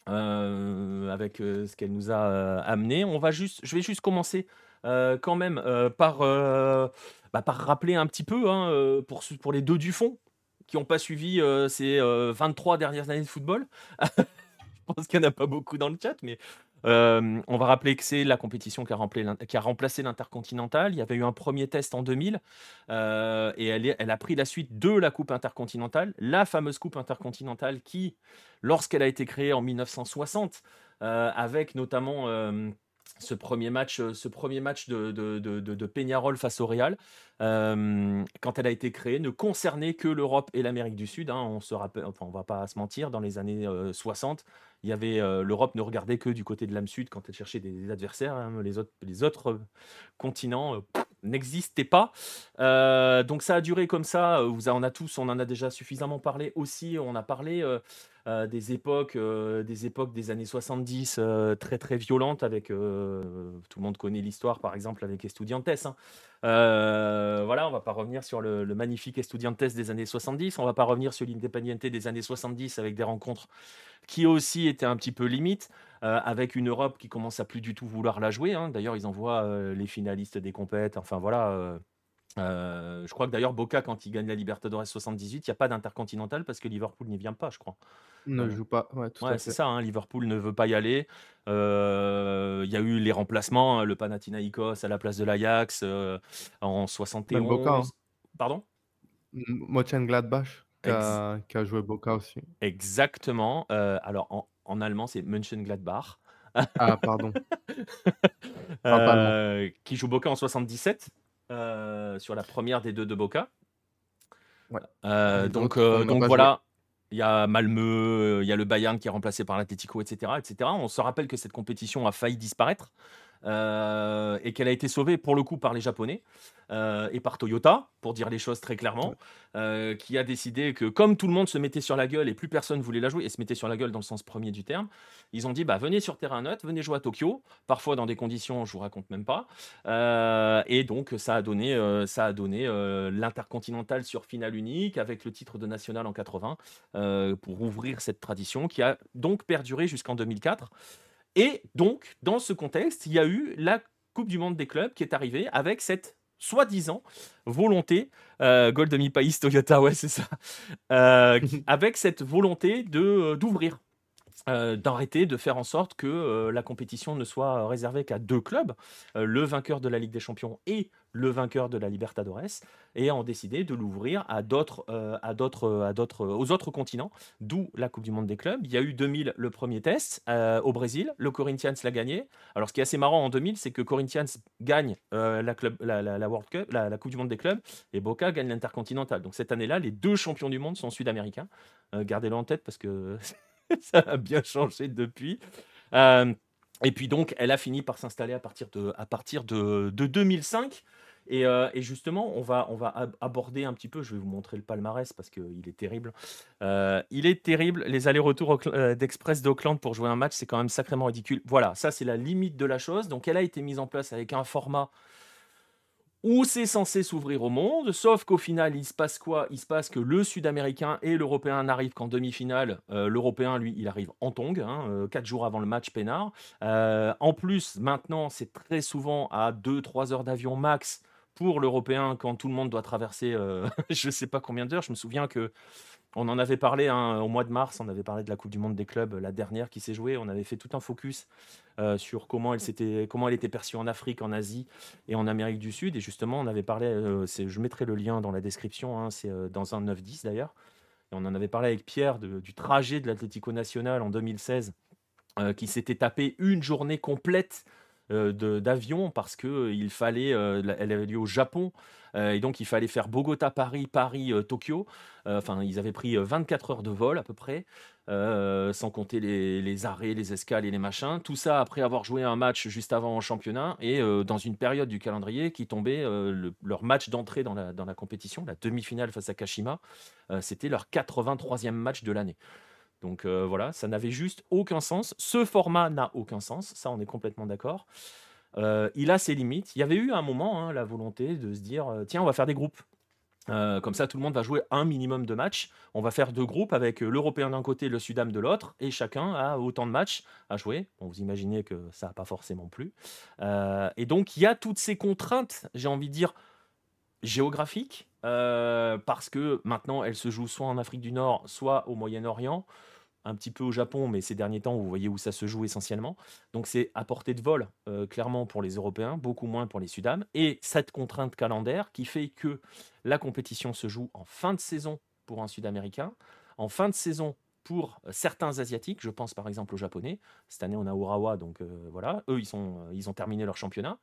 avec ce qu'elle nous a amené. On va juste, je vais juste commencer euh, quand même euh, par, euh, bah, par rappeler un petit peu hein, pour, pour les deux du fond qui n'ont pas suivi ces 23 dernières années de football. Je pense qu'il n'y en a pas beaucoup dans le chat, mais on va rappeler que c'est la compétition qui a, remplacé l'intercontinental. Il y avait eu un premier test en 2000 et elle, elle, a pris la suite de la Coupe intercontinentale, la fameuse Coupe intercontinentale qui, lorsqu'elle a été créée en 1960, avec notamment ce premier match, euh, ce premier match de, de, de, Peñarol face au Real, euh, quand elle a été créée, ne concernait que l'Europe et l'Amérique du Sud. Hein. on se rappelle, enfin, va pas se mentir, dans les années 60, euh, il y avait l'Europe ne regardait que du côté de l'âme sud quand elle cherchait des, adversaires. Hein. les autres, les autres continents n'existaient pas. donc ça a duré comme ça. Vous en a tous, on en a déjà suffisamment parlé aussi. On a parlé euh, des époques, euh, des époques des années 70 euh, très très violentes avec tout le monde connaît l'histoire par exemple avec Estudiantes. Hein. voilà, on va pas revenir sur le, magnifique Estudiantes des années 70, on va pas revenir sur l'Independiente des années 70 avec des rencontres qui aussi étaient un petit peu limites. Avec une Europe qui commence à plus du tout vouloir la jouer. Hein. D'ailleurs, ils envoient les finalistes des compètes. Enfin voilà, je crois que d'ailleurs Boca, quand il gagne la Libertadores 78, il n'y a pas d'intercontinental parce que Liverpool n'y vient pas, je crois. Ne joue pas, ouais, c'est ça, hein, Liverpool ne veut pas y aller. Il y a eu les remplacements, hein, le Panathinaikos à la place de l'Ajax en 71. Boca, hein. Pardon? Mönchengladbach qui a, qui a joué Boca aussi. Exactement. alors en, en allemand, c'est Mönchengladbach. Ah, pardon. qui joue Boca en 77 sur la première des deux de Boca. donc, donc voilà, il y a Malmö, il y a le Bayern qui est remplacé par l'Atletico, etc., etc. On se rappelle que cette compétition a failli disparaître. Euh, et qu'elle a été sauvée pour le coup par les Japonais euh, et par Toyota, pour dire les choses très clairement, euh, qui a décidé que comme tout le monde se mettait sur la gueule et plus personne voulait la jouer, et se mettait sur la gueule dans le sens premier du terme, ils ont dit bah venez sur terrain neutre, venez jouer à Tokyo, parfois dans des conditions je vous raconte même pas, et donc ça a donné ça a donné l'intercontinental sur finale unique avec le titre de national en 80 pour ouvrir cette tradition qui a donc perduré jusqu'en 2004. Et donc, dans ce contexte, il y a eu la Coupe du Monde des clubs qui est arrivée avec cette soi-disant volonté, euh, Gold demi País Toyota, ouais, c'est ça, euh, avec cette volonté de euh, d'ouvrir, euh, d'arrêter, de faire en sorte que la compétition ne soit réservée qu'à deux clubs, le vainqueur de la Ligue des Champions et le vainqueur de la Libertadores, et ont décidé de l'ouvrir à d'autres, euh, à d'autres, à d'autres, aux autres continents, d'où la Coupe du Monde des clubs. Il y a eu 2000 le premier test euh, au Brésil, le Corinthians l'a gagné. Alors ce qui est assez marrant en 2000, c'est que Corinthians gagne euh, la, la, Coupe du Monde des clubs, et Boca gagne l'Intercontinental. Donc cette année-là, les deux champions du monde sont sud-américains. gardez-le en tête parce que ça a bien changé depuis. et puis donc, elle a fini par s'installer à partir de, à partir de, de 2005. Euh, et, justement, on va, on va aborder un petit peu, je vais vous montrer le palmarès parce qu'il est terrible. Euh, il est terrible, les allers-retours euh, d'Express d'Auckland pour jouer un match, c'est quand même sacrément ridicule. Voilà, ça c'est la limite de la chose. Donc elle a été mise en place avec un format où c'est censé s'ouvrir au monde, sauf qu'au final, il se passe quoi? Il se passe que le Sud-Américain et l'Européen n'arrivent qu'en demi-finale. L'Européen, lui, il arrive en tong, hein, quatre jours avant le match peinard. en plus, maintenant, c'est très souvent à 2-3 heures d'avion max pour l'Européen quand tout le monde doit traverser euh, je ne sais pas combien d'heures. Je me souviens que on en avait parlé hein, au mois de mars, on avait parlé de la Coupe du Monde des clubs, la dernière qui s'est jouée. On avait fait tout un focus euh, sur comment elle, comment elle était perçue en Afrique, en Asie et en Amérique du Sud. Et justement, on avait parlé, euh, je mettrai le lien dans la description, hein, c'est dans un 9-10 d'ailleurs. Et on en avait parlé avec Pierre du trajet de l'Atlético National en 2016, qui s'était tapé une journée complète d'avion parce qu'il fallait, elle avait lieu au Japon, et donc il fallait faire Bogota-Paris, Paris-Tokyo. Enfin, ils avaient pris 24 heures de vol à peu près. sans compter les, arrêts, les escales et les machins. Tout ça après avoir joué un match juste avant en championnat et dans une période du calendrier qui tombait leur match d'entrée dans la, dans la compétition, la demi-finale face à Kashima. C'était leur 83e match de l'année. Donc euh, voilà, ça n'avait juste aucun sens. Ce format n'a aucun sens, ça on est complètement d'accord. Euh, il a ses limites. Il y avait eu un moment hein, la volonté de se dire euh, tiens, on va faire des groupes. comme ça, tout le monde va jouer un minimum de matchs. On va faire deux groupes avec l'Européen d'un côté, le Sudam de l'autre, et chacun a autant de matchs à jouer. vous imaginez que ça n'a pas forcément plu. et donc, il y a toutes ces contraintes, j'ai envie de dire, géographiques, parce que maintenant, elles se jouent soit en Afrique du Nord, soit au Moyen-Orient un petit peu au Japon, mais ces derniers temps, vous voyez où ça se joue essentiellement. Donc c'est à portée de vol, euh, clairement, pour les Européens, beaucoup moins pour les Sudam. Et cette contrainte calendaire qui fait que la compétition se joue en fin de saison pour un Sud-Américain, en fin de saison pour euh, certains Asiatiques, je pense par exemple aux Japonais. Cette année, on a Urawa, donc euh, voilà, eux, ils, sont, ils ont terminé leur championnat.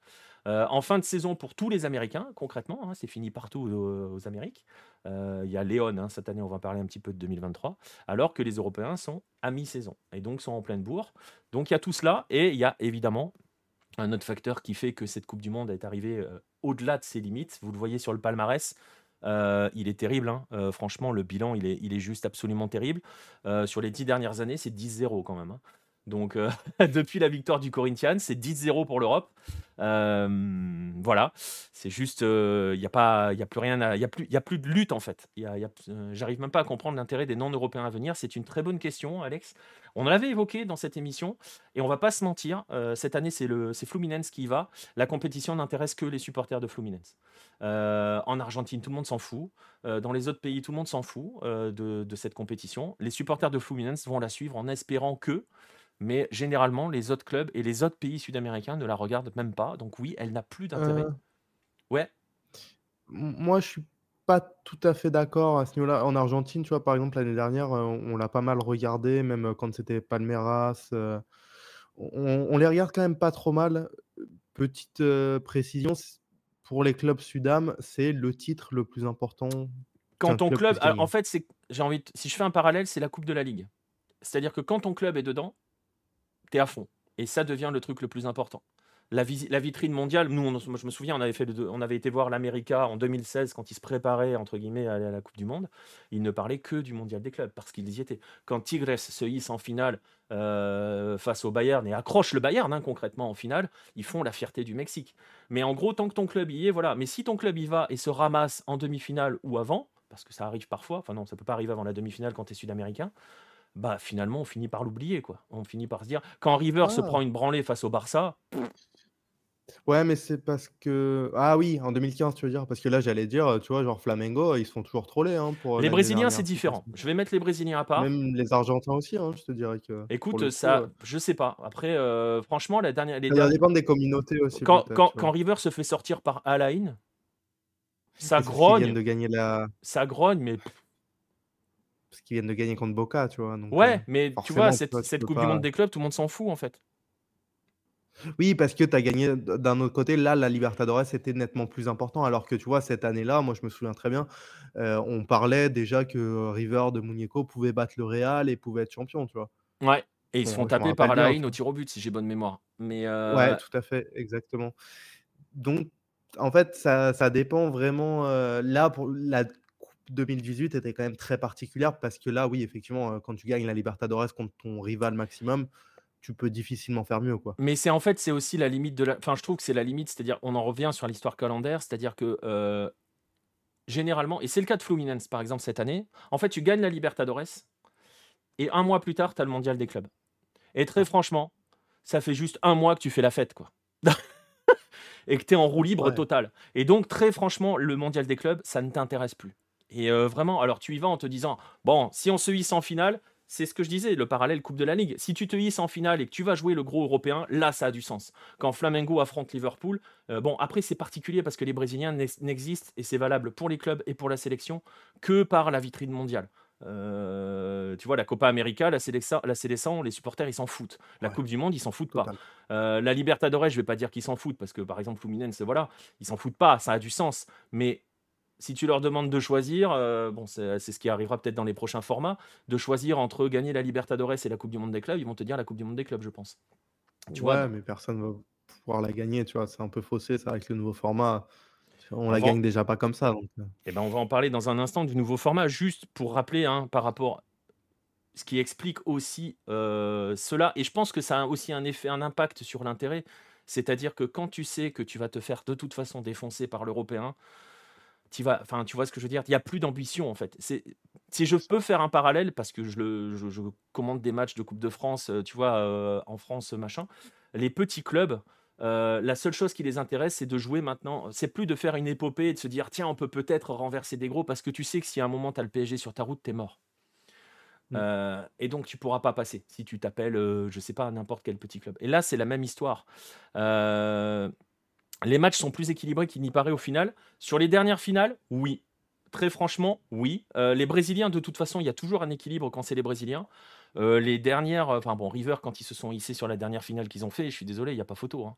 Euh, en fin de saison pour tous les Américains, concrètement, hein, c'est fini partout aux, Amériques. Euh, il y a Léon, hein, cette année on va parler un petit peu de 2023, alors que les Européens sont à mi-saison et donc sont en pleine bourre. Donc il y a tout cela et il y a évidemment un autre facteur qui fait que cette Coupe du Monde est arrivée euh, au-delà de ses limites. Vous le voyez sur le palmarès. Il est terrible, hein. franchement, le bilan, il est, juste absolument terrible. sur les dix dernières années, c'est 10-0 quand même. Donc, euh, depuis la victoire du Corinthians, c'est 10-0 pour l'Europe. Euh, voilà, c'est juste, il euh, n'y a plus rien, il y a plus, il a plus de lutte en fait. Y a, j'arrive même pas à comprendre l'intérêt des non-européens à venir. C'est une très bonne question, Alex. On l'avait évoqué dans cette émission et on va pas se mentir. cette année, c'est Fluminense qui y va. La compétition n'intéresse que les supporters de Fluminense. En Argentine, tout le monde s'en fout. dans les autres pays, tout le monde s'en fout de, de cette compétition. Les supporters de Fluminense vont la suivre en espérant que mais généralement, les autres clubs et les autres pays sud-américains ne la regardent même pas. Donc oui, elle n'a plus d'intérêt. Euh. Ouais. Moi, je suis pas tout à fait d'accord à ce niveau-là. En Argentine, tu vois, par exemple, l'année dernière, euh, on l'a pas mal regardé, même euh, quand c'était Palmeiras. on, les regarde quand même pas trop mal. Petite précision, pour les clubs Sudam, c'est le titre le plus important. Quand ton club, en fait, c'est, j'ai envie, si je fais un parallèle, c'est la Coupe de la Ligue. C'est-à-dire que quand ton club est dedans, tu à fond. Et ça devient le truc le plus important. La, la vitrine mondiale, nous, je me souviens, on avait, fait on avait été voir l'América en 2016 quand il se préparait, entre guillemets, à aller à la Coupe du Monde. Il ne parlait que du mondial des clubs parce qu'ils y étaient. Quand Tigres se hisse en finale euh, face au Bayern et accroche le Bayern, hein, concrètement, en finale, ils font la fierté du Mexique. Mais en gros, tant que ton club y est, voilà. Mais si ton club y va et se ramasse en demi-finale ou avant, parce que ça arrive parfois, enfin non, ça peut pas arriver avant la demi-finale quand tu es sud-américain, bah finalement on finit par l'oublier quoi. On finit par se dire quand River se ah. prend une branlée face au Barça. Ouais, mais c'est parce que ah oui, en 2015 tu veux dire parce que là j'allais dire tu vois genre Flamengo ils se font toujours troller hein, pour Les Brésiliens c'est différent. Je vais mettre les Brésiliens à part. Même les Argentins aussi hein, je te dirais que Écoute ça je sais pas. Après euh, franchement la dernière les Ça dépend des communautés aussi. Quand, quand, quand River se fait sortir par Alain ça grogne. De gagner la... Ça grogne mais parce qu'ils viennent de gagner contre Boca, tu vois. ouais, euh, mais tu vois, cette, Coupe du Monde des clubs, tout le monde s'en fout en fait. Oui, parce que tu as gagné d'un autre côté. Là, la Libertadores était nettement plus important. Alors que tu vois, cette année-là, moi je me souviens très bien, euh, on parlait déjà que River de Muñeco pouvait battre le Real et pouvait être champion, tu vois. Ouais, et ils se font taper par Alain au tir au but, si j'ai bonne mémoire. Mais euh, Ouais, tout à fait, exactement. Donc, en fait, ça, ça dépend vraiment. là, pour la 2018 était quand même très particulière parce que là, oui, effectivement, quand tu gagnes la Libertadores contre ton rival maximum, tu peux difficilement faire mieux, quoi. Mais c'est en fait, c'est aussi la limite de la. Enfin, je trouve que c'est la limite, c'est-à-dire, on en revient sur l'histoire calendaire, c'est-à-dire que généralement, et c'est le cas de Fluminense par exemple cette année, en fait, tu gagnes la Libertadores et un mois plus tard, tu as le mondial des clubs. Et très franchement, ça fait juste un mois que tu fais la fête, quoi. et que tu es en roue libre total. Et donc, très franchement, le mondial des clubs, ça ne t'intéresse plus. Et vraiment, alors tu y vas en te disant, bon, si on se hisse en finale, c'est ce que je disais, le parallèle Coupe de la Ligue. Si tu te hisses en finale et que tu vas jouer le gros européen, là, ça a du sens. Quand Flamengo affronte Liverpool, bon, après, c'est particulier parce que les Brésiliens n'existent, et c'est valable pour les clubs et pour la sélection, que par la vitrine mondiale. Euh, tu vois, la Copa América, la Célessa, la les supporters, ils s'en foutent. La Coupe du Monde, ils s'en foutent pas. Euh, la Libertadores, je vais pas dire qu'ils s'en foutent, parce que par exemple, Fluminense, voilà, ils s'en foutent pas, ça a du sens. Mais si tu leur demandes de choisir, euh, bon, c'est ce qui arrivera peut-être dans les prochains formats, de choisir entre gagner la Libertadores et la Coupe du Monde des clubs, ils vont te dire la Coupe du Monde des clubs, je pense. Tu ouais, mais personne va pouvoir la gagner, tu vois, c'est un peu faussé, ça, avec le nouveau format. On, la gagne déjà pas comme ça. Donc... Euh. Eh ben, on va en parler dans un instant du nouveau format, juste pour rappeler hein, par rapport ce qui explique aussi euh, cela, et je pense que ça a aussi un effet, un impact sur l'intérêt, c'est-à-dire que quand tu sais que tu vas te faire de toute façon défoncer par l'européen, tu vas, enfin, tu vois ce que je veux dire, il n'y a plus d'ambition en fait. Si je peux faire un parallèle, parce que je, le, je, commande des matchs de Coupe de France, euh, tu vois, en France, machin, les petits clubs, euh, la seule chose qui les intéresse, c'est de jouer maintenant. C'est plus de faire une épopée et de se dire tiens, on peut peut-être renverser des gros parce que tu sais que si à un moment tu as le PSG sur ta route, t'es mort. Mm. Euh, et donc tu pourras pas passer si tu t'appelles, euh, je sais pas, n'importe quel petit club. Et là, c'est la même histoire. Les matchs sont plus équilibrés qu'il n'y paraît au final. Sur les dernières finales, oui. Très franchement, oui. les Brésiliens, de toute façon, il y a toujours un équilibre quand c'est les Brésiliens. Euh, les dernières, euh, enfin bon, River, quand ils se sont hissés sur la dernière finale qu'ils ont fait, je suis désolé, il n'y a pas photo. Hein.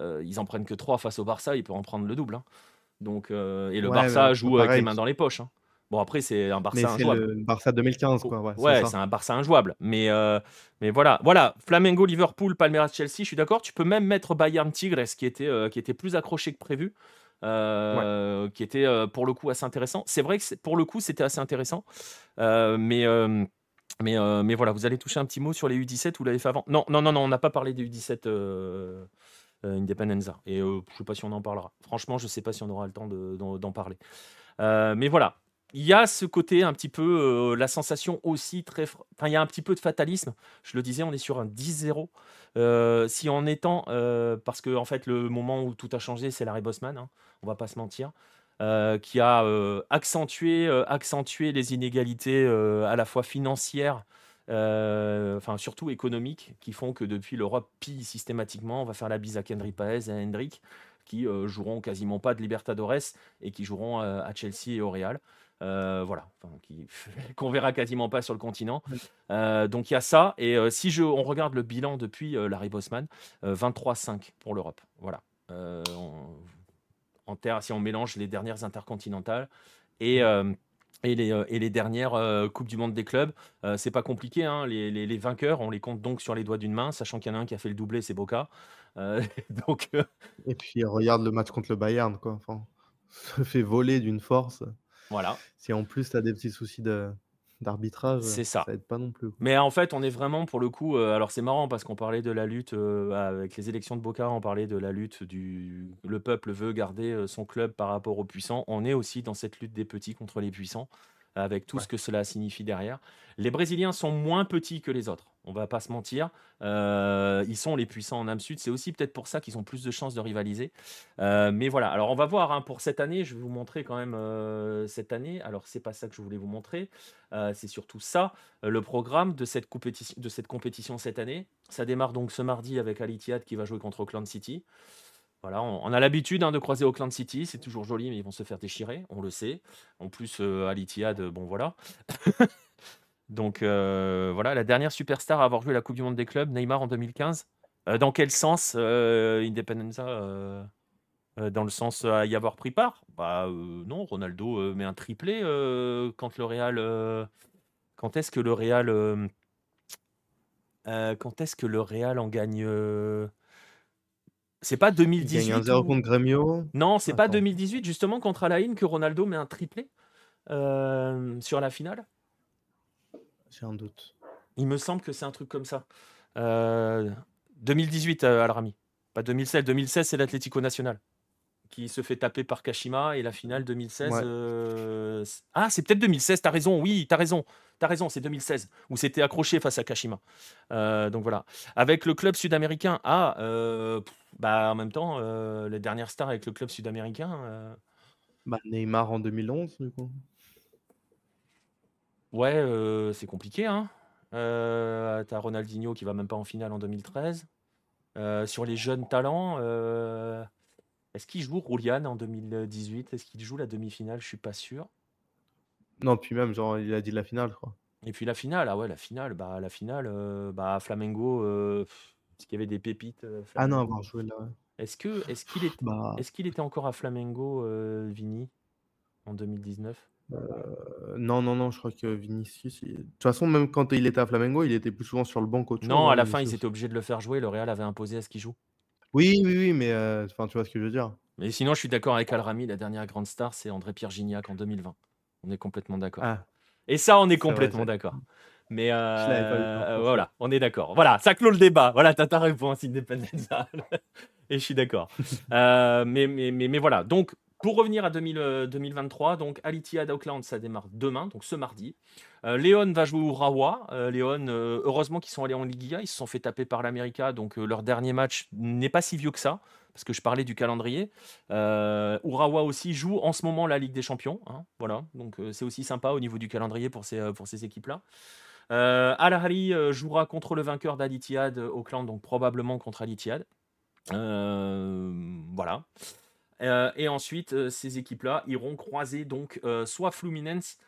Euh, ils en prennent que 3 face au Barça, ils peuvent en prendre le double. Hein. Donc, et le Barça joue avec les mains dans les poches. Hein. Bon, après, c'est un Barça injouable. Le Barça 2015, quoi. Ouais, c'est un Barça injouable. Mais, mais voilà, voilà. Flamengo, Liverpool, Palmeiras, Chelsea, je suis d'accord. Tu peux même mettre Bayern Tigres, qui était, qui était plus accroché que prévu. qui était pour le coup assez intéressant. C'est vrai que pour le coup, c'était assez intéressant. mais mais, euh, mais voilà, vous allez toucher un petit mot sur les U17, vous l'avez fait avant? Non, non, non, non, on n'a pas parlé des U17 euh, euh, Independenza. Et je ne sais pas si on en parlera. Franchement, je ne sais pas si on aura le temps d'en parler. mais voilà, il y a ce côté un petit peu, la sensation aussi très. Enfin, il y a un petit peu de fatalisme. Je le disais, on est sur un 10-0. si en étant. parce que, en fait, le moment où tout a changé, c'est Larry Bosman. Hein, on va pas se mentir. Euh, qui a euh, accentué, euh, accentué les inégalités à la fois financières, enfin surtout économiques, qui font que depuis l'Europe pille systématiquement. On va faire la bise à Kendry Paez et à Hendrik, qui joueront quasiment pas de Libertadores et qui joueront à Chelsea et au Real. Voilà, qu'on verra quasiment pas sur le continent. donc il y a ça. Et si je, on regarde le bilan depuis Larry Bosman, 23-5 pour l'Europe. Voilà. On, en terre, si on mélange les dernières intercontinentales et, euh, et, les, euh, et les dernières euh, Coupes du Monde des clubs. c'est pas compliqué, hein, les, les, vainqueurs, on les compte donc sur les doigts d'une main, sachant qu'il y en a un qui a fait le doublé, c'est Boca. donc, Et puis regarde le match contre le Bayern, quoi. Enfin, se fait voler d'une force. Voilà. Si en plus tu as des petits soucis de, d'arbitrage, C'est ça. ça aide pas non plus. Mais en fait, on est vraiment pour le coup. Euh, alors c'est marrant parce qu'on parlait de la lutte euh, avec les élections de Boca, on parlait de la lutte du. Le peuple veut garder euh, son club par rapport aux puissants. On est aussi dans cette lutte des petits contre les puissants avec tout ce que cela signifie derrière. Les Brésiliens sont moins petits que les autres, on va pas se mentir. Euh, ils sont les puissants en âme sud, c'est aussi peut-être pour ça qu'ils ont plus de chances de rivaliser. Euh, mais voilà, alors on va voir hein, pour cette année, je vais vous montrer quand même euh, cette année. Alors c'est pas ça que je voulais vous montrer, c'est surtout ça, le programme de cette, compétition, de cette compétition cette année. Ça démarre donc ce mardi avec Al qui va jouer contre Auckland City. Voilà, on, a l'habitude hein, de croiser Auckland City, c'est toujours joli, mais ils vont se faire déchirer, on le sait. En plus, euh, à bon voilà. Donc euh, voilà, la dernière superstar à avoir joué la Coupe du Monde des clubs, Neymar en 2015. Euh, dans quel sens Independenza Dans le sens à y avoir pris part? Bah non, Ronaldo met un triplé quand le Real. quand est-ce que le Real. quand est-ce que le Real en gagne c'est pas 2018. Il gagne 1-0 contre Grêmio. Non, c'est pas 2018, justement, contre Alain que Ronaldo met un triplé euh, sur la finale J'ai un doute. Il me semble que c'est un truc comme ça. 2018, euh, Alrami. Pas 2016. 2016, c'est l'Atlético National qui se fait taper par Kashima et la finale 2016. Euh, ah, c'est peut-être 2016, t'as raison, oui, t'as raison, t'as raison, c'est 2016 où c'était accroché face à Kashima. Euh, donc voilà. Avec le club sud-américain, ah, euh, bah en même temps, les dernières stars avec le club sud-américain. Bah, Neymar en 2011, du coup. Ouais, c'est compliqué, hein. t'as Ronaldinho qui va même pas en finale en 2013. sur les jeunes talents. Est-ce qu'il joue Roulian en 2018 Est-ce qu'il joue la demi-finale? Je suis pas sûr. Non, puis même, genre, il a dit la finale, quoi. Et puis la finale, ah ouais, la finale, bah, la finale, heu, bah, Flamengo, heu, est-ce qu'il y avait des pépites, heu, Ah non, Flamengo? avoir joué là, ouais. Est-ce que est-ce qu'il est Bah, est-ce qu'il était encore à Flamengo, heu, Vini, en 2019? heu, non, non, non, je crois que Vinicius, il de toute façon, même quand il était à Flamengo, il était plus souvent sur le banc qu'autre chose, Non, hein, à la fin, ils Vinicius. étaient obligés de le faire jouer, le Real avait imposé à ce qu'il joue. Oui, oui, oui, mais heu, enfin, tu vois ce que je veux dire? Mais sinon, je suis d'accord avec Al-Rami, la dernière grande star, c'est André-Pierre Gignac en 2020. On est complètement d'accord. Ah, Et ça, on est complètement d'accord. Mais penser. voilà, on est d'accord. Voilà, ça clôt le débat. Voilà, tu as ta réponse, Independenza. Et je suis d'accord. Heu, mais mais mais mais voilà, donc pour revenir à 2000, heu, 2023, donc Al Ittihad Auckland, ça démarre demain, donc ce mardi. León va jouer au León, heu, heureusement qu'ils sont allés en Liguilla, ils se sont fait taper par l'América, donc leur dernier match n'est pas si vieux que ça, parce que je parlais du calendrier. Heu, Urawa aussi joue en ce moment la Ligue des Champions, hein, voilà, donc heu, c'est aussi sympa au niveau du calendrier pour ces, heu, pour ces équipes-là. Al Ahly, jouera contre le vainqueur d'Al Ittihad, heu, Auckland, donc probablement contre Al Ittihad. Hem, voilà. Et ensuite, ces équipes-là iront croiser donc, soit Fluminense,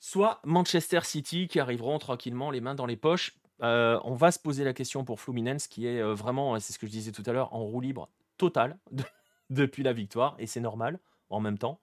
soit Manchester City qui arriveront tranquillement les mains dans les poches. On va se poser la question pour Fluminense qui est, vraiment, c'est ce que je disais tout à l'heure, en roue libre totale de depuis la victoire et c'est normal en même temps.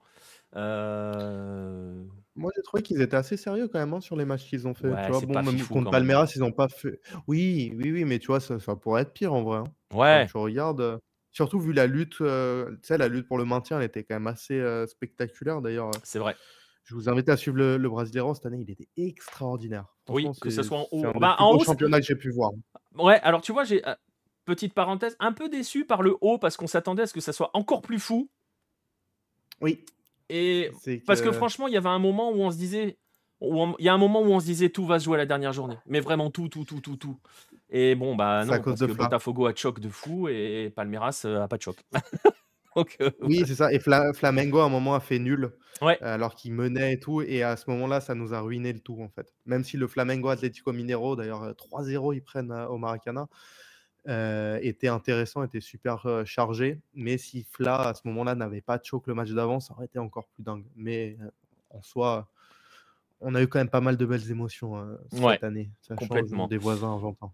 Heu, Moi, j'ai trouvé qu'ils étaient assez sérieux quand même, hein, sur les matchs qu'ils ont fait, tu vois? Bon, même contre quand même. Palmeiras, ils ont pas fait oui, oui, oui, mais tu vois, ça ça pourrait être pire en vrai, hein. Quand Ouais, tu regardes, heu, surtout vu la lutte, heu, tu sais, la lutte pour le maintien, elle était quand même assez, heu, spectaculaire. D'ailleurs, c'est vrai. je vous invite à suivre le le cette année, il était extraordinaire. Oui, que ce soit en haut bah, en haut, c'est championnats que j'ai pu voir. ouais, alors tu vois, j'ai, heu, petite parenthèse, un peu déçu par le haut parce qu'on s'attendait à ce que ça soit encore plus fou Oui, Et parce que franchement, il y avait un moment où on se disait il y a un moment où on se disait: «Tout va se jouer à la dernière journée». Mais vraiment tout, tout, tout, tout, tout. Et bon, bah, c'est à non, cause parce de que. Botafogo a choc de fou et Palmeiras, heu, a pas de choc. Donc Oui, voilà. c'est ça et Fla Flamengo à un moment a fait nul, Ouais, alors qu'il menait et tout et à ce moment-là, ça nous a ruiné le tout, en fait. Même si le Flamengo Atlético Mineiro d'ailleurs, heu, 3-0 ils prennent, au Maracanã, heu, était intéressant, était super, heu, chargé. Mais si Fla, à ce moment-là, n'avait pas choke le match d'avant, ça aurait été encore plus dingue. Mais, heu, en soi, on a eu quand même pas mal de belles émotions, ouais, cette année, sachant complètement. des voisins argentins.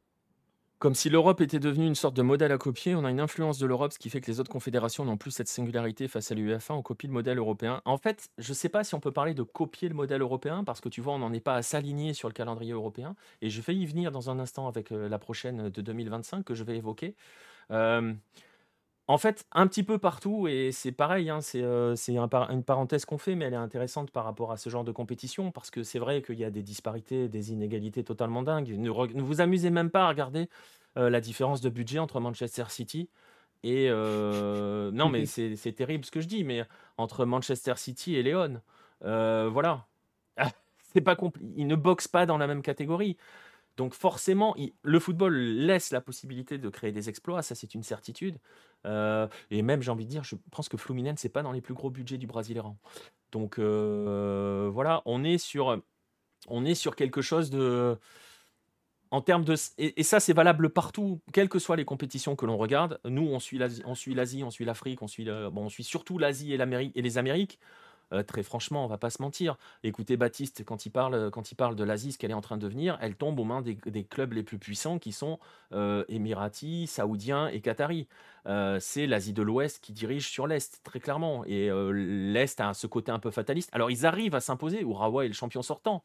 Comme si l'Europe était devenue une sorte de modèle à copier, on a une influence de l'Europe, ce qui fait que les autres confédérations n'ont plus cette singularité face à l'UEFA, on copie le modèle européen. En fait, je ne sais pas si on peut parler de copier le modèle européen, parce que tu vois, on n'en est pas à s'aligner sur le calendrier européen, et je vais y venir dans un instant avec euh, la prochaine de 2025 que je vais évoquer. Euh, en fait, un petit peu partout, et c'est pareil, hein, c'est euh, c'est un par- une parenthèse qu'on fait, mais elle est intéressante par rapport à ce genre de compétition, parce que c'est vrai qu'il y a des disparités, des inégalités totalement dingues. Ne, re- ne vous amusez même pas à regarder euh, la différence de budget entre Manchester City et... euh, non, mais c'est c'est terrible ce que je dis, mais entre Manchester City et Léon, voilà. C'est pas Ils ne boxent pas dans la même catégorie. Donc forcément, le football laisse la possibilité de créer des exploits, ça c'est une certitude. Euh, et même, j'ai envie de dire, je pense que Fluminense, c'est pas dans les plus gros budgets du Brasileirão. Donc euh, voilà, on est sur, on est sur quelque chose de, en termes de, et, ça c'est valable partout, quelles que soient les compétitions que l'on regarde. Nous, on suit l'Asie, on suit l'Afrique, on suit, bon, on suit surtout l'Asie et l'Amérique et les Amériques. Euh, très franchement, on va pas se mentir. Écoutez Baptiste, quand il parle, quand il parle de l'Asie, ce qu'elle est en train de devenir, elle tombe aux mains des, clubs les plus puissants qui sont euh, émiratis, saoudiens et qataris. Euh, c'est l'Asie de l'Ouest qui dirige sur l'Est, très clairement. Et euh, l'Est a ce côté un peu fataliste. Alors ils arrivent à s'imposer. Urawa est le champion sortant.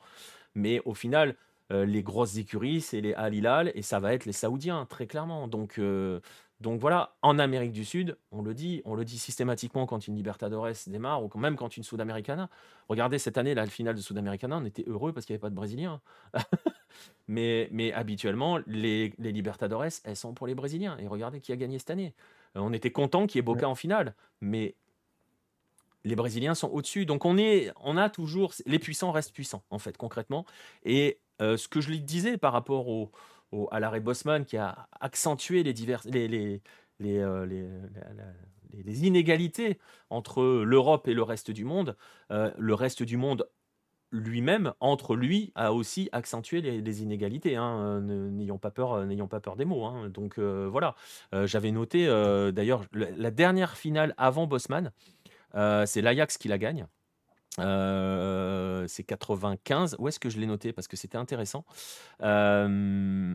Mais au final, euh, les grosses écuries, c'est les Al Hilal et ça va être les Saoudiens, très clairement. Donc, euh, donc voilà, en Amérique du Sud, on le dit, on le dit systématiquement quand une Libertadores démarre ou même quand une Sudamericana. Regardez cette année, la finale de Sudamericana, on était heureux parce qu'il n'y avait pas de Brésiliens. mais, habituellement, les, Libertadores, elles sont pour les Brésiliens. Et regardez qui a gagné cette année. Euh, on était content qu'il y ait. Boca en finale. Mais les Brésiliens sont au-dessus. Donc on, est, on a toujours... Les puissants restent puissants, en fait, concrètement. Et euh, ce que je lui disais par rapport au, au- à l'arrêt Bosman qui a accentué les, les, les, euh, les- les- inégalités entre l'Europe et le reste du monde, euh, le reste du monde lui-même, entre lui, a aussi accentué les, inégalités. hein. Euh, N'ayons pas peur, des mots. hein. Donc voilà, j'avais noté d'ailleurs la, dernière finale avant Bosman, c'est l'Ajax qui la gagne. Euh, c'est 95. Où est-ce que je l'ai noté? Parce que c'était intéressant. Euh,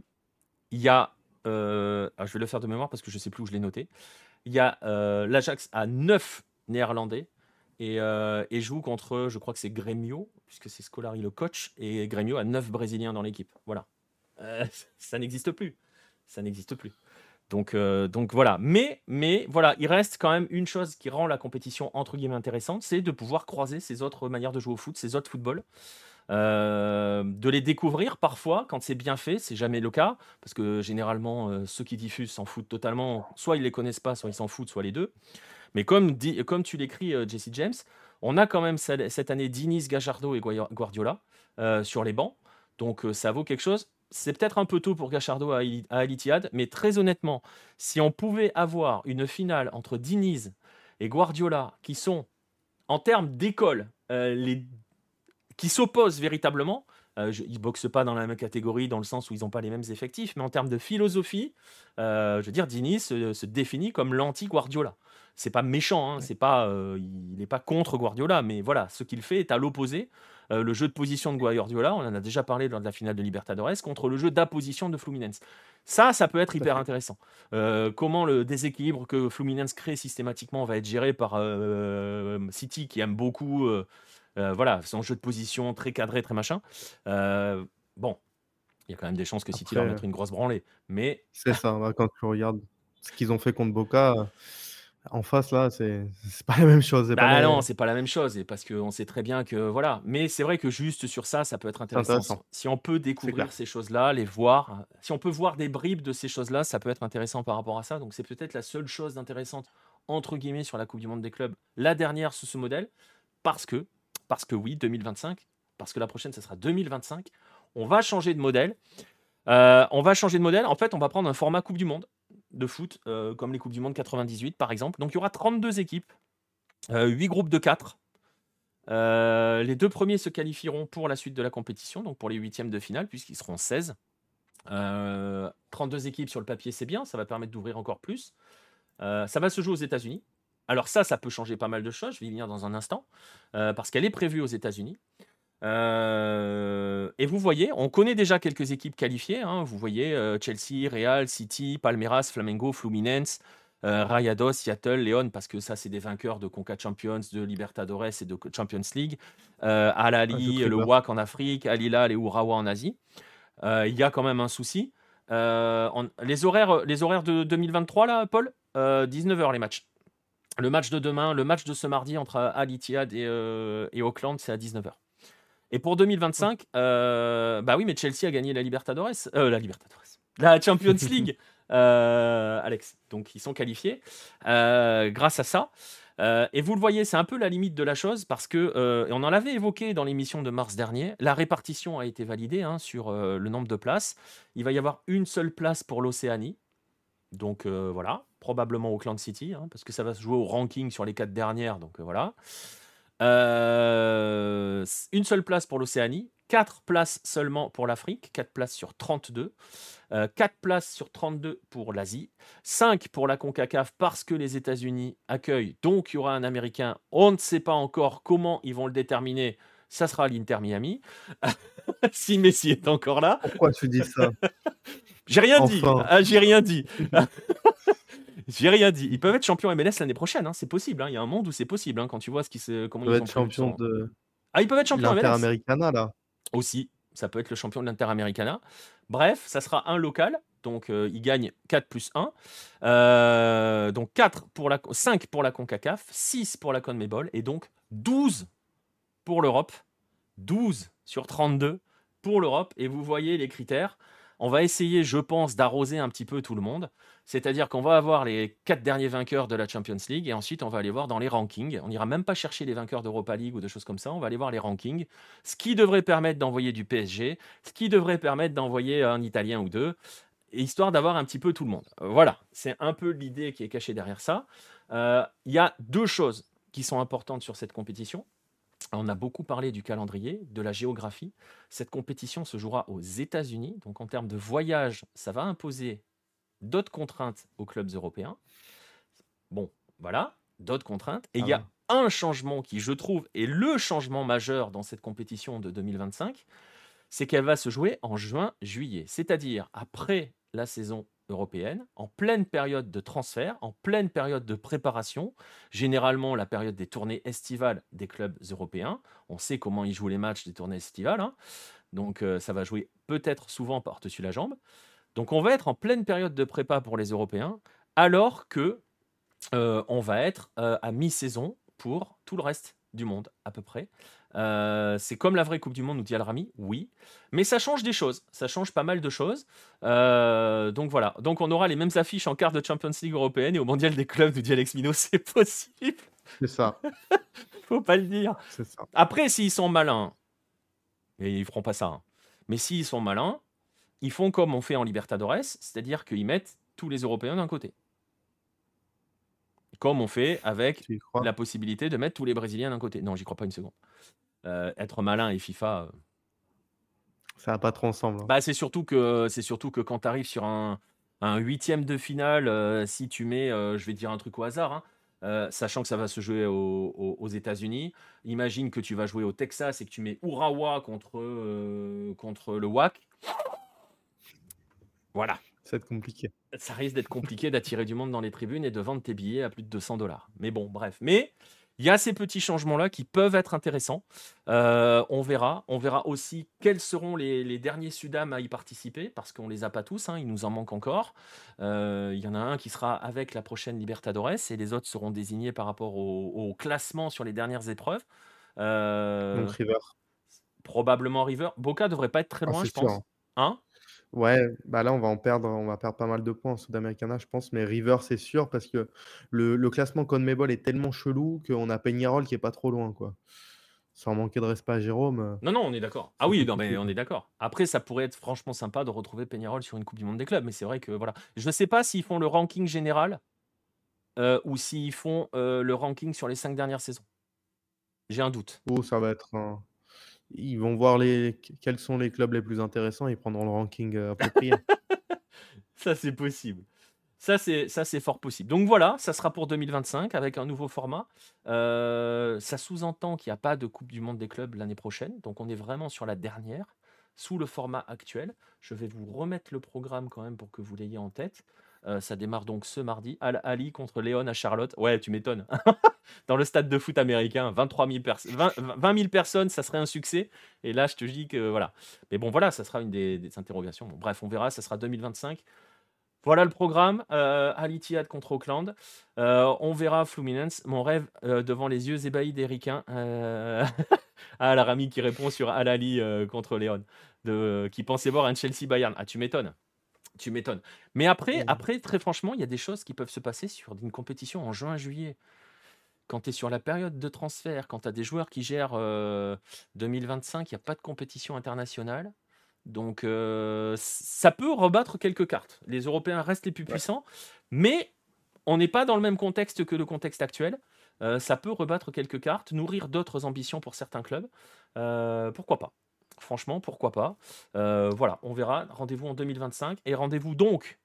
il y a. Euh, ah, je vais le faire de mémoire parce que je ne sais plus où je l'ai noté. Il y a l'Ajax à 9 néerlandais et, joue contre, je crois que c'est Grêmio, puisque c'est Scolari le coach, et Grêmio a 9 Brésiliens dans l'équipe. Voilà. ça n'existe plus. Ça n'existe plus. Donc, euh, donc voilà. Mais, il reste quand même une chose qui rend la compétition entre guillemets intéressante, c'est de pouvoir croiser ces autres manières de jouer au foot, ces autres footballs. Euh, de les découvrir parfois quand c'est bien fait, c'est jamais le cas, parce que généralement euh, ceux qui diffusent s'en foutent totalement, soit ils les connaissent pas, soit ils s'en foutent, soit les deux. Mais comme, tu l'écris, Jesse James, on a quand même cette année Diniz, Gajardo et Guardiola sur les bancs, donc ça vaut quelque chose c'est peut-être un peu tôt pour Gachardo à, à mais très honnêtement, si on pouvait avoir une finale entre Diniz et Guardiola, qui sont, en termes d'école, euh, les... qui s'opposent véritablement, euh, ils ne boxent pas dans la même catégorie dans le sens où ils n'ont pas les mêmes effectifs, mais en termes de philosophie, euh, je veux dire, Diniz se, définit comme l'anti-Guardiola. C'est pas méchant, hein, c'est pas, il n'est pas contre Guardiola, mais voilà, ce qu'il fait est à l'opposé. Euh, le jeu de position de Guardiola, on en a déjà parlé lors de la finale de Libertadores, contre le jeu d'apposition de Fluminense. Ça, ça peut être hyper intéressant. Euh, comment le déséquilibre que Fluminense crée systématiquement va être géré par euh, City, qui aime beaucoup voilà, son jeu de position très cadré, très machin. bon, il y a quand même des chances que City va mettre une grosse branlée. Mais... C'est ça, hein, quand tu regardes ce qu'ils ont fait contre Boca, en face, là, c'est pas la même chose. Bah non, c'est pas la même chose, et parce qu'on sait très bien que voilà. Mais c'est vrai que juste sur ça, ça peut être intéressant. Si on peut découvrir ces choses-là, les voir, si on peut voir des bribes de ces choses-là, ça peut être intéressant par rapport à ça. Donc c'est peut-être la seule chose d'intéressante entre guillemets sur la Coupe du Monde des clubs, la dernière sous ce modèle, parce que, parce que oui, 2025, parce que la prochaine, ça sera 2025. On va changer de modèle. Euh, on va changer de modèle. En fait, on va prendre un format Coupe du Monde de foot, euh, comme les Coupes du Monde 98 par exemple. Donc il y aura 32 équipes, 8 euh, groupes de 4. Euh, les deux premiers se qualifieront pour la suite de la compétition, donc pour les huitièmes de finale, puisqu'ils seront 16. 32 équipes sur le papier, c'est bien, ça va permettre d'ouvrir encore plus. ça va se jouer aux États-Unis. Alors ça, ça peut changer pas mal de choses, je vais y venir dans un instant, parce qu'elle est prévue aux États-Unis. Euh, et vous voyez, on connaît déjà quelques équipes qualifiées. Hein. Vous voyez euh, Chelsea, Real, City, Palmeiras, Flamengo, Fluminense, euh, Rayados, Seattle, Leon, parce que ça, c'est des vainqueurs de Conca Champions, de Libertadores et de Champions League. Al Ali, ah, le WAC en Afrique, Al Hilal et Urawa en Asie. Il y a quand même un souci. les, horaires, les horaires de 2023, là, Paul? 19h les matchs. Le match de demain, le match de ce mardi entre Al Ittihad et, et Auckland, c'est à 19h. Et pour 2025, euh, bah oui, mais Chelsea a gagné la Libertadores, euh, la Libertadores, la Champions League, euh, Alex. Donc ils sont qualifiés grâce à ça. et vous le voyez, c'est un peu la limite de la chose parce que, on en avait évoqué dans l'émission de mars dernier, la répartition a été validée hein, sur le nombre de places. Il va y avoir une seule place pour l'Océanie. Donc voilà, probablement Auckland City, hein, parce que ça va se jouer au ranking sur les quatre dernières. Donc voilà. Euh, une seule place pour l'Océanie, 4 places seulement pour l'Afrique, 4 places sur 32, 4 euh, places sur 32 pour l'Asie, 5 pour la CONCACAF parce que les États-Unis accueillent, donc il y aura un Américain, on ne sait pas encore comment ils vont le déterminer, ça sera l'Inter Miami, si Messi est encore là. Pourquoi tu dis ça? J'ai rien dit, ah, j'ai rien dit. J'ai rien dit. Ils peuvent être champions MLS l'année prochaine, hein, c'est possible. Hein. Il y a un monde où c'est possible hein, quand tu vois ce qui se, comment ils, peuvent être champions de. Ah, ils peuvent être champions là. Aussi, ça peut être le champion de l'Inter-Americana. Bref, ça sera un local. Donc, euh, ils gagnent 4 plus 1. Euh, donc, 4 pour la, 5 pour la CONCACAF, 6 pour la CONMEBOL et donc 12 pour l'Europe. 12 sur 32 pour l'Europe. Et vous voyez les critères. On va essayer, je pense, d'arroser un petit peu tout le monde. C'est-à-dire qu'on va avoir les quatre derniers vainqueurs de la Champions League et ensuite on va aller voir dans les rankings. On n'ira même pas chercher les vainqueurs d'Europa League ou de choses comme ça. On va aller voir les rankings. Ce qui devrait permettre d'envoyer du PSG, ce qui devrait permettre d'envoyer un Italien ou deux, histoire d'avoir un petit peu tout le monde. Voilà, c'est un peu l'idée qui est cachée derrière ça. Euh, il y a deux choses qui sont importantes sur cette compétition. On a beaucoup parlé du calendrier, de la géographie. Cette compétition se jouera aux États-Unis. Donc en termes de voyage, ça va imposer d'autres contraintes aux clubs européens. Bon, voilà, d'autres contraintes. Et il y a ah un changement qui, je trouve, est le changement majeur dans cette compétition de 2025, c'est qu'elle va se jouer en juin-juillet, c'est-à-dire après la saison européenne, en pleine période de transfert, en pleine période de préparation, généralement la période des tournées estivales des clubs européens. On sait comment ils jouent les matchs des tournées estivales, hein. donc euh, ça va jouer peut-être souvent par-dessus la jambe. Donc on va être en pleine période de prépa pour les Européens, alors que euh, on va être euh, à mi-saison pour tout le reste du monde à peu près. Euh, c'est comme la vraie Coupe du Monde, nous dit Alrami, oui. Mais ça change des choses, ça change pas mal de choses. Euh, donc voilà, donc on aura les mêmes affiches en quart de Champions League européenne et au Mondial des clubs, nous dit Alex Mino, c'est possible. C'est ça. Faut pas le dire. Ça. Après, s'ils sont malins, et ils feront pas ça, hein, mais s'ils sont malins, ils font comme on fait en Libertadores, c'est-à-dire qu'ils mettent tous les Européens d'un côté. Comme on fait avec la possibilité de mettre tous les Brésiliens d'un côté. Non, j'y crois pas une seconde. Euh, être malin et FIFA. Euh, ça va pas trop ensemble. Hein. Bah, c'est surtout que c'est surtout que quand tu arrives sur un, huitième de finale, euh, si tu mets, je vais dire un truc au hasard, hein, sachant que ça va se jouer aux États-Unis, imagine que tu vas jouer au Texas et que tu mets Urawa contre, contre le WAC. Voilà. Ça va être compliqué. Ça risque d'être compliqué d'attirer du monde dans les tribunes et de vendre tes billets à plus de 200 dollars. Mais bon, bref. Mais il y a ces petits changements-là qui peuvent être intéressants. Euh, on verra. On verra aussi quels seront les, derniers Sudam à y participer, parce qu'on ne les a pas tous, hein, il nous en manque encore. Euh, il y en a un qui sera avec la prochaine Libertadores, et les autres seront désignés par rapport au, classement sur les dernières épreuves. Euh, Donc River. Probablement River. Boca devrait pas être très ah, loin, je pense. Hein? Ouais, bah là, on va en perdre, on va perdre pas mal de points en Sudamericana, je pense, mais River, c'est sûr, parce que le, le classement CONMEBOL est tellement chelou qu'on a Peñarol qui est pas trop loin, quoi. Sans manquer de respect à Jérôme. Euh, non, non, on est d'accord. Ah oui, non, mais on est d'accord. Après, ça pourrait être franchement sympa de retrouver Peñarol sur une Coupe du Monde des clubs, mais c'est vrai que voilà. Je ne sais pas s'ils font le ranking général euh, ou s'ils font euh, le ranking sur les cinq dernières saisons. J'ai un doute. Oh, ça va être un, ils vont voir les, quels sont les clubs les plus intéressants et ils prendront le ranking euh, approprié. ça, c'est possible. Ça, c'est, ça, c'est fort possible. Donc voilà, ça sera pour 2025 avec un nouveau format. Euh, ça sous-entend qu'il n'y a pas de Coupe du Monde des clubs l'année prochaine. Donc on est vraiment sur la dernière, sous le format actuel. Je vais vous remettre le programme quand même pour que vous l'ayez en tête. Euh, ça démarre donc ce mardi. Al Ali contre Léon à Charlotte. Ouais, tu m'étonnes. Dans le stade de foot américain, 23 000 20, 000 personnes, ça serait un succès. Et là, je te dis que voilà. Mais bon, voilà, ça sera une des, interrogations. bref, on verra. Ça sera 2025. Voilà le programme. Euh, Al Ittihad contre Auckland. Euh, on verra Fluminense. Mon rêve euh, devant les yeux ébahis d'Ericain. ah, la Rami qui répond sur Al Ali contre Léon. De, qui pensait voir un Chelsea Bayern. Ah, tu m'étonnes. Tu m'étonnes. Mais après, après, très franchement, il y a des choses qui peuvent se passer sur une compétition en juin-juillet. Quand tu es sur la période de transfert, quand tu as des joueurs qui gèrent 2025, il n'y a pas de compétition internationale. Donc, ça peut rebattre quelques cartes. Les Européens restent les plus puissants, mais on n'est pas dans le même contexte que le contexte actuel. ça peut rebattre quelques cartes, nourrir d'autres ambitions pour certains clubs. pourquoi pas? Franchement, pourquoi pas euh, Voilà, on verra. Rendez-vous en 2025 et rendez-vous donc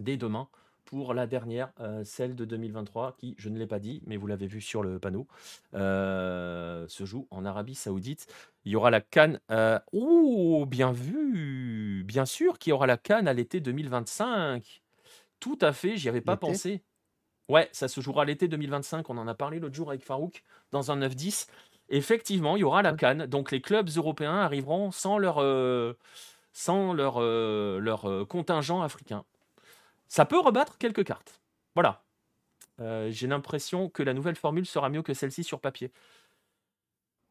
dès demain pour la dernière, euh, celle de 2023, qui, je ne l'ai pas dit, mais vous l'avez vu sur le panneau, euh, se joue en Arabie Saoudite. Il y aura la Cannes. oh, bien vu Bien sûr qu'il y aura la Cannes à l'été 2025. Tout à fait, j'y avais pas pensé. Ouais, ça se jouera l'été 2025. On en a parlé l'autre jour avec Farouk dans un 9-10 effectivement, il y aura la Cannes. Donc les clubs européens arriveront sans leur, euh, sans leur, euh, leur euh, contingent africain. Ça peut rebattre quelques cartes. Voilà. J'ai l'impression que la nouvelle formule sera mieux que celle-ci sur papier.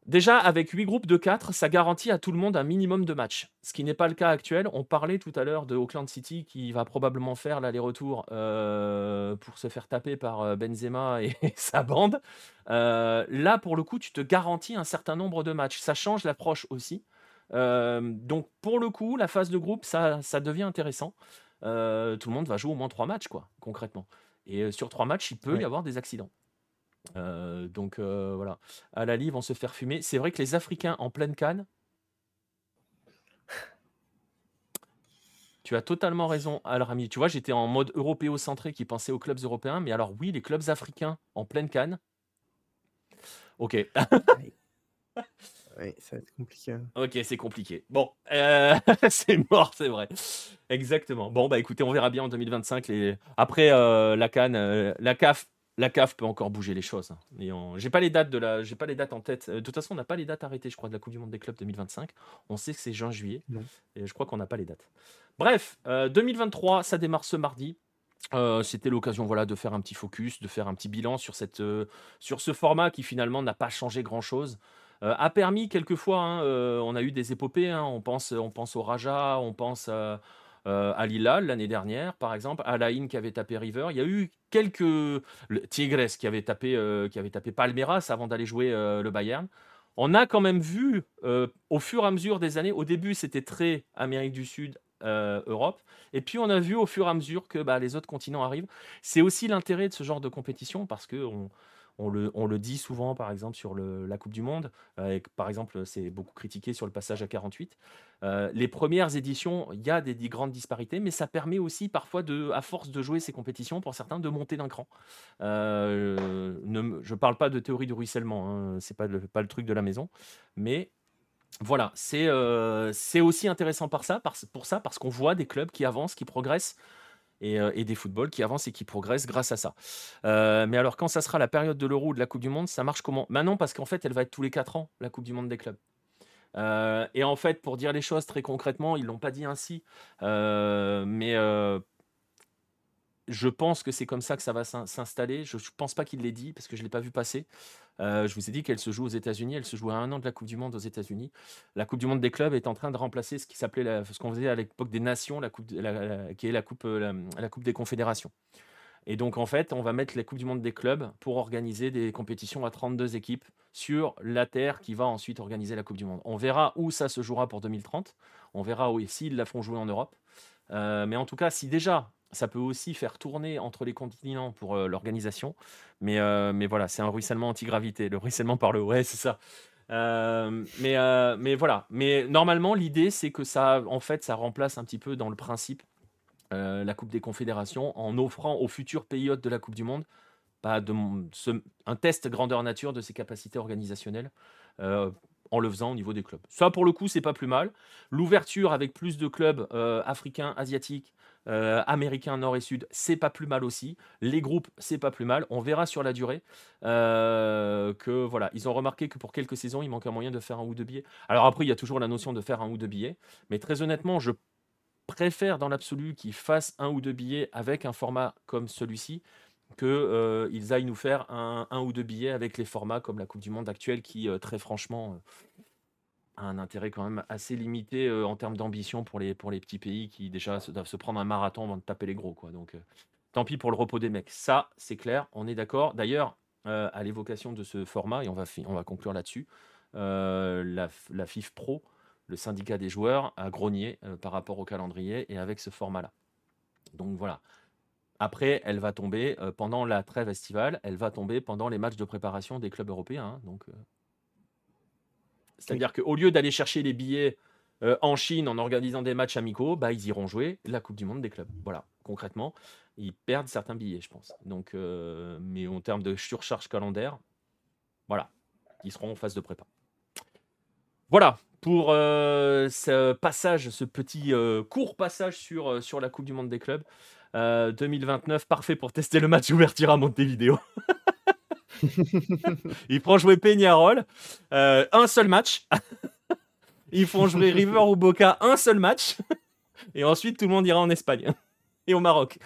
Déjà, avec 8 groupes de 4, ça garantit à tout le monde un minimum de matchs. Ce qui n'est pas le cas actuel. On parlait tout à l'heure de Auckland City qui va probablement faire l'aller-retour euh, pour se faire taper par euh, Benzema et, sa bande. Euh, là, pour le coup, tu te garantis un certain nombre de matchs. Ça change l'approche aussi. donc, pour le coup, la phase de groupe, ça, ça devient intéressant. tout le monde va jouer au moins 3 matchs, quoi, concrètement. Et sur 3 matchs, il peut y avoir des accidents. Euh, donc euh, voilà, à la livre, vont se faire fumer. C'est vrai que les Africains en pleine canne. Tu as totalement raison, Al-Rami. Tu vois, j'étais en mode européocentré qui pensait aux clubs européens, mais alors oui, les clubs africains en pleine canne, Ok. Oui, ça va être compliqué. hein. Ok, c'est compliqué. Bon, euh, c'est mort, c'est vrai. Exactement. Bon, bah écoutez, on verra bien en 2025. Les... Après, la Cannes, euh, la CAF, la CAF peut encore bouger les choses. hein. On- J'ai pas les dates de la, j'ai pas les dates en tête. Euh, De toute façon, on n'a pas les dates arrêtées, je crois, de la Coupe du Monde des clubs 2025. On sait que c'est juin-juillet. Et je crois qu'on n'a pas les dates. Bref, euh, 2023, ça démarre ce mardi. Euh, C'était l'occasion voilà, de faire un petit focus, de faire un petit bilan sur, cette, euh, sur ce format qui finalement n'a pas changé grand-chose. Euh, a permis quelquefois, hein, euh, on a eu des épopées, hein, on, pense, on pense au Raja, on pense euh, euh, à Lila l'année dernière, par exemple, à Laïn qui avait tapé River. Il y a eu quelques... Tigres qui avait tapé, euh, qui avait tapé Palmeiras avant d'aller jouer euh, le Bayern. On a quand même vu, euh, au fur et à mesure des années, au début c'était très Amérique du Sud, Europe, et puis on a vu au fur et à mesure que bah, les autres continents arrivent. C'est aussi l'intérêt de ce genre de compétition parce que on le, dit souvent, par exemple, sur la Coupe du Monde. euh, par exemple, c'est beaucoup critiqué sur le passage à 48. Euh, les premières éditions, il y a des, des grandes disparités, mais ça permet aussi parfois, de, à force de jouer ces compétitions, pour certains, de monter d'un cran. Euh, je ne parle pas de théorie du ruissellement, hein, c'est pas le, truc de la maison, mais voilà, c'est aussi intéressant par ça, pour ça, parce qu'on voit des clubs qui avancent, qui progressent, et, euh, et des footballs qui avancent et qui progressent grâce à ça. Euh, mais alors, quand ça sera la période de l'Euro ou de la Coupe du Monde, ça marche comment? Maintenant, parce qu'en fait, elle va être tous les 4 ans, la Coupe du Monde des clubs. Euh, et en fait, pour dire les choses très concrètement, ils l'ont pas dit ainsi, mais je pense que c'est comme ça que ça va s'in- s'installer. Je ne pense pas qu'il l'ait dit parce que je ne l'ai pas vu passer. Euh, je vous ai dit qu'elle se joue aux États-Unis. Elle se joue à un an de la Coupe du Monde aux États-Unis. La Coupe du Monde des clubs est en train de remplacer ce qu'on faisait à l'époque des nations, la coupe, qui est la coupe, euh, la coupe des confédérations. Et donc en fait, on va mettre la Coupe du Monde des clubs pour organiser des compétitions à 32 équipes sur la terre qui va ensuite organiser la Coupe du Monde. On verra où ça se jouera pour 2030. On verra où s'ils la font jouer en Europe. Euh, mais en tout cas, si déjà ça peut aussi faire tourner entre les continents pour euh, l'organisation. Mais, euh, mais voilà, c'est un ruissellement anti-gravité. Le ruissellement par le ouais, c'est ça. Euh, mais, mais voilà. Mais normalement, l'idée, c'est que ça, en fait, ça remplace un petit peu dans le principe la Coupe des Confédérations en offrant aux futurs pays hôtes de la Coupe du Monde pas de, un test grandeur nature de ses capacités organisationnelles en le faisant au niveau des clubs. Ça, pour le coup, c'est pas plus mal. L'ouverture avec plus de clubs africains, asiatiques, euh, américains, nord et sud, c'est pas plus mal aussi. Les groupes, c'est pas plus mal. On verra sur la durée euh, que voilà, ils ont remarqué que pour quelques saisons, il manque un moyen de faire un ou deux billets. Alors après, il y a toujours la notion de faire un ou deux billets, mais très honnêtement, je préfère dans l'absolu qu'ils fassent un ou deux billets avec un format comme celui-ci qu'ils aillent nous faire un, un ou deux billets avec les formats comme la Coupe du Monde actuelle qui, euh, très franchement, euh, un intérêt quand même assez limité en termes d'ambition pour les, petits pays qui déjà doivent se prendre un marathon avant de taper les gros. Quoi. Donc, tant pis pour le repos des mecs. Ça, c'est clair, on est d'accord. D'ailleurs, à l'évocation de ce format, et on va, on va conclure là-dessus, la, FIF Pro, le syndicat des joueurs, a grogné par rapport au calendrier et avec ce format-là. Donc voilà. Après, elle va tomber pendant la trêve estivale, elle va tomber pendant les matchs de préparation des clubs européens. hein, c'est-à-dire qu'au lieu d'aller chercher les billets euh, en Chine en organisant des matchs amicaux, bah, ils iront jouer la Coupe du Monde des clubs. Voilà, concrètement, ils perdent certains billets, je pense. Donc, euh, mais en termes de surcharge calendaire, voilà, ils seront en phase de prépa. Voilà pour euh, ce passage, ce petit court passage sur, la Coupe du Monde des clubs. Euh, 2029, parfait pour tester le match ouverture à Montevideo. Ils font jouer Peñarol, euh, un seul match. Ils font jouer River ou Boca, un seul match. Et ensuite, tout le monde ira en Espagne et au Maroc.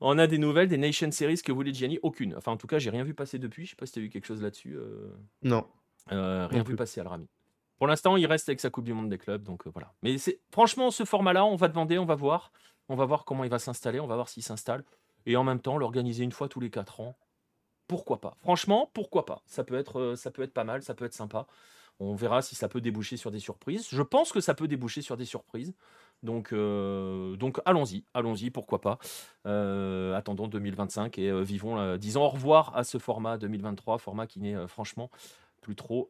On a des nouvelles des Nation Series que voulait Gianni Aucune. Enfin, en tout cas, j'ai rien vu passer depuis. Je sais pas si tu as vu quelque chose là-dessus. euh, Non. euh, rien Non vu plus. passer, Al-Rami. Pour l'instant, il reste avec sa Coupe du Monde des clubs, donc euh, voilà. Mais franchement, ce format-là, on va demander, on va voir. On va voir comment il va s'installer, on va voir s'il s'installe. Et en même temps, l'organiser une fois tous les 4 ans. Pourquoi pas? Franchement, pourquoi pas? Ça peut, être, euh, ça peut être pas mal, ça peut être sympa. On verra si ça peut déboucher sur des surprises. Je pense que ça peut déboucher sur des surprises. Donc, euh, donc allons-y, allons-y, pourquoi pas. Euh, attendons 2025 et vivons, disons au revoir à ce format 2023, format qui n'est franchement plus trop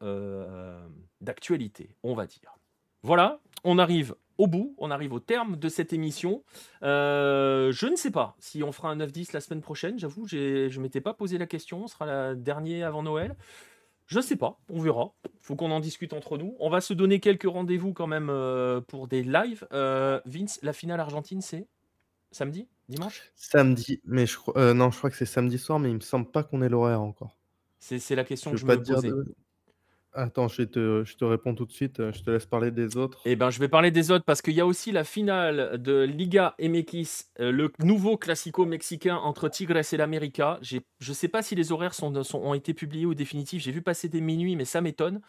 d'actualité, on va dire. Voilà, on arrive au bout, on arrive au terme de cette émission. Euh, je ne sais pas si on fera un 9-10 la semaine prochaine. J'avoue, je ne m'étais pas posé la question. Ce sera la dernière avant Noël. Je ne sais pas, on verra. Il faut qu'on en discute entre nous. On va se donner quelques rendez-vous quand même euh, pour des lives. Euh, Vince, la finale Argentine, c'est samedi Dimanche? Samedi, mais je crois, non, je crois que c'est samedi soir, mais il me semble pas qu'on ait l'horaire encore. C'est la question que je me posais. Attends, je te, je te réponds tout de suite. Euh, je te laisse parler des autres. Eh ben, je vais parler des autres parce qu'il y a aussi la finale de Liga MX, euh, le nouveau classico mexicain entre Tigres et l'América. Je ne sais pas si les horaires sont, ont été publiés ou définitifs. J'ai vu passer des minuit, mais ça m'étonne.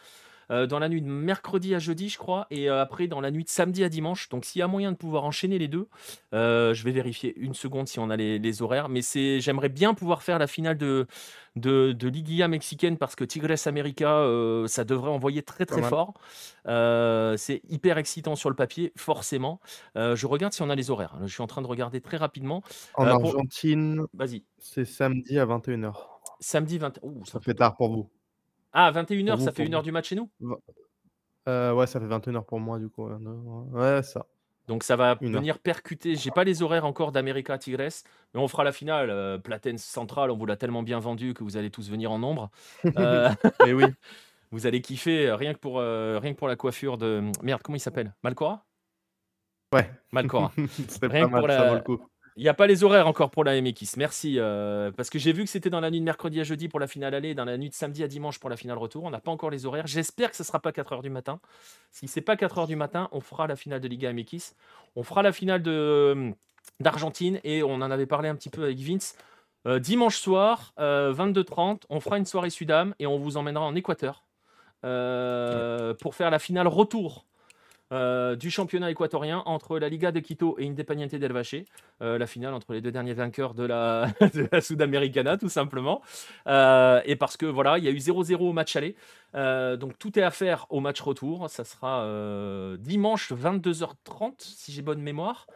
Euh, dans la nuit de mercredi à jeudi, je crois, et euh, après dans la nuit de samedi à dimanche. Donc s'il y a moyen de pouvoir enchaîner les deux, euh, je vais vérifier une seconde si on a les, horaires. Mais c'est, j'aimerais bien pouvoir faire la finale de, de, de Liguilla mexicaine parce que Tigres América, ça devrait envoyer très très fort. c'est hyper excitant sur le papier, forcément. je regarde si on a les horaires. Je suis en train de regarder très rapidement. En Argentine, vas-y. C'est samedi à 21h. Samedi 20 ça fait tard pour vous. Ah, 21h, ça fait 1h du match chez nous? Euh, Ouais, ça fait 21h pour moi, du coup. Ouais, ça. Donc ça va venir percuter. J'ai pas les horaires encore d'América Tigres, mais on fera la finale. Euh, Platense Central, on vous l'a tellement bien vendu que vous allez tous venir en nombre. Euh, Et oui. Vous allez kiffer euh, rien que pour, rien que pour la coiffure de. Merde, comment il s'appelle? Malcora? Ouais. Malcora. rien que pour la... Il n'y a pas les horaires encore pour la MX. Merci. Euh, parce que j'ai vu que c'était dans la nuit de mercredi à jeudi pour la finale aller, dans la nuit de samedi à dimanche pour la finale retour. On n'a pas encore les horaires. J'espère que ce ne sera pas 4h du matin. Si c'est pas 4h du matin, on fera la finale de Liga MX. On fera la finale de, d'Argentine et on en avait parlé un petit peu avec Vince. Euh, dimanche soir, 22h30, euh, on fera une soirée Sudam et on vous emmènera en Équateur pour faire la finale retour euh, du championnat équatorien entre la Liga de Quito et Independiente del Valle. Euh, la finale entre les deux derniers vainqueurs de la, de la Sudamericana, tout simplement. Euh, et parce que voilà, il y a eu 0-0 au match aller. donc tout est à faire au match retour. Ça sera dimanche 22h30, si j'ai bonne mémoire.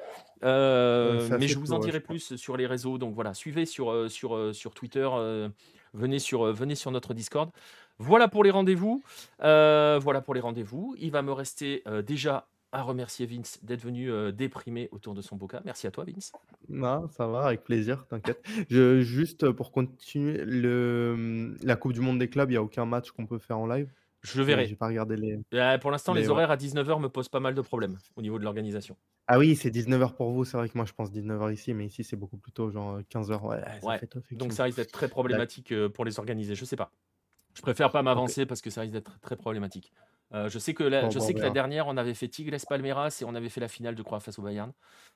mais je vous en dirai plus sur les réseaux. Donc voilà, suivez sur, sur, sur Twitter. venez, sur, venez sur notre Discord. Voilà pour les rendez-vous. Euh, voilà pour les rendez-vous. Il va me rester euh, déjà à remercier Vince d'être venu euh, déprimer autour de son boca. Merci à toi, Vince. Non, ça va, avec plaisir, t'inquiète. juste pour continuer, le, la Coupe du Monde des clubs, il n'y a aucun match qu'on peut faire en live? Je le verrai. J'ai pas regardé les. pour l'instant, les, horaires à 19h me posent pas mal de problèmes au niveau de l'organisation. Ah oui, c'est 19h pour vous. C'est vrai que moi, je pense 19h ici, mais ici, c'est beaucoup plus tôt, genre 15h. Ouais, ça Fait Donc, ça risque d'être très problématique pour les organiser. Je sais pas. Je préfère pas m'avancer parce que ça risque d'être très problématique. Euh, je sais que, la, je sais que la dernière, on avait fait Tigres Palmeiras et on avait fait la finale, de crois, face au Bayern.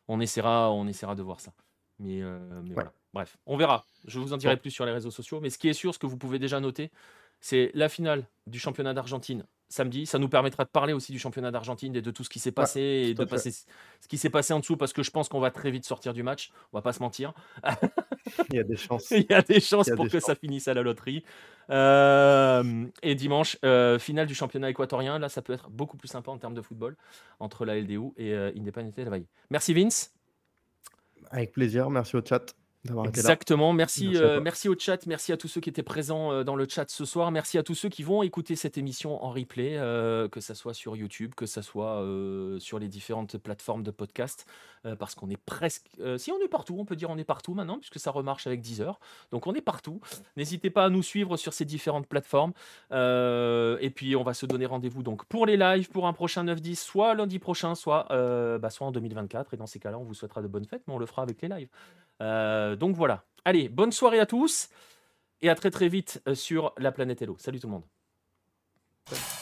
On essaiera, on essaiera de voir ça. Mais, euh, voilà. Bref, on verra. Je vous en dirai plus sur les réseaux sociaux. Mais ce qui est sûr, ce que vous pouvez déjà noter, c'est la finale du championnat d'Argentine samedi. Ça nous permettra de parler aussi du championnat d'Argentine et de tout ce qui s'est passé et de passer ce qui s'est passé en dessous parce que je pense qu'on va très vite sortir du match. On va pas se mentir. Il y a des chances. Il y a des chances pour que ça finisse à la loterie. Euh, et dimanche, euh, finale du championnat équatorien. Là, ça peut être beaucoup plus sympa en termes de football entre la LDU et euh, Independiente de Valle. Merci Vince. Avec plaisir. Merci au chat. Exactement. Merci, euh, merci, au chat. Merci à tous ceux qui étaient présents euh, dans le chat ce soir. Merci à tous ceux qui vont écouter cette émission en replay, euh, que ce soit sur YouTube, que ce soit sur les différentes plateformes de podcast. parce qu'on est presque. si on est partout, on peut dire on est partout maintenant, puisque ça remarche avec 10 heures. Donc on est partout. N'hésitez pas à nous suivre sur ces différentes plateformes. et puis on va se donner rendez-vous donc pour les lives, pour un prochain 9-10, soit lundi prochain, soit, bah, soit en 2024. Et dans ces cas-là, on vous souhaitera de bonnes fêtes, mais on le fera avec les lives. Euh, donc voilà. Allez, bonne soirée à tous et à très très vite euh, sur la planète Hello. Salut tout le monde.